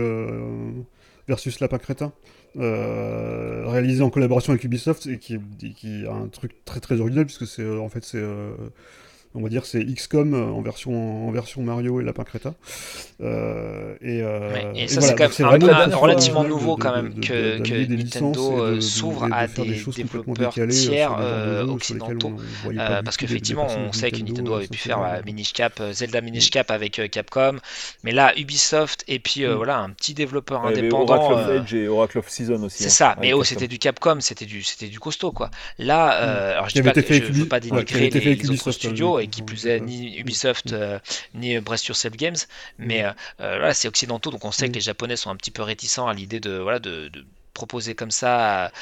versus Lapin Crétin, réalisé en collaboration avec Ubisoft et qui, qui a un truc très très original puisque c'est en fait c'est on va dire c'est XCOM en version, en version Mario et Lapin Crétin. Euh, et, euh, et, ça, c'est quand même un, relativement nouveau quand même que, que Nintendo s'ouvre à des, des développeurs tiers euh, occidentaux. parce qu'effectivement, on sait que Nintendo avait pu faire Minish Cap, Zelda Minish Cap avec Capcom, mais là, Ubisoft et puis mm. voilà, un petit développeur indépendant. Oracle of Age et Oracle of Season aussi. C'est hein, ça, mais oh, c'était du Capcom, c'était du, du costaud quoi. Là, mm. alors je ne veux pas dénigrer les autres studios et qui plus est ni Ubisoft euh, ni Brest Yourself Games, mais euh, euh, là c'est occidentaux, donc on sait que les Japonais sont un petit peu réticents à l'idée de, voilà, de, proposer comme ça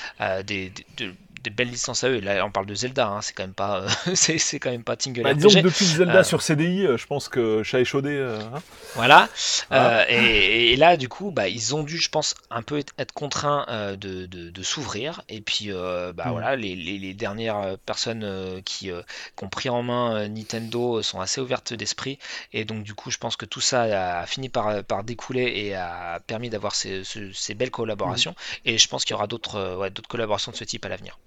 des, des belles licences à eux. Là, on parle de Zelda, hein, c'est quand même pas, c'est, quand même pas Tingle bah, disons que depuis Zelda euh, sur CDI, euh, je pense que chat. Euh, hein. voilà. Ah. et, là, du coup, bah, ils ont dû, je pense, un peu être, contraints de, de, s'ouvrir. Et puis, bah, mm. voilà, les, les, dernières personnes qui, qui, ont pris en main Nintendo sont assez ouvertes d'esprit. Et donc, du coup, je pense que tout ça a fini par, par découler et a permis d'avoir ces, ces, belles collaborations. Mm. Et je pense qu'il y aura d'autres, ouais, d'autres collaborations de ce type à l'avenir.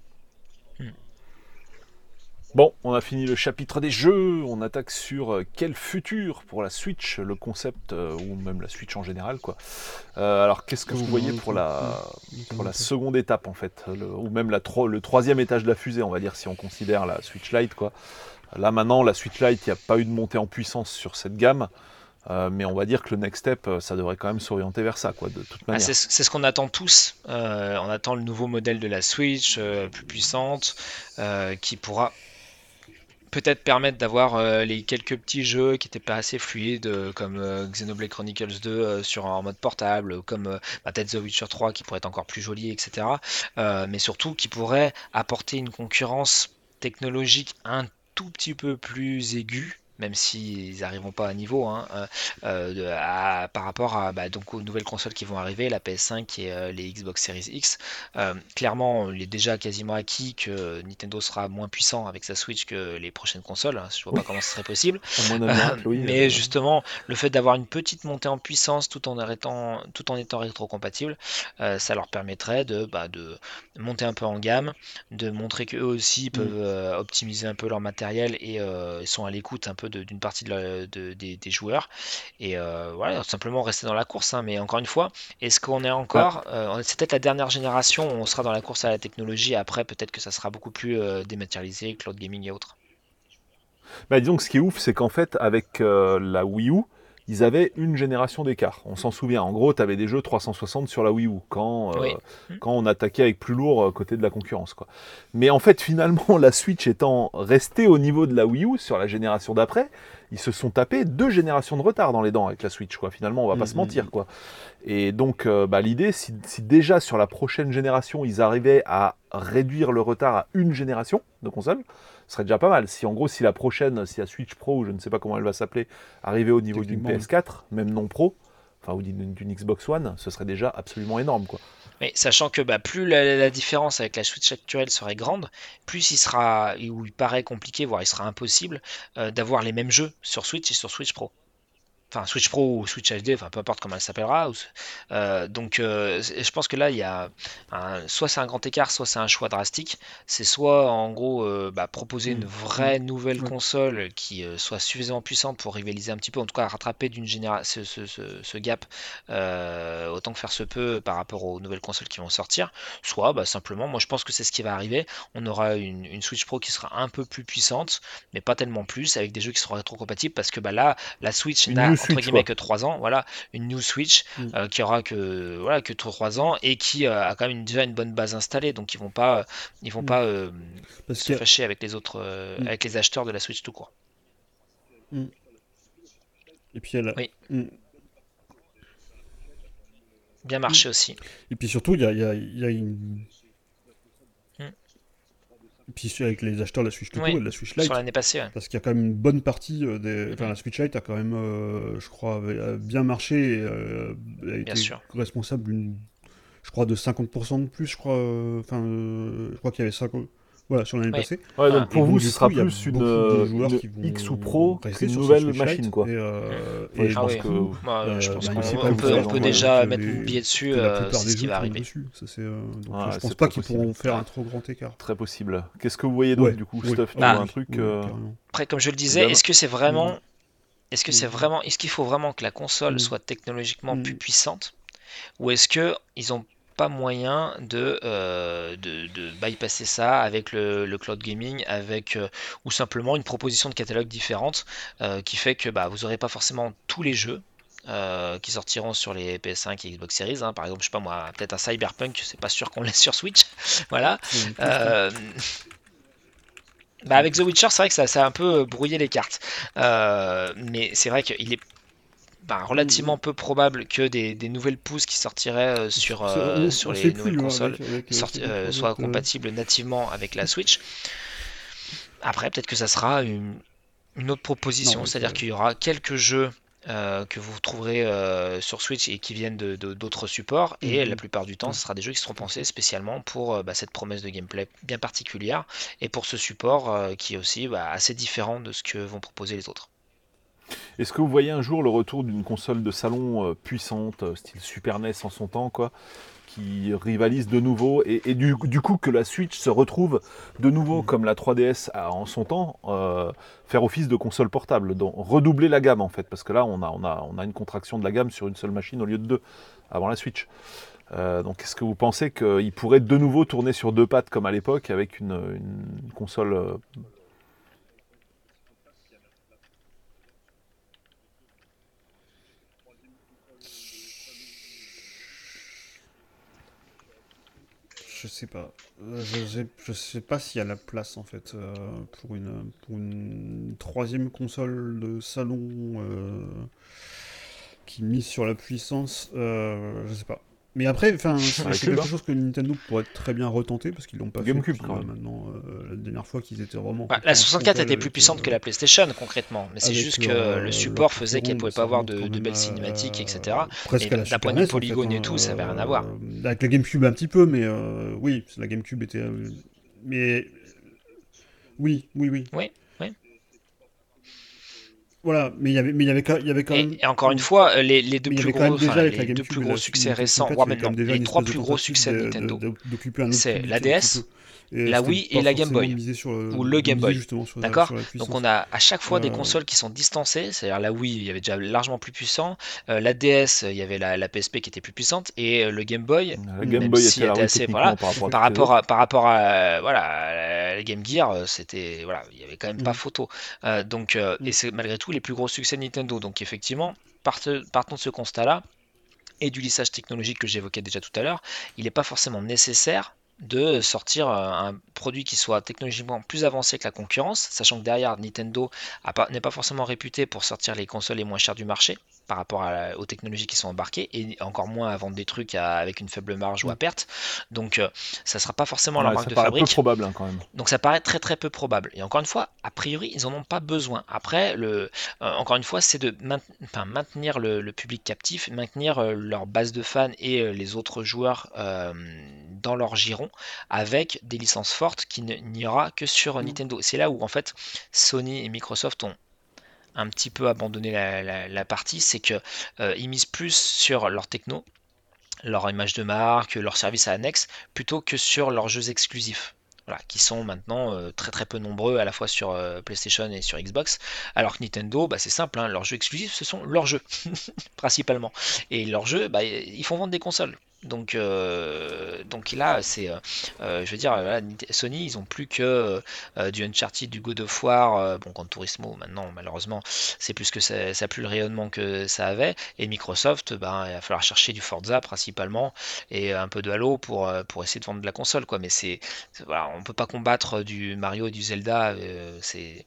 Bon, on a fini le chapitre des jeux, on attaque sur euh, quel futur pour la Switch, le concept, euh, ou même la Switch en général, quoi. Euh, alors, qu'est-ce que vous voyez pour la, pour la seconde étape, en fait, ou même la le troisième étage de la fusée, on va dire, si on considère la Switch Lite, quoi. Là, maintenant, la Switch Lite, il n'y a pas eu de montée en puissance sur cette gamme. mais on va dire que le next step, ça devrait quand même s'orienter vers ça, quoi, de toute ah, manière. c'est ce qu'on attend tous. on attend le nouveau modèle de la Switch, plus puissante, qui pourra peut-être permettre d'avoir euh, les quelques petits jeux qui n'étaient pas assez fluides, euh, comme euh, Xenoblade Chronicles 2 sur en mode portable, comme peut-être The Witcher 3 qui pourrait être encore plus joli, etc. mais surtout qui pourrait apporter une concurrence technologique un tout petit peu plus aiguë même s'ils n'arriveront pas à niveau, hein, euh, euh, par rapport à, bah, donc aux nouvelles consoles qui vont arriver, la PS5 et euh, les Xbox Series X. clairement, il est déjà quasiment acquis que Nintendo sera moins puissant avec sa Switch que les prochaines consoles. Hein, je vois pas comment ce serait possible. mais justement, le fait d'avoir une petite montée en puissance tout en, arrêtant, tout en étant rétro-compatible, ça leur permettrait de, bah, de monter un peu en gamme, de montrer qu'eux aussi mm. peuvent optimiser un peu leur matériel et sont à l'écoute un peu d'une partie de des, joueurs. Et euh, voilà, simplement rester dans la course. Hein. Mais encore une fois, est-ce qu'on est encore. Euh, c'est peut-être la dernière génération où on sera dans la course à la technologie. Après, peut-être que ça sera beaucoup plus euh, dématérialisé, cloud gaming et autres. Bah, disons que ce qui est ouf, c'est qu'en fait, avec la Wii U, ils avaient une génération d'écart. On s'en souvient. En gros, tu avais des jeux 360 sur la Wii U quand, euh, quand on attaquait avec plus lourd euh, côté de la concurrence. Quoi. Mais en fait, finalement, la Switch étant restée au niveau de la Wii U sur la génération d'après, ils se sont tapés deux générations de retard dans les dents avec la Switch. Quoi. Finalement, on va pas se mm, mm, mentir. Quoi. Et donc, euh, bah, l'idée, si, si, déjà sur la prochaine génération, ils arrivaient à réduire le retard à une génération de consoles, ce serait déjà pas mal. Si en gros, si la prochaine, si la Switch Pro, ou je ne sais pas comment elle va s'appeler, arrivait au niveau d'une PS4, même non Pro, enfin ou d'une Xbox One, ce serait déjà absolument énorme, quoi. Mais sachant que bah, plus la, différence avec la Switch actuelle serait grande, plus il sera, ou il paraît compliqué, voire il sera impossible euh, d'avoir les mêmes jeux sur Switch et sur Switch Pro enfin Switch Pro ou Switch HD, enfin peu importe comment elle s'appellera. Euh, donc euh, je pense que là il y a soit c'est un grand écart, soit c'est un choix drastique. C'est soit en gros euh, bah, proposer une mm. vraie mm. nouvelle console qui soit suffisamment puissante pour rivaliser un petit peu, en tout cas rattraper d'une génération ce, gap autant que faire se peut par rapport aux nouvelles consoles qui vont sortir. Soit bah, simplement, moi je pense que c'est ce qui va arriver. On aura une, Switch Pro qui sera un peu plus puissante, mais pas tellement plus, avec des jeux qui seront rétro-compatibles parce que bah, là la Switch n'a entre guillemets que 3 ans, voilà, une new Switch mm. euh, qui aura que voilà que 3 ans et qui euh, a quand même déjà une bonne base installée, donc ils vont pas ils vont mm. pas euh, se fâcher avec les autres mm. avec les acheteurs de la Switch tout court. Et puis elle. Oui. Bien marché aussi. Et puis surtout, il y a, y a une puis avec les acheteurs de la Switch tout et de la Switch Lite. Sur l'année passée, Parce qu'il y a quand même une bonne partie euh, des. Enfin, la Switch Lite a quand même, euh, je crois, bien marché et euh, a été responsable d'une. Je crois de 50% de plus, je crois. Enfin, je crois qu'il y avait 50. Voilà, sur l'année passée. Ouais, donc Ah. pour Et vous, donc, ce sera coup, il y a plus une, euh, une X ou Pro qu'une nouvelle machine, quoi. Et, euh, Ouais, et je Ah pense que- Euh, je pense bah, qu'on on peut, on déjà mettre les- mon billet dessus, euh, c'est ce qui va arriver. dessus. Ça, c'est, euh, donc, je pense pas qu'ils possible. pourront faire un trop grand écart. Très possible. Qu'est-ce que vous voyez Ouais, du coup. Stuff Ah, un truc. Après, comme je le disais, est-ce que c'est vraiment, est-ce que c'est vraiment, est-ce qu'il faut vraiment que la console soit technologiquement plus puissante, ou est-ce que ils ont pas moyen de, euh, de, de bypasser ça avec le, le cloud gaming, avec euh, ou simplement une proposition de catalogue différente euh, qui fait que bah, vous n'aurez pas forcément tous les jeux. qui sortiront sur les PS5 et Xbox Series, hein. par exemple, je sais pas moi, peut-être un Cyberpunk, c'est pas sûr qu'on laisse sur Switch, voilà. Euh, Bah avec The Witcher, c'est vrai que ça, ça a un peu brouillé les cartes. Mais c'est vrai qu'il est bah, relativement peu probable que des, des nouvelles pousses qui sortiraient euh, sur, euh, sur les nouvelles plus, consoles avec- avec, euh, sorti- soient compatibles nativement avec la Switch. Après, peut-être que ça sera une, une autre proposition, c'est-à-dire c'est- qu'il y aura quelques jeux euh, que vous trouverez euh, sur Switch et qui viennent de- de- d'autres supports, et Mhm. la plupart du temps, ce sera des jeux qui seront pensés spécialement pour euh, bah, cette promesse de gameplay bien particulière, et pour ce support qui est aussi bah, assez différent de ce que vont proposer les autres. Est-ce que vous voyez un jour le retour d'une console de salon euh, puissante, euh, style Super NES en son temps, quoi, qui rivalise de nouveau, et, et du, du coup que la Switch se retrouve de nouveau, Mm. comme la 3DS a en son temps, euh, faire office de console portable, donc redoubler la gamme en fait, parce que là on a, on, a, on a une contraction de la gamme sur une seule machine au lieu de deux, avant la Switch. Euh, donc est-ce que vous pensez qu'il pourrait de nouveau tourner sur deux pattes comme à l'époque, avec une, une console Je sais pas. Euh, Je, sais pas s'il y a la place en fait euh, pour une pour une troisième console de salon euh, qui mise sur la puissance. euh, je sais pas. Mais après, enfin, c'est quelque hein. chose que Nintendo pourrait très bien retenter parce qu'ils l'ont pas GameCube, fait depuis, quand même. maintenant. euh, la dernière fois qu'ils étaient vraiment. Bah, la en 64 frontal était plus puissante euh, que la PlayStation concrètement, mais c'est juste que le euh, support faisait qu'elle pouvait pas avoir de, belles cinématiques, etc. La d'un point de vue NES, en polygone fait, et hein, tout, ça avait rien à euh, voir. Avec la GameCube un petit peu, mais euh, oui, la GameCube était. euh, mais oui, oui. Oui, oui. Voilà, mais il y avait, mais il y avait, quand- il y avait quand même. Et, et encore une fois, les, les deux plus gros, enfin, les deux plus succès récents, 64, voire il y avait quand maintenant même déjà les trois plus gros succès de Nintendo, c'est public la. Et Wii et la Game Boy. misé sur le- Ou le Game Boy. D'accord. Donc on a à chaque fois des consoles qui sont distancées, c'est-à-dire la Wii, il y avait déjà largement plus puissant, euh, la DS, il y avait la, la PSP qui était plus puissante, et euh, le Game Boy, La Game Même Boy si était assez- voilà, par rapport à par toutes les rapport autres. à, par rapport à voilà à la Game Gear, euh, c'était voilà, il y avait quand même pas Mhm. photo. Euh, donc euh, et c'est malgré tout les plus gros succès de Nintendo. Donc effectivement, partant de ce constat-là et du lissage technologique que j'évoquais déjà tout à l'heure, il n'est pas forcément nécessaire de sortir euh, un produit qui soit technologiquement plus avancé que la concurrence, sachant que derrière Nintendo n'est pas forcément réputé pour sortir les consoles les moins chères du marché par rapport à aux technologies qui sont embarquées et encore moins à vendre des trucs à- avec une faible marge ou à Mm. perte. Donc euh, ça sera pas forcément leur Ouais, marque ça de paraît peu fabrique. probable hein, quand même. Donc ça paraît très très peu probable. Et encore une fois, a priori, ils en ont pas besoin. Après, le, euh, encore une fois, c'est de enfin, maintenir le, le public captif, maintenir euh, leur base de fans et euh, les autres joueurs dans leur giron avec des licences fortes qui n'y aura que sur Mm. Nintendo. C'est là où en fait Sony et Microsoft ont un petit peu abandonné la, partie, c'est que euh, ils misent plus sur leur techno, leur image de marque, leur service à annexe, plutôt que sur leurs jeux exclusifs. Qui sont maintenant euh, très très peu nombreux à la fois sur euh, PlayStation et sur Xbox, alors que Nintendo, bah, c'est simple, hein, leurs jeux exclusifs, ce sont leurs jeux, principalement. Et leurs jeux, bah, ils font vendre des consoles. Donc, euh, donc là, euh, euh, je veux dire, Sony, ils ont plus que du Uncharted, du God of War, bon, Gran Turismo, maintenant, malheureusement, c'est plus que ça, ça a plus le rayonnement que ça avait. Et Microsoft, ben, il va falloir chercher du Forza principalement et un peu de Halo pour, essayer de vendre de la console, quoi. Mais c'est, voilà, on peut pas combattre du Mario et du Zelda, c'est,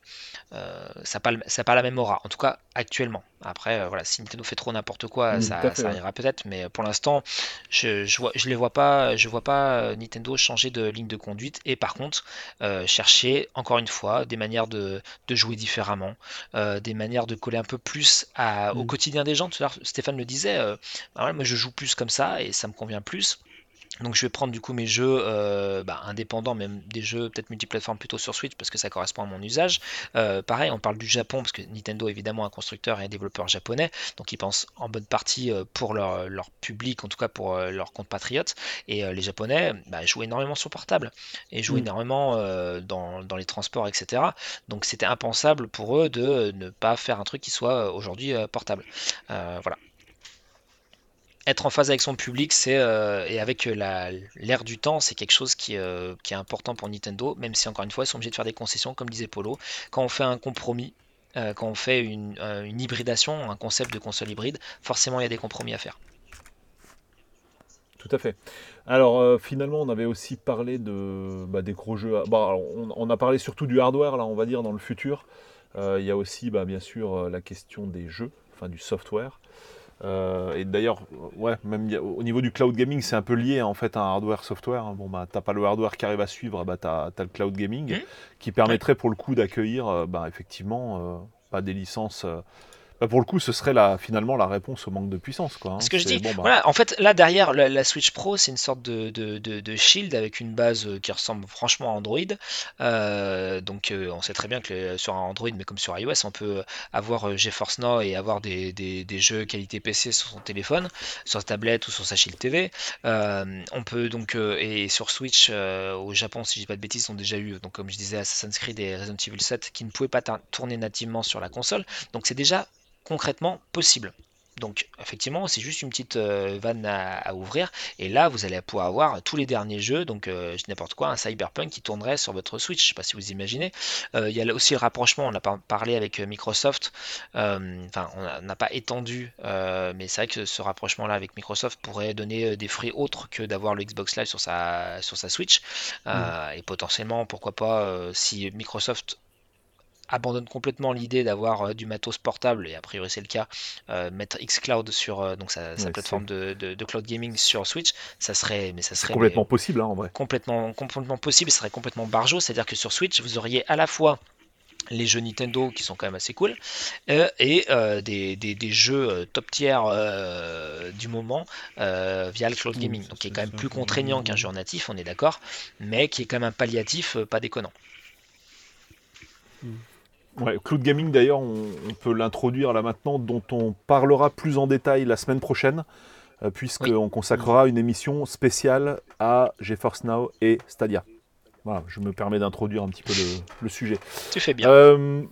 ça n'a pas, pas la même aura, en tout cas actuellement. Après, euh, voilà, si Nintendo fait trop n'importe quoi, Mm, ça, ça ira peut-être, mais pour l'instant, je, je vois, je les vois pas, je vois pas euh, Nintendo changer de ligne de conduite et par contre euh, chercher encore une fois des manières de, de jouer différemment, euh, des manières de coller un peu plus à- au Mm. quotidien des gens. Tout à l'heure, Stéphane le disait, euh, bah moi je joue plus comme ça et ça me convient plus. Donc je vais prendre du coup mes jeux euh, bah, indépendants, même des jeux peut-être multiplateformes plutôt sur Switch parce que ça correspond à mon usage. Euh, pareil, on parle du Japon parce que Nintendo évidemment un constructeur et un développeur japonais, donc ils pensent en bonne partie euh, pour leur, public, en tout cas pour leurs compatriotes. Et les Japonais bah, jouent énormément sur portable et jouent mm. énormément dans, dans, les transports, etc. Donc c'était impensable pour eux de ne pas faire un truc qui soit aujourd'hui portable. voilà être en phase avec son public c'est euh, et avec l'ère du temps, c'est quelque chose euh, qui, est important pour Nintendo, même si encore une fois, ils sont obligés de faire des concessions, comme disait Polo. Quand on fait un compromis, euh, quand on fait une, hybridation, un concept de console hybride, forcément il y a des compromis à faire. Tout à fait. Alors finalement, on avait aussi parlé de bah, des gros jeux. Bah, on, a parlé surtout du hardware là, on va dire dans le futur. Il y a aussi, bah, bien sûr, la question des jeux, enfin du software. Euh, et d'ailleurs, ouais, même au niveau du cloud gaming, c'est un peu lié en fait à un hardware-software. Hein. Bon, bah, t'as pas le hardware qui arrive à suivre, bah, t'as as le cloud gaming mmh. qui permettrait pour le coup d'accueillir, euh, bah, effectivement, euh, pas des licences bah, pour le coup, ce serait la, finalement la réponse au manque de puissance. Quoi, hein. Ce que je dis, bah. voilà, en fait, là derrière, la, Switch Pro, c'est une sorte de, de, de, shield avec une base euh, qui ressemble franchement à Android. Euh, donc, euh, on sait très bien que sur Android, mais comme sur iOS, on peut avoir GeForce Now et avoir des, des, des, jeux qualité PC sur son téléphone, sur sa tablette ou sur sa Shield TV. on peut donc, et sur Switch, au Japon, si je dis pas de bêtises, ont déjà eu, donc comme je disais, Assassin's Creed et Resident Evil 7 qui ne pouvaient pas tourner nativement sur la console. Donc, c'est déjà concrètement possible. Donc effectivement, c'est juste une petite euh, vanne à, ouvrir. Et là, vous allez pouvoir avoir tous les derniers jeux, donc euh, n'importe quoi, un Cyberpunk qui tournerait sur votre Switch. Je sais pas si vous imaginez. Euh, il y a aussi le rapprochement, on a parlé avec Microsoft. Enfin, on n'a pas étendu, mais c'est vrai que ce rapprochement-là avec Microsoft pourrait donner des fruits autres que d'avoir le Xbox Live sur sa, sur sa Switch. Mm. Et potentiellement, pourquoi pas, si Microsoft abandonne complètement l'idée d'avoir euh, du matos portable, et a priori c'est le cas, euh, mettre xCloud sur euh, donc sa, plateforme de, cloud gaming sur Switch, ça serait, mais ça serait complètement possible hein, en vrai. Complètement, complètement possible, ça serait complètement barjot, c'est-à-dire que sur Switch vous auriez à la fois les jeux Nintendo qui sont quand même assez cool et des, des, jeux top tier du moment via le cloud gaming. donc qui est quand même plus contraignant qu'un jeu natif on est d'accord mais qui est quand même un palliatif pas déconnant. Hmm. Ouais, Cloud Gaming d'ailleurs, on, peut l'introduire là maintenant, dont on parlera plus en détail la semaine prochaine, euh, puisqu'on consacrera une émission spéciale à GeForce Now et Stadia. Voilà, je me permets d'introduire un petit peu le, sujet. Tu fais bien. Euh,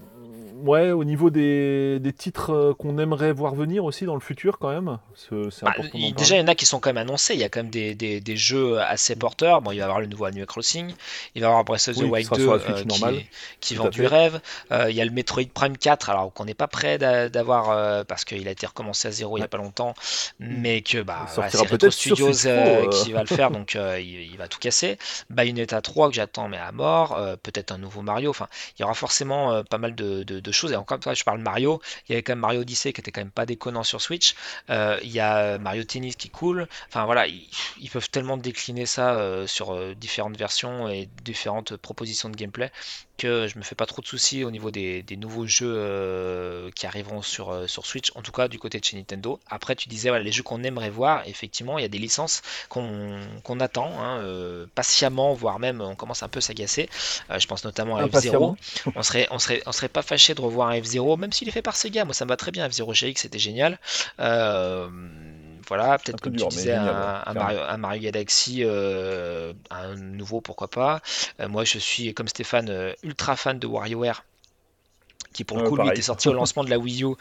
ouais, au niveau des, titres euh, qu'on aimerait voir venir aussi dans le futur, quand même. C'est bah, déjà, il y en a qui sont quand même annoncés. Il y a quand même des, des, jeux assez porteurs. Bon, il va y avoir le nouveau Animal Crossing. Il va y avoir Breath of the Wild 2 euh, qui, qui vend du rêve. Euh, il y a le Metroid Prime 4, alors qu'on n'est pas prêt d'avoir parce qu'il a été recommencé à zéro il n'y a pas longtemps, mais que bah, c'est Retro Studios qui va le faire, donc il, va tout casser. Bayonetta 3 que j'attends, mais à mort. Peut-être un nouveau Mario. Enfin, il y aura forcément pas mal de, de choses. Et encore toi, je parle Mario. Il y avait quand même Mario Odyssey qui était quand même pas déconnant sur Switch. Euh, il y a Mario Tennis qui coule. Enfin voilà, ils, peuvent tellement décliner ça euh, sur euh, différentes versions et différentes propositions de gameplay que je me fais pas trop de soucis au niveau des, nouveaux jeux qui arriveront sur, sur Switch, en tout cas du côté de chez Nintendo. Après, tu disais voilà, les jeux qu'on aimerait voir, effectivement, il y a des licences qu'on attend hein, patiemment, voire même on commence un peu s'agacer. je pense notamment à F0. On serait, on, serait, on serait pas fâché de revoir un F0, même s'il est fait par Sega. Moi, ça me va très bien. F0 GX, c'était génial. Euh, voilà, peut-être comme tu disais, un, Mario, Galaxy, euh, un nouveau, pourquoi pas. Euh, moi, je suis, comme Stéphane, ultra fan de WarioWare qui pour le coup lui était sorti au lancement de la Wii U,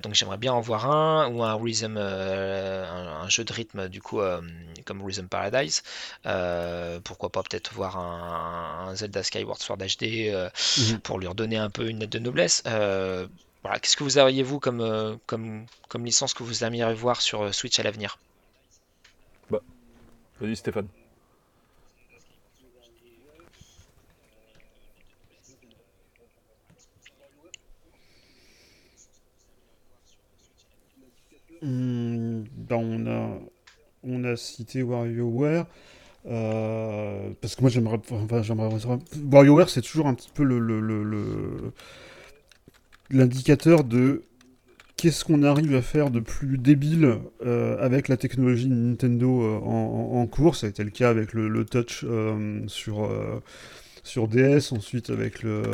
donc j'aimerais bien en voir un, ou un Rhythm, un, jeu de rythme du coup comme Rhythm Paradise, pourquoi pas peut-être voir un, Zelda Skyward Sword HD mhm. pour lui redonner un peu une lettre de noblesse. Qu'est-ce que vous auriez vous comme, euh, comme, comme licence que vous aimeriez voir sur euh, Switch à l'avenir? Bah, Vas-y Stéphane. Ben, on, a, on a cité WarioWare. Euh, parce que moi j'aimerais, enfin, j'aimerais WarioWare c'est toujours un petit peu le, le l'indicateur de qu'est-ce qu'on arrive à faire de plus débile avec la technologie Nintendo en, cours Ça a été le cas avec le, touch sur sur DS, ensuite avec le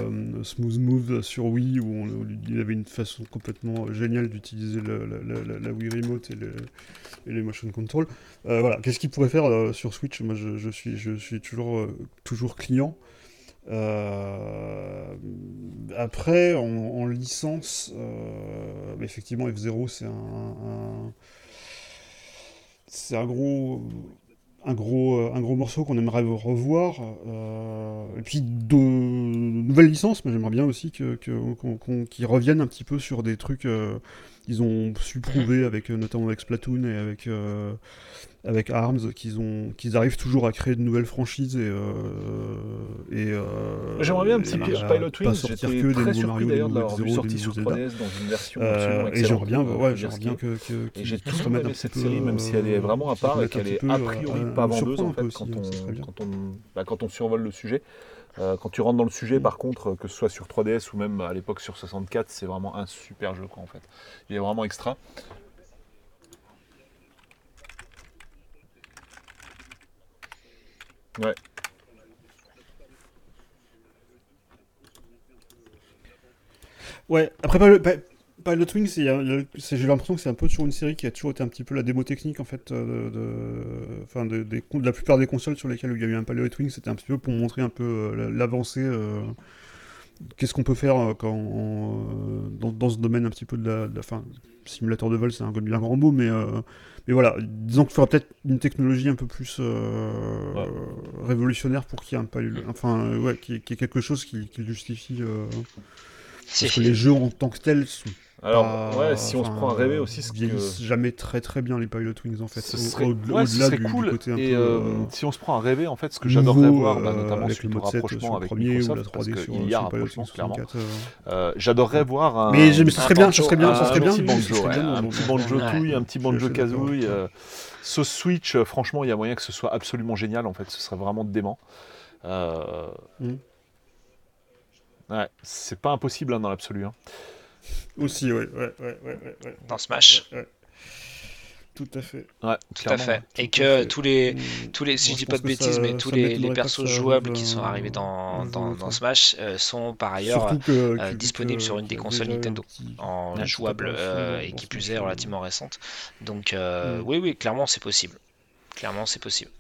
Smooth Move sur Wii, où on, il avait une façon complètement géniale d'utiliser la, Wii Remote et, les motion control. voilà, qu'est-ce qu'il pourrait faire sur Switch? Moi, je, suis, je suis toujours, toujours client. Euh, après, en, licence, euh, effectivement, F0, c'est un, c'est un gros, un gros, un gros morceau qu'on aimerait revoir. Euh, et puis de nouvelles licences, mais j'aimerais bien aussi que, qu'ils reviennent un petit peu sur des trucs qu'ils ont su prouver avec notamment avec Splatoon et avec avec Arms qu'ils ont qu'ils arrivent toujours à créer de nouvelles franchises et euh, et euh, j'aimerais bien un petit Pilot Wings sortir que des nouveaux Mario d'ailleurs de l'avoir sorti sur 3DS dans une version euh, et j'aimerais bien ouais j'aimerais bien que, que, et j'ai toujours aimé cette série même si elle est vraiment à part et qu'elle est a priori pas vendeuse en fait quand on quand on bah, quand on survole le sujet quand tu rentres dans le sujet, par contre, que ce soit sur 3DS ou même à l'époque sur 64, c'est vraiment un super jeu, quoi, en fait. Il est vraiment extra. Ouais. Ouais, après Pilot, Pilot Wings, j'ai l'impression que c'est un peu sur une série qui a toujours été un petit peu la démo technique en fait, euh, de, enfin de, la plupart des consoles sur lesquelles il y a eu un Pilot Wings, c'était un petit peu pour montrer un peu euh, l'avancée. Euh, qu'est-ce qu'on peut faire quand, dans, ce domaine un petit peu de la, de fin, simulateur de vol, c'est un bien grand mot, mais mais voilà, disons qu'il faudra peut-être une technologie un peu plus euh, révolutionnaire pour qu'il y ait un enfin ouais, qu'il y, ait quelque chose qui, justifie. Euh, parce que les jeux en tant que tels sont alors, ouais, si on se prend à rêver aussi, ce que... jamais très très bien les Pilot Wings en fait. Ce serait, au-delà du, cool. côté un et peu, si on se prend à rêver, en fait, ce que j'adorerais voir, bah, notamment avec suite au rapprochement avec premier Microsoft, ou la 3D parce sur, il y a un rapprochement clairement. j'adorerais voir un. Mais, mais ce serait bien, ce serait bien, ça serait bien. Un petit banjo touille, un petit banjo kazooie. Ce Switch, franchement, il y a moyen que ce soit absolument génial. En fait, ce serait vraiment dément. Mm. Ouais, c'est pas impossible hein, dans l'absolu. Hein. Aussi, ouais, ouais, ouais, ouais, ouais Dans Smash. Tout à fait. Ouais, tout à fait. et que tous les, mm. tous les, si je dis pas de bêtises, mais tous les, les persos jouables qui sont arrivés dans, dans, dans Smash euh, sont par ailleurs euh, disponibles sur une des consoles Nintendo en jouable euh, et qui plus est relativement récente. Donc mm. oui, oui, clairement c'est possible. Clairement c'est possible.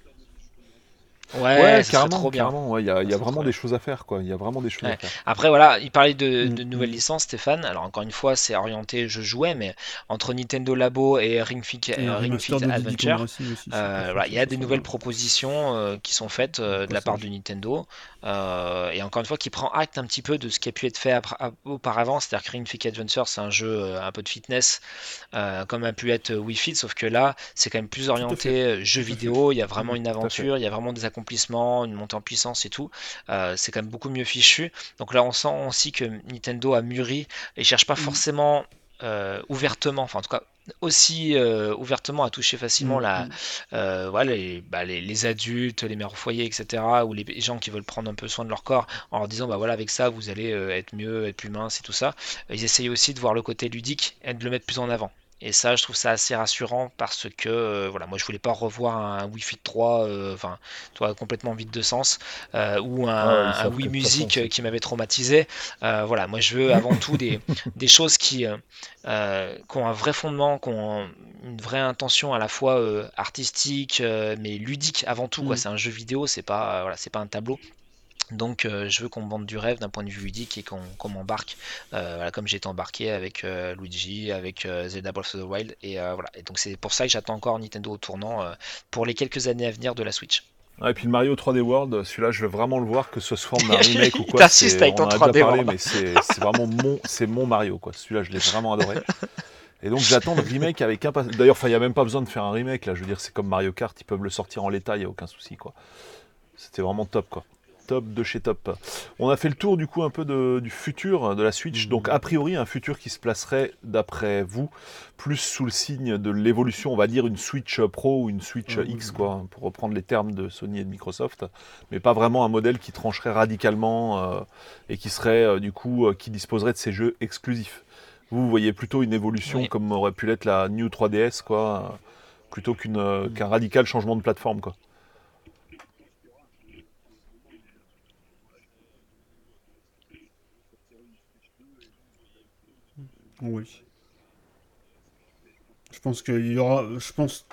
Ouais, carrément, carrément. Il y a, y a vraiment des choses à faire, quoi. Il y a vraiment des choses à faire. Après, voilà, il parlait de, mm, de nouvelles mm. licences, Stéphane. Alors encore une fois, c'est orienté je jouais, mais entre Nintendo Labo et Ring Fit, Ring Fit Adventure, euh, voilà, il y a des nouvelles propositions euh, qui sont faites euh, de la part de Nintendo. et encore une fois, qui prend acte un petit peu de ce qui a pu être fait auparavant. C'est-à-dire que Ring Fit Adventure, c'est un jeu un peu de fitness, comme a pu être Wii Fit, sauf que là, c'est quand même plus orienté jeu vidéo. Il y a vraiment une aventure, il y a vraiment des accompagnements une montée en puissance et tout. Euh, c'est quand même beaucoup mieux fichu. Donc là, on sent aussi que Nintendo a mûri et cherche pas mm. forcément euh, ouvertement, enfin en tout cas aussi euh, ouvertement à toucher facilement mm, la, mm. voilà, bah, les, les, adultes, les mères au foyer, etc., ou les gens qui veulent prendre un peu soin de leur corps en leur disant bah voilà avec ça vous allez être mieux, être plus mince et tout ça. Ils essayent aussi de voir le côté ludique et de le mettre plus en avant. Et ça, je trouve ça assez rassurant parce que euh, voilà, moi je voulais pas revoir un Wii Fit 3, euh, enfin, toi complètement vide de sens, euh, ou un, ah Wii Music qui m'avait traumatisé. voilà, moi je veux avant tout des, des choses qui, qui, ont un vrai fondement, qui ont une vraie intention à la fois artistique, mais ludique avant tout. Quoi. Mm. C'est un jeu vidéo, c'est pas voilà, c'est pas un tableau. Donc euh, je veux qu'on me vende du rêve d'un point de vue ludique et qu'on m'embarque, euh, comme j'ai été embarqué avec euh, Luigi, avec Zelda Breath of the Wild, et voilà. Et donc c'est pour ça que j'attends encore Nintendo au tournant pour les quelques années à venir de la Switch. et puis le Mario 3D World, celui-là, je veux vraiment le voir, que ce soit en remake ou quoi. C'est, avec ton 3D parlé, mais c'est, vraiment mon, c'est mon Mario, quoi. Celui-là, je l'ai vraiment adoré. Et donc j'attends le remake avec impatience. D'ailleurs, il n'y a même pas besoin de faire un remake, là. Je veux dire, c'est comme Mario Kart, ils peuvent le sortir en l'état, il n'y a aucun souci, quoi. C'était vraiment top, quoi top de chez top. On a fait le tour du coup un peu du futur de la Switch, donc a priori un futur qui se placerait d'après vous plus sous le signe de l'évolution, on va dire une Switch Pro ou une Switch X quoi, pour reprendre les termes de Sony et de Microsoft, mais pas vraiment un modèle qui trancherait radicalement euh, et qui serait euh, du coup euh, qui disposerait de ces jeux exclusifs. Vous, voyez plutôt une évolution comme aurait pu l'être la New 3DS, quoi, plutôt euh, qu'un radical changement de plateforme, quoi. Oui. Je pense qu'il y aura. Je pense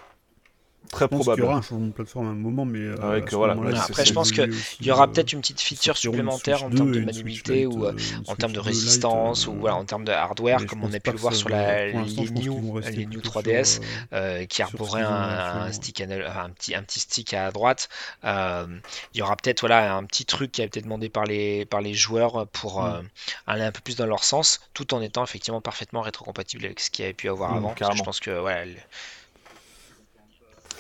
Très je pense probable. qu'il y aura un changement de plateforme à un moment, mais euh, Ouais, que voilà. Après, je pense qu'il y aura euh, peut-être une petite feature sortiront une supplémentaire en termes 2 de maniabilité ou euh, euh, en Switch termes de 2 Lite, résistance euh, ou voilà, en termes de hardware, comme on a pu le voir sur la, les New, qu'ils vont rester les New plutôt 3DS, sur, euh, euh, qui ont un, stick petit, un petit stick à droite. Euh, il y aura peut-être voilà, un petit truc qui a été demandé par les, par les joueurs pour Mm. euh, aller un peu plus dans leur sens, tout en étant effectivement parfaitement rétrocompatible avec ce qu'il y avait pu avoir Mm, avant. Je pense que voilà,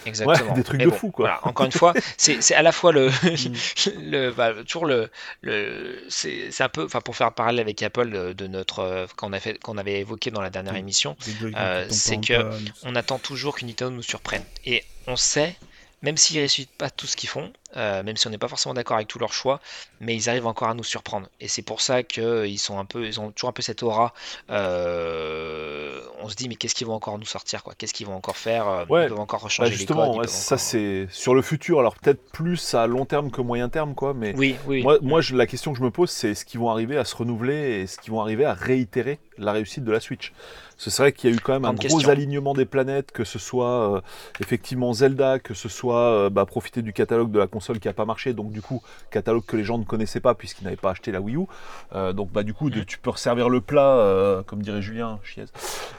Exactement. des trucs Mais de bon, fou, quoi. Voilà, encore une fois, c'est à la fois le, Mm. le bah, toujours le, le c'est un peu, enfin pour faire un parallèle avec Apple de notre euh, qu'on a fait qu'on avait évoqué dans la dernière Mm. émission, euh, c'est que on attend toujours que Nintendo nous surprenne. Et on sait, même s'ils ne réussissent pas tout ce qu'ils font, euh, même si on n'est pas forcément d'accord avec tous leurs choix, mais ils arrivent encore à nous surprendre. Et c'est pour ça qu'ils sont un peu, ils ont toujours un peu cette aura. euh, on se dit, mais qu'est-ce qu'ils vont encore nous sortir, quoi? Qu'est-ce qu'ils vont encore faire? Euh, Ouais, Ils peuvent encore Bah, rechanger les justement, codes. ils ouais, ça encore- c'est sur le futur. Alors peut-être plus à long terme que moyen terme, quoi. Mais Oui, oui. moi, moi je- la question que je me pose, c'est est-ce qu'ils vont arriver à se renouveler et est-ce qu'ils vont arriver à réitérer la réussite de la Switch? Ce serait qu'il y a eu quand même un gros alignement des planètes, que ce soit euh, effectivement Zelda, que ce soit euh, bah, profiter du catalogue de la console qui a pas marché, donc du coup catalogue que les gens ne connaissaient pas puisqu'ils n'avaient pas acheté la Wii U. Euh, donc bah du coup de- tu peux resservir le plat, euh, comme dirait Julien Chiez.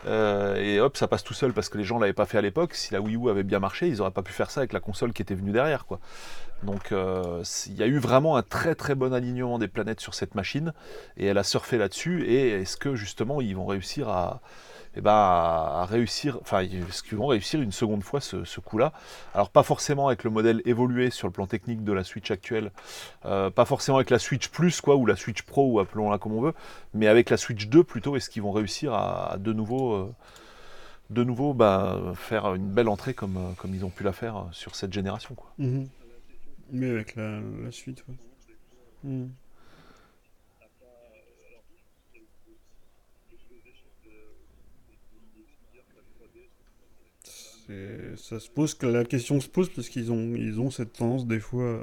Euh, et hop, ça passe tout seul parce que les gens l'avaient pas fait à l'époque. Si la Wii U avait bien marché, ils auraient pas pu faire ça avec la console qui était venue derrière, quoi. Donc il y a eu vraiment un très très bon alignement des planètes sur cette machine et elle a surfé là-dessus. Et est-ce que justement ils vont réussir à, eh ben, à à réussir, enfin est-ce qu'ils vont réussir une seconde fois ce, ce coup-là? Alors pas forcément avec le modèle évolué sur le plan technique de la Switch actuelle, euh, pas forcément avec la Switch Plus quoi ou la Switch Pro ou appelons-la comme on veut, mais avec la Switch 2 plutôt. Est-ce qu'ils vont réussir à, de nouveau euh, de nouveau bah, faire une belle entrée comme, euh, comme ils ont pu la faire sur cette génération. Quoi? Mhm. Mais avec la, suite. Ça se pose la question se pose parce qu'ils ont ils ont cette tendance des fois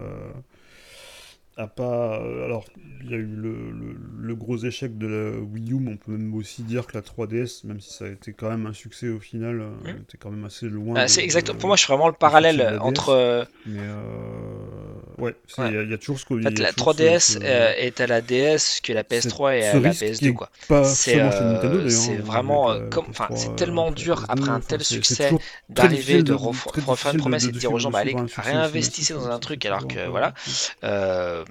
à pas alors il y a eu le, le- le gros échec de la Wii U mais on peut même aussi dire que la 3DS même si ça a été quand même un succès au final euh, Mhm. était quand même assez loin Ah, c'est exact. Pour moi, je suis vraiment le parallèle entre. euh, mais euh, ouais, il Ouais. y, a- y a toujours ce en fait, a la toujours ce- 3DS ce- euh, est à la DS que la PS3 est à la risque qui PS2, est quoi. C'est euh, vraiment euh, comme, enfin, PS3, c'est tellement dur après un PS2, tel succès d'arriver de refaire une promesse et de dire aux gens, bah allez, réinvestissez dans un truc alors que voilà, euh,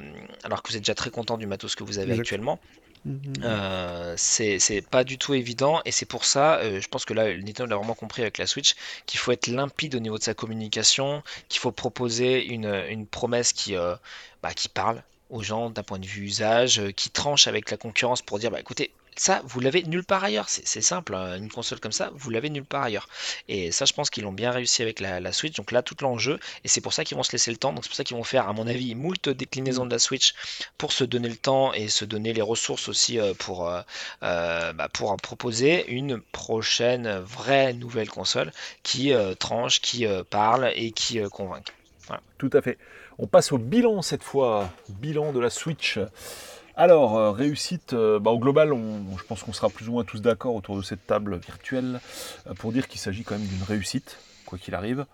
alors que vous êtes déjà très content du matos que vous avez actuellement. Mhm. Euh, c'est pas du tout évident et c'est pour ça, euh, je pense que là, Nintendo l'a vraiment compris avec la Switch, qu'il faut être limpide au niveau de sa communication, qu'il faut proposer une, une promesse qui, euh, bah, qui parle aux gens d'un point de vue usage, euh, qui tranche avec la concurrence pour dire, bah écoutez, ça, vous l'avez nulle part ailleurs, c'est simple, hein, une console comme ça, vous l'avez nulle part ailleurs. Et ça, je pense qu'ils l'ont bien réussi avec la, la Switch, donc là, tout l'enjeu, et c'est pour ça qu'ils vont se laisser le temps, donc c'est pour ça qu'ils vont faire, à mon avis, moult déclinaisons de la Switch pour se donner le temps et se donner les ressources aussi euh, pour, euh, euh, bah, pour proposer une prochaine vraie nouvelle console qui euh, tranche, qui euh, parle et qui convainc. Tout à fait. On passe au bilan cette fois, bilan de la Switch. Alors, euh, réussite, euh, bah, au global, on- je pense qu'on sera plus ou moins tous d'accord autour de cette table virtuelle euh, pour dire qu'il s'agit quand même d'une réussite, quoi qu'il arrive.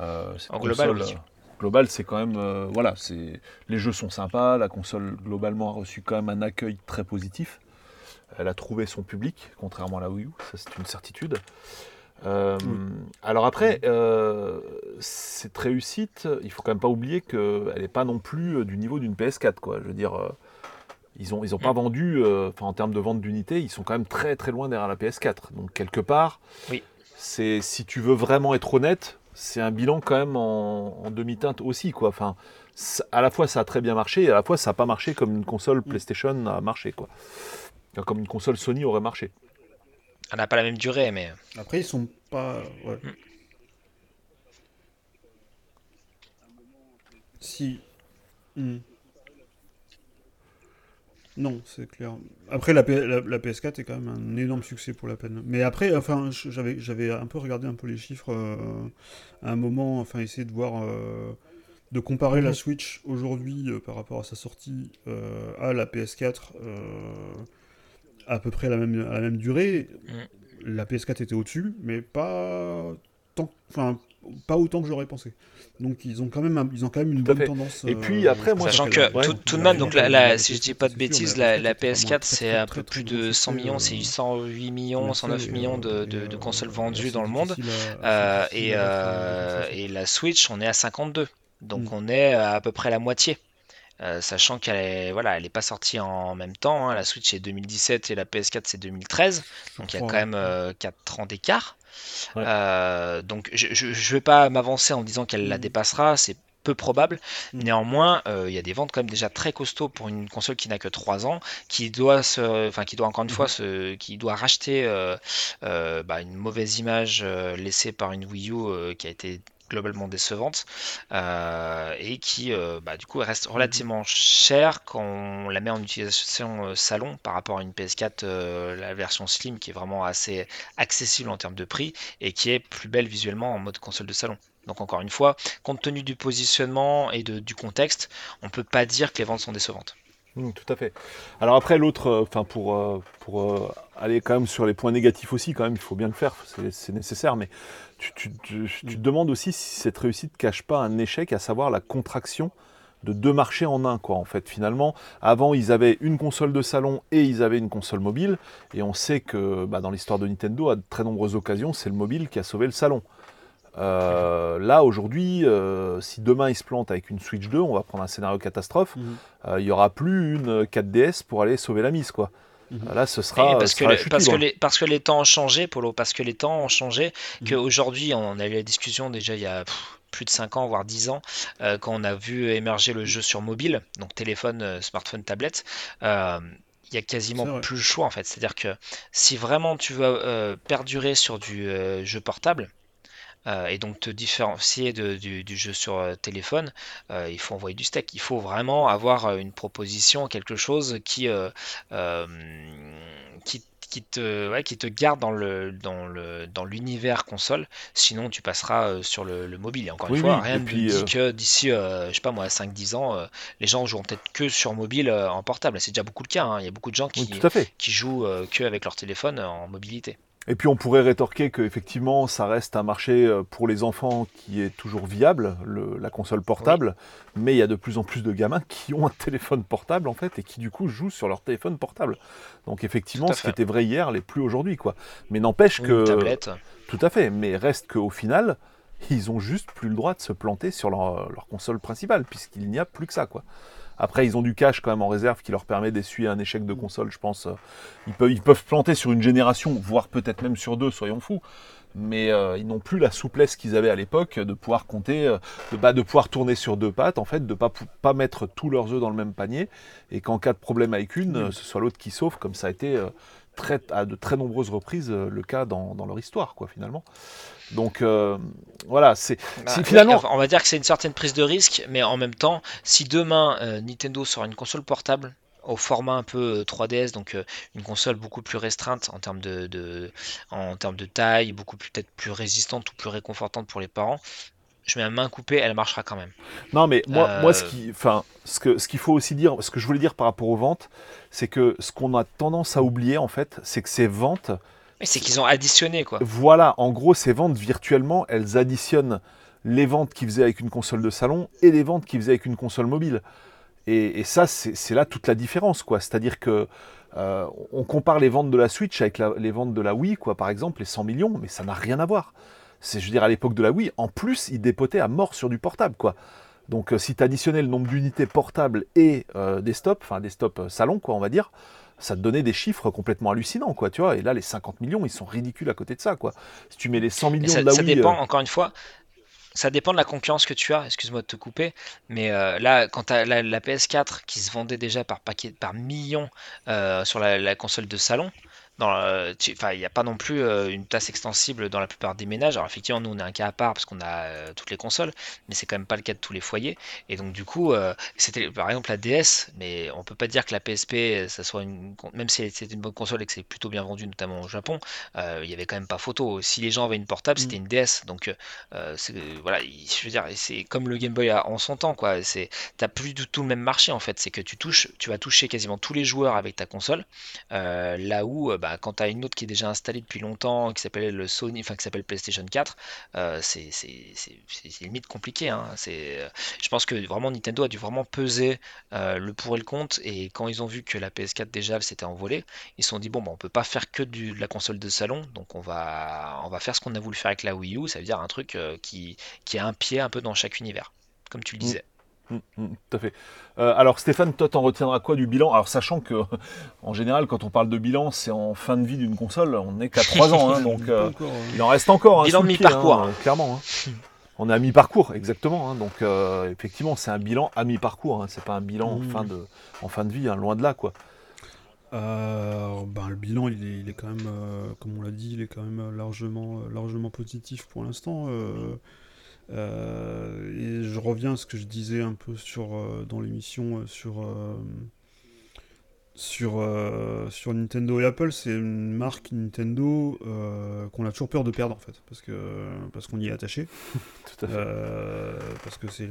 Euh, En global, console, oui. euh, global, c'est quand même, euh, voilà, c'est les jeux sont sympas, la console globalement a reçu quand même un accueil très positif. Elle a trouvé son public, contrairement à la Wii U, ça c'est une certitude. Euh. Alors après, euh, cette réussite, il faut quand même pas oublier qu'elle n'est pas non plus du niveau d'une PS4. Quoi. Je veux dire, euh, ils n'ont ils ont pas Mm. vendu, euh, enfin en termes de vente d'unités, ils sont quand même très très loin derrière la PS4. Donc quelque part, Oui. c'est si tu veux vraiment être honnête, c'est un bilan quand même en, en demi-teinte aussi. Quoi. Enfin, ça- à la fois ça a très bien marché, et à la fois ça n'a pas marché comme une console PlayStation a marché. Quoi. Enfin, Comme une console Sony aurait marché. Elle n'a pas la même durée, mais Après, ils sont pas. Ouais. Mm. Si. Non, c'est clair. Après, la, PS4 est quand même un énorme succès pour la peine. Mais après, enfin, j'avais, j'avais un peu regardé un peu les chiffres euh, à un moment, enfin, essayer de voir, euh, de comparer la mhm. Switch aujourd'hui euh, par rapport à sa sortie à la PS4 à peu près à la même, à la même durée. Mm. La PS4 était au-dessus, mais pas tant, enfin, pas autant que j'aurais pensé. Donc ils ont quand même, ils ont quand même une bonne tendance. Et puis euh, après, moi, sachant que tout, de même, donc la, si je dis pas de bêtises, la, PS4 c'est un peu plus de 100 millions, c'est 108 millions, 109 millions de, de, consoles vendues dans le monde, euh, et, euh, et la Switch on est à 52, donc mm. on est à peu près la moitié. sachant qu'elle est, voilà, elle n'est pas sortie en même temps. Hein. La Switch c'est 2017 et la PS4 c'est 2013. Donc il y a quand même 4 ans d'écart. Euh, donc je ne vais pas m'avancer en disant qu'elle la mm. dépassera, c'est peu probable. Mm. Néanmoins, euh, il y a des ventes quand même déjà très costauds pour une console qui n'a que 3 ans, qui doit se, enfin qui doit encore une fois mm-hmm. se, qui doit racheter euh, bah, une mauvaise image laissée par une Wii U qui a été globalement décevante euh, et qui euh, bah, du coup reste relativement cher quand on la met en utilisation euh, salon par rapport à une PS4 la version slim qui est vraiment assez accessible en termes de prix et qui est plus belle visuellement en mode console de salon. Donc encore une fois, compte tenu du positionnement et du contexte, on peut pas dire que les ventes sont décevantes. Mmh, tout à fait. Alors après l'autre, enfin pour, pour aller quand même sur les points négatifs aussi, quand même il faut bien le faire, c'est nécessaire, mais tu, te demandes aussi si cette réussite cache pas un échec, à savoir la contraction de deux marchés en un, quoi. En fait, finalement, avant, ils avaient une console de salon et ils avaient une console mobile. Et on sait que bah, dans l'histoire de Nintendo, à de très nombreuses occasions, c'est le mobile qui a sauvé le salon. Euh, là, aujourd'hui, euh, si demain ils se plantent avec une Switch 2, on va prendre un scénario catastrophe, mhm. euh, il n'y aura plus une 4DS pour aller sauver la mise, quoi. Mhm. Là, ce sera. parce, que, parce, que les, parce que les temps ont changé, Polo, parce que les temps ont changé, mhm. qu'aujourd'hui, on a eu la discussion déjà il y a plus de 5 ans, voire 10 ans, euh, quand on a vu émerger le jeu sur mobile, donc téléphone, euh, smartphone, tablette. Euh, il y a quasiment plus le choix en fait. C'est-à-dire que si vraiment tu veux perdurer sur du jeu portable, euh, et donc te différencier du, jeu sur euh, téléphone, euh, il faut envoyer du steak. Il faut vraiment avoir une proposition, quelque chose qui, qui qui te, qui te garde dans le dans le dans l'univers console. Sinon, tu passeras sur le, mobile. Et encore une fois, rien ne dit que d'ici, je sais pas moi, 5-10 ans, les gens joueront peut-être que sur mobile en portable. C'est déjà beaucoup le cas. Hein. Il y a beaucoup de gens qui, qui jouent que avec leur téléphone en mobilité. Et puis on pourrait rétorquer qu'effectivement, ça reste un marché euh, pour les enfants qui est toujours viable, la console portable, mais il y a de plus en plus de gamins qui ont un téléphone portable en fait et qui du coup jouent sur leur téléphone portable. Donc effectivement, ce qui était vrai hier n'est plus aujourd'hui quoi. Mais n'empêche que tablette. tout à fait, mais reste qu'au final, ils ont juste plus le droit de se planter sur leur, leur console principale puisqu'il n'y a plus que ça quoi. Après, ils ont du cash quand même en réserve qui leur permet d'essuyer un échec de console, je pense. Ils peuvent, ils peuvent planter sur une génération, voire peut-être même sur deux, soyons fous. Mais euh, ils n'ont plus la souplesse qu'ils avaient à l'époque de pouvoir compter, euh, de, bah, de pouvoir tourner sur deux pattes, en fait, de ne pas, pas mettre tous leurs œufs dans le même panier, et qu'en cas de problème avec une, ce soit l'autre qui sauve, comme ça a été euh, très, à de très nombreuses reprises le cas dans, dans leur histoire, quoi, finalement. Donc euh, voilà, c'est bah, finalement. On va dire que c'est une certaine prise de risque, mais en même temps, si demain euh, Nintendo sort une console portable au format un peu 3DS, euh, donc une console beaucoup plus restreinte en termes de, en termes de taille, beaucoup peut-être plus résistante ou plus réconfortante pour les parents, je mets la main coupée, elle marchera quand même. Non, mais moi, moi ce qui, enfin, ce que, ce qu'il faut aussi dire, ce que je voulais dire par rapport aux ventes, c'est que ce qu'on a tendance à oublier en fait, c'est que ces ventes, mais c'est qu'ils ont additionné, quoi. Voilà, en gros, ces ventes virtuellement, elles additionnent les ventes qu'ils faisaient avec une console de salon et les ventes qu'ils faisaient avec une console mobile. Et, ça, c'est là toute la différence, quoi. C'est-à-dire que euh, on compare les ventes de la Switch avec les ventes de la Wii, quoi, par exemple, les 100 millions, mais ça n'a rien à voir. C'est, je veux dire, à l'époque de la Wii, en plus, ils dépotaient à mort sur du portable, quoi. Donc, euh, si tu additionnais le nombre d'unités portables et euh, des stops, enfin des stops salon, quoi, on va dire, ça te donnait des chiffres complètement hallucinants, quoi, tu vois. Et là, les 50 millions, ils sont ridicules à côté de ça, quoi. Si tu mets les 100 millions ça, de la ça dépend, euh, encore une fois, ça dépend de la concurrence que tu as, excuse-moi de te couper, mais euh, là, quand tu as la, PS4 qui se vendait déjà par paquet, par millions euh, sur la, console de salon, il n'y a pas non plus euh, une place extensible dans la plupart des ménages. Alors effectivement, nous on est un cas à part parce qu'on a euh, toutes les consoles, mais c'est quand même pas le cas de tous les foyers. Et donc du coup, euh, c'était par exemple la DS, mais on peut pas dire que la PSP, ça soit une, même si c'est une bonne console et que c'est plutôt bien vendu, notamment au Japon, il y avait quand même pas photo. Si les gens avaient une portable, c'était mm. une DS. Donc voilà, je veux dire, c'est comme le Game Boy en son temps, quoi. C'est, t'as plus du tout le même marché en fait. C'est que tu touches, tu vas toucher quasiment tous les joueurs avec ta console, là où bah, bah, quand tu as une autre qui est déjà installée depuis longtemps, qui s'appelle le Sony, enfin qui s'appelle PlayStation 4, euh, c'est limite compliqué. Hein. Euh, je pense que vraiment Nintendo a dû vraiment peser euh, le pour et le contre. Et quand ils ont vu que la PS4 déjà s'était envolée, ils se sont dit bon, bah, on peut pas faire que de la console de salon, donc on va, on va faire ce qu'on a voulu faire avec la Wii U, ça veut dire un truc qui, qui a un pied un peu dans chaque univers, comme tu le disais. Mm, mm, tout à fait. Euh, alors Stéphane, toi t'en retiendras quoi du bilan? Alors sachant que en général quand on parle de bilan c'est en fin de vie d'une console, on n'est qu'à 3 ans, hein, donc euh, il en reste encore. Hein, bilan de mi-parcours. Hein, clairement. On est à mi-parcours, exactement. donc euh, effectivement c'est un bilan à mi-parcours, c'est pas un bilan en, mm. fin de, en fin de vie, loin de là quoi. ben, le bilan il est, quand même, comme on l'a dit, il est quand même largement, largement positif pour l'instant. Euh, et je reviens à ce que je disais un peu sur, euh, dans l'émission euh, sur, sur, sur Nintendo et Apple. C'est une marque Nintendo qu'on a toujours peur de perdre en fait, parce que parce qu'on y est attaché. parce que c'est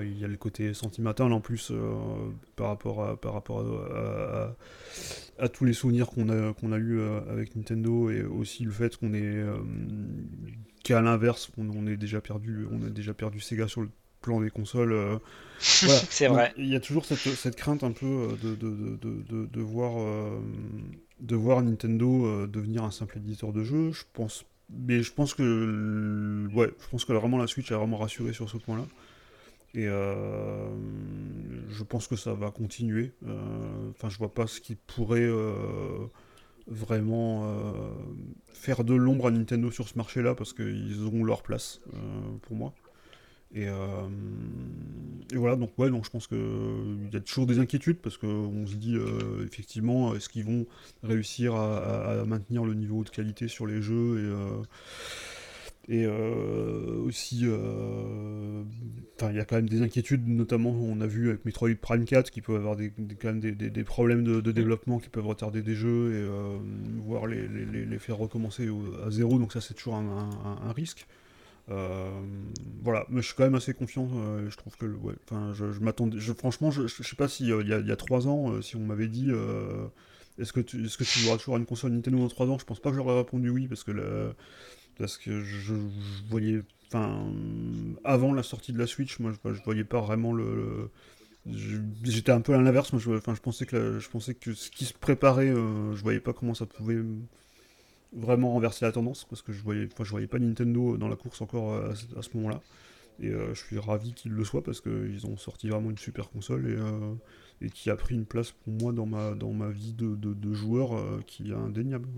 il y a le côté sentimental en plus par rapport à, par rapport à, à, tous les souvenirs qu'on a qu'on a eu avec Nintendo et aussi le fait qu'on est qu'à l'inverse, on, est déjà perdu, on a déjà perdu Sega sur le plan des consoles. Euh, c'est vrai. Il y a toujours cette, crainte un peu euh, de, de, voir, euh, de voir Nintendo devenir un simple éditeur de jeux. Je pense, mais je pense que, ouais, je pense que vraiment la Switch a vraiment rassuré sur ce point-là. Et je pense que ça va continuer. Enfin, je vois pas ce qui pourrait vraiment euh, faire de l'ombre à Nintendo sur ce marché-là parce qu'ils ont leur place euh, pour moi. Et, euh, et, voilà, donc ouais, donc je pense qu'il y a toujours des inquiétudes parce qu'on se dit effectivement, est-ce qu'ils vont réussir à, maintenir le niveau de qualité sur les jeux et et euh, aussi, euh, il y a quand même des inquiétudes, notamment on a vu avec Metroid Prime 4 qui peut avoir des, quand même des, problèmes de, développement qui peuvent retarder des jeux et euh, voire les, les, faire recommencer à zéro, donc ça c'est toujours un, risque. voilà, mais je suis quand même assez confiant. je trouve que, enfin, je, m'attendais. Je, franchement, je, je, sais pas si il y, a trois ans, si on m'avait dit, est-ce que tu, est-ce que tu auras toujours une console Nintendo dans trois ans, je pense pas que j'aurais répondu oui parce que parce que je, voyais, enfin, avant la sortie de la Switch, moi, je, voyais pas vraiment le. J'étais un peu à l'inverse, moi, je, enfin, je pensais que je pensais que ce qui se préparait, euh, je voyais pas comment ça pouvait vraiment renverser la tendance, parce que je voyais, enfin, je voyais pas Nintendo dans la course encore à, ce moment-là. Et euh, je suis ravi qu'il le soit parce qu'ils ont sorti vraiment une super console et, euh, qui a pris une place pour moi dans ma, dans ma vie de, de, joueur qui est indéniable.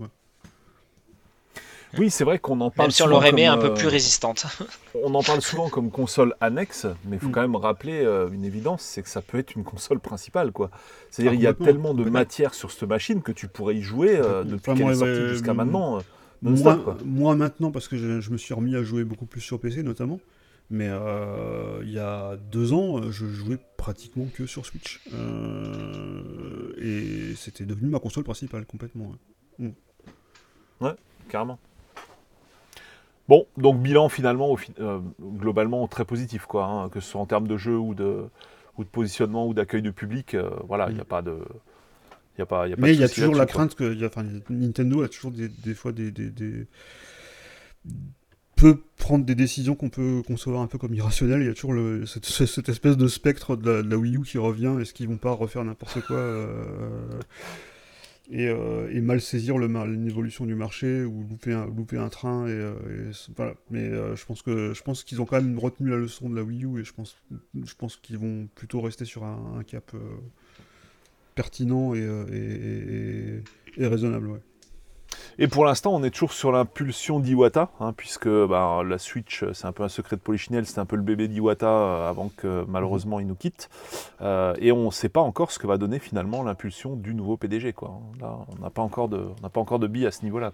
Oui, c'est vrai qu'on en parle. Même si on l'aurait aimé un peu plus euh, résistante. on en parle souvent comme console annexe, mais il faut mm. quand même rappeler euh, une évidence, c'est que ça peut être une console principale, quoi. C'est-à-dire il y a tellement de matière sur cette machine que tu pourrais y jouer euh, depuis qu'elle est sortie jusqu'à maintenant. moi, maintenant, parce que je, me suis remis à jouer beaucoup plus sur PC notamment. Mais il y a deux ans, je jouais pratiquement que sur Switch. et c'était devenu ma console principale complètement. ouais mm. carrément. Bon, donc bilan finalement, euh, globalement très positif, quoi, hein, que ce soit en termes de jeu ou de, ou de positionnement ou d'accueil de public, euh, voilà, il n'y a mm. pas de. Y a pas, y a pas Mais il y a toujours la crainte que y a, Nintendo a toujours des, des fois des, des, peut prendre des décisions qu'on peut concevoir un peu comme irrationnelles. Il y a toujours le, cette, cette, espèce de spectre de la, de la, Wii U qui revient. Est-ce qu'ils vont pas refaire n'importe quoi euh, euh, et, mal saisir l'évolution du marché ou louper un, louper un train et, euh, voilà mais euh, je pense que je pense qu'ils ont quand même retenu la leçon de la Wii U et je pense je pense qu'ils vont plutôt rester sur un, cap pertinent et, et, raisonnable. Et pour l'instant, on est toujours sur l'impulsion d'Iwata, hein, puisque bah, la Switch, c'est un peu un secret de Polichinelle, c'est un peu le bébé d'Iwata euh, avant que malheureusement il nous quitte. Euh, et on ne sait pas encore ce que va donner finalement l'impulsion du nouveau PDG. Quoi. On n'a pas encore de, on n'a pas encore de billes à ce niveau-là.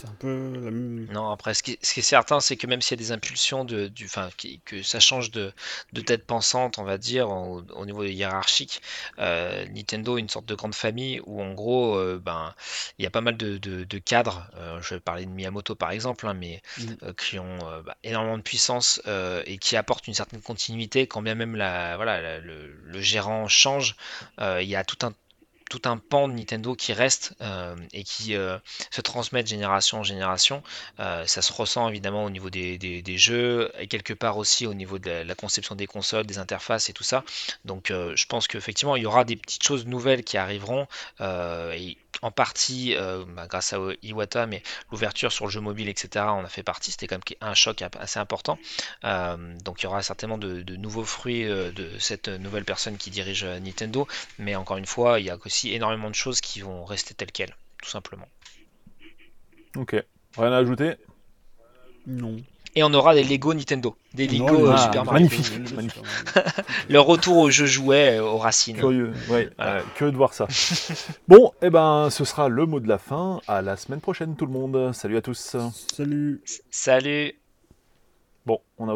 C'est un peu la même. Non, après, ce qui, ce qui est certain, c'est que même s'il y a des impulsions, de, du, enfin, qui- que ça change de, de tête pensante, on va dire, au, au niveau hiérarchique, euh, Nintendo est une sorte de grande famille où, en gros, euh, ben, il y a pas mal de, de- de cadres, euh, je vais parler de Miyamoto par exemple, hein, mais euh, qui ont bah, énormément de puissance et qui apportent une certaine continuité, quand bien même la, voilà, la- le, le gérant change, il y a tout un tout un pan de Nintendo qui reste euh, et qui euh, se transmet de génération en génération. Euh, ça se ressent évidemment au niveau des, jeux et quelque part aussi au niveau de la, conception des consoles, des interfaces et tout ça. Donc je pense qu'effectivement il y aura des petites choses nouvelles qui arriveront en partie euh, bah, grâce à Iwata, mais l'ouverture sur le jeu mobile, etc. On a fait partie, c'était quand même un choc assez important. Euh, donc il y aura certainement de, de nouveaux fruits euh, de cette nouvelle personne qui dirige Nintendo, mais encore une fois, il y a aussi énormément de choses qui vont rester telles quelles, tout simplement. Ok. Rien à ajouter? Non. Et on aura des Lego Nintendo, des Lego Non, euh, Super Mario. magnifique. Magnifique. Le retour au jeu jouet euh, aux racines. Curieux, ouais, Voilà. euh, curieux de voir ça. bon, eh ben, ce sera le mot de la fin. À la semaine prochaine, tout le monde. Salut à tous. Salut. Salut Bon, on a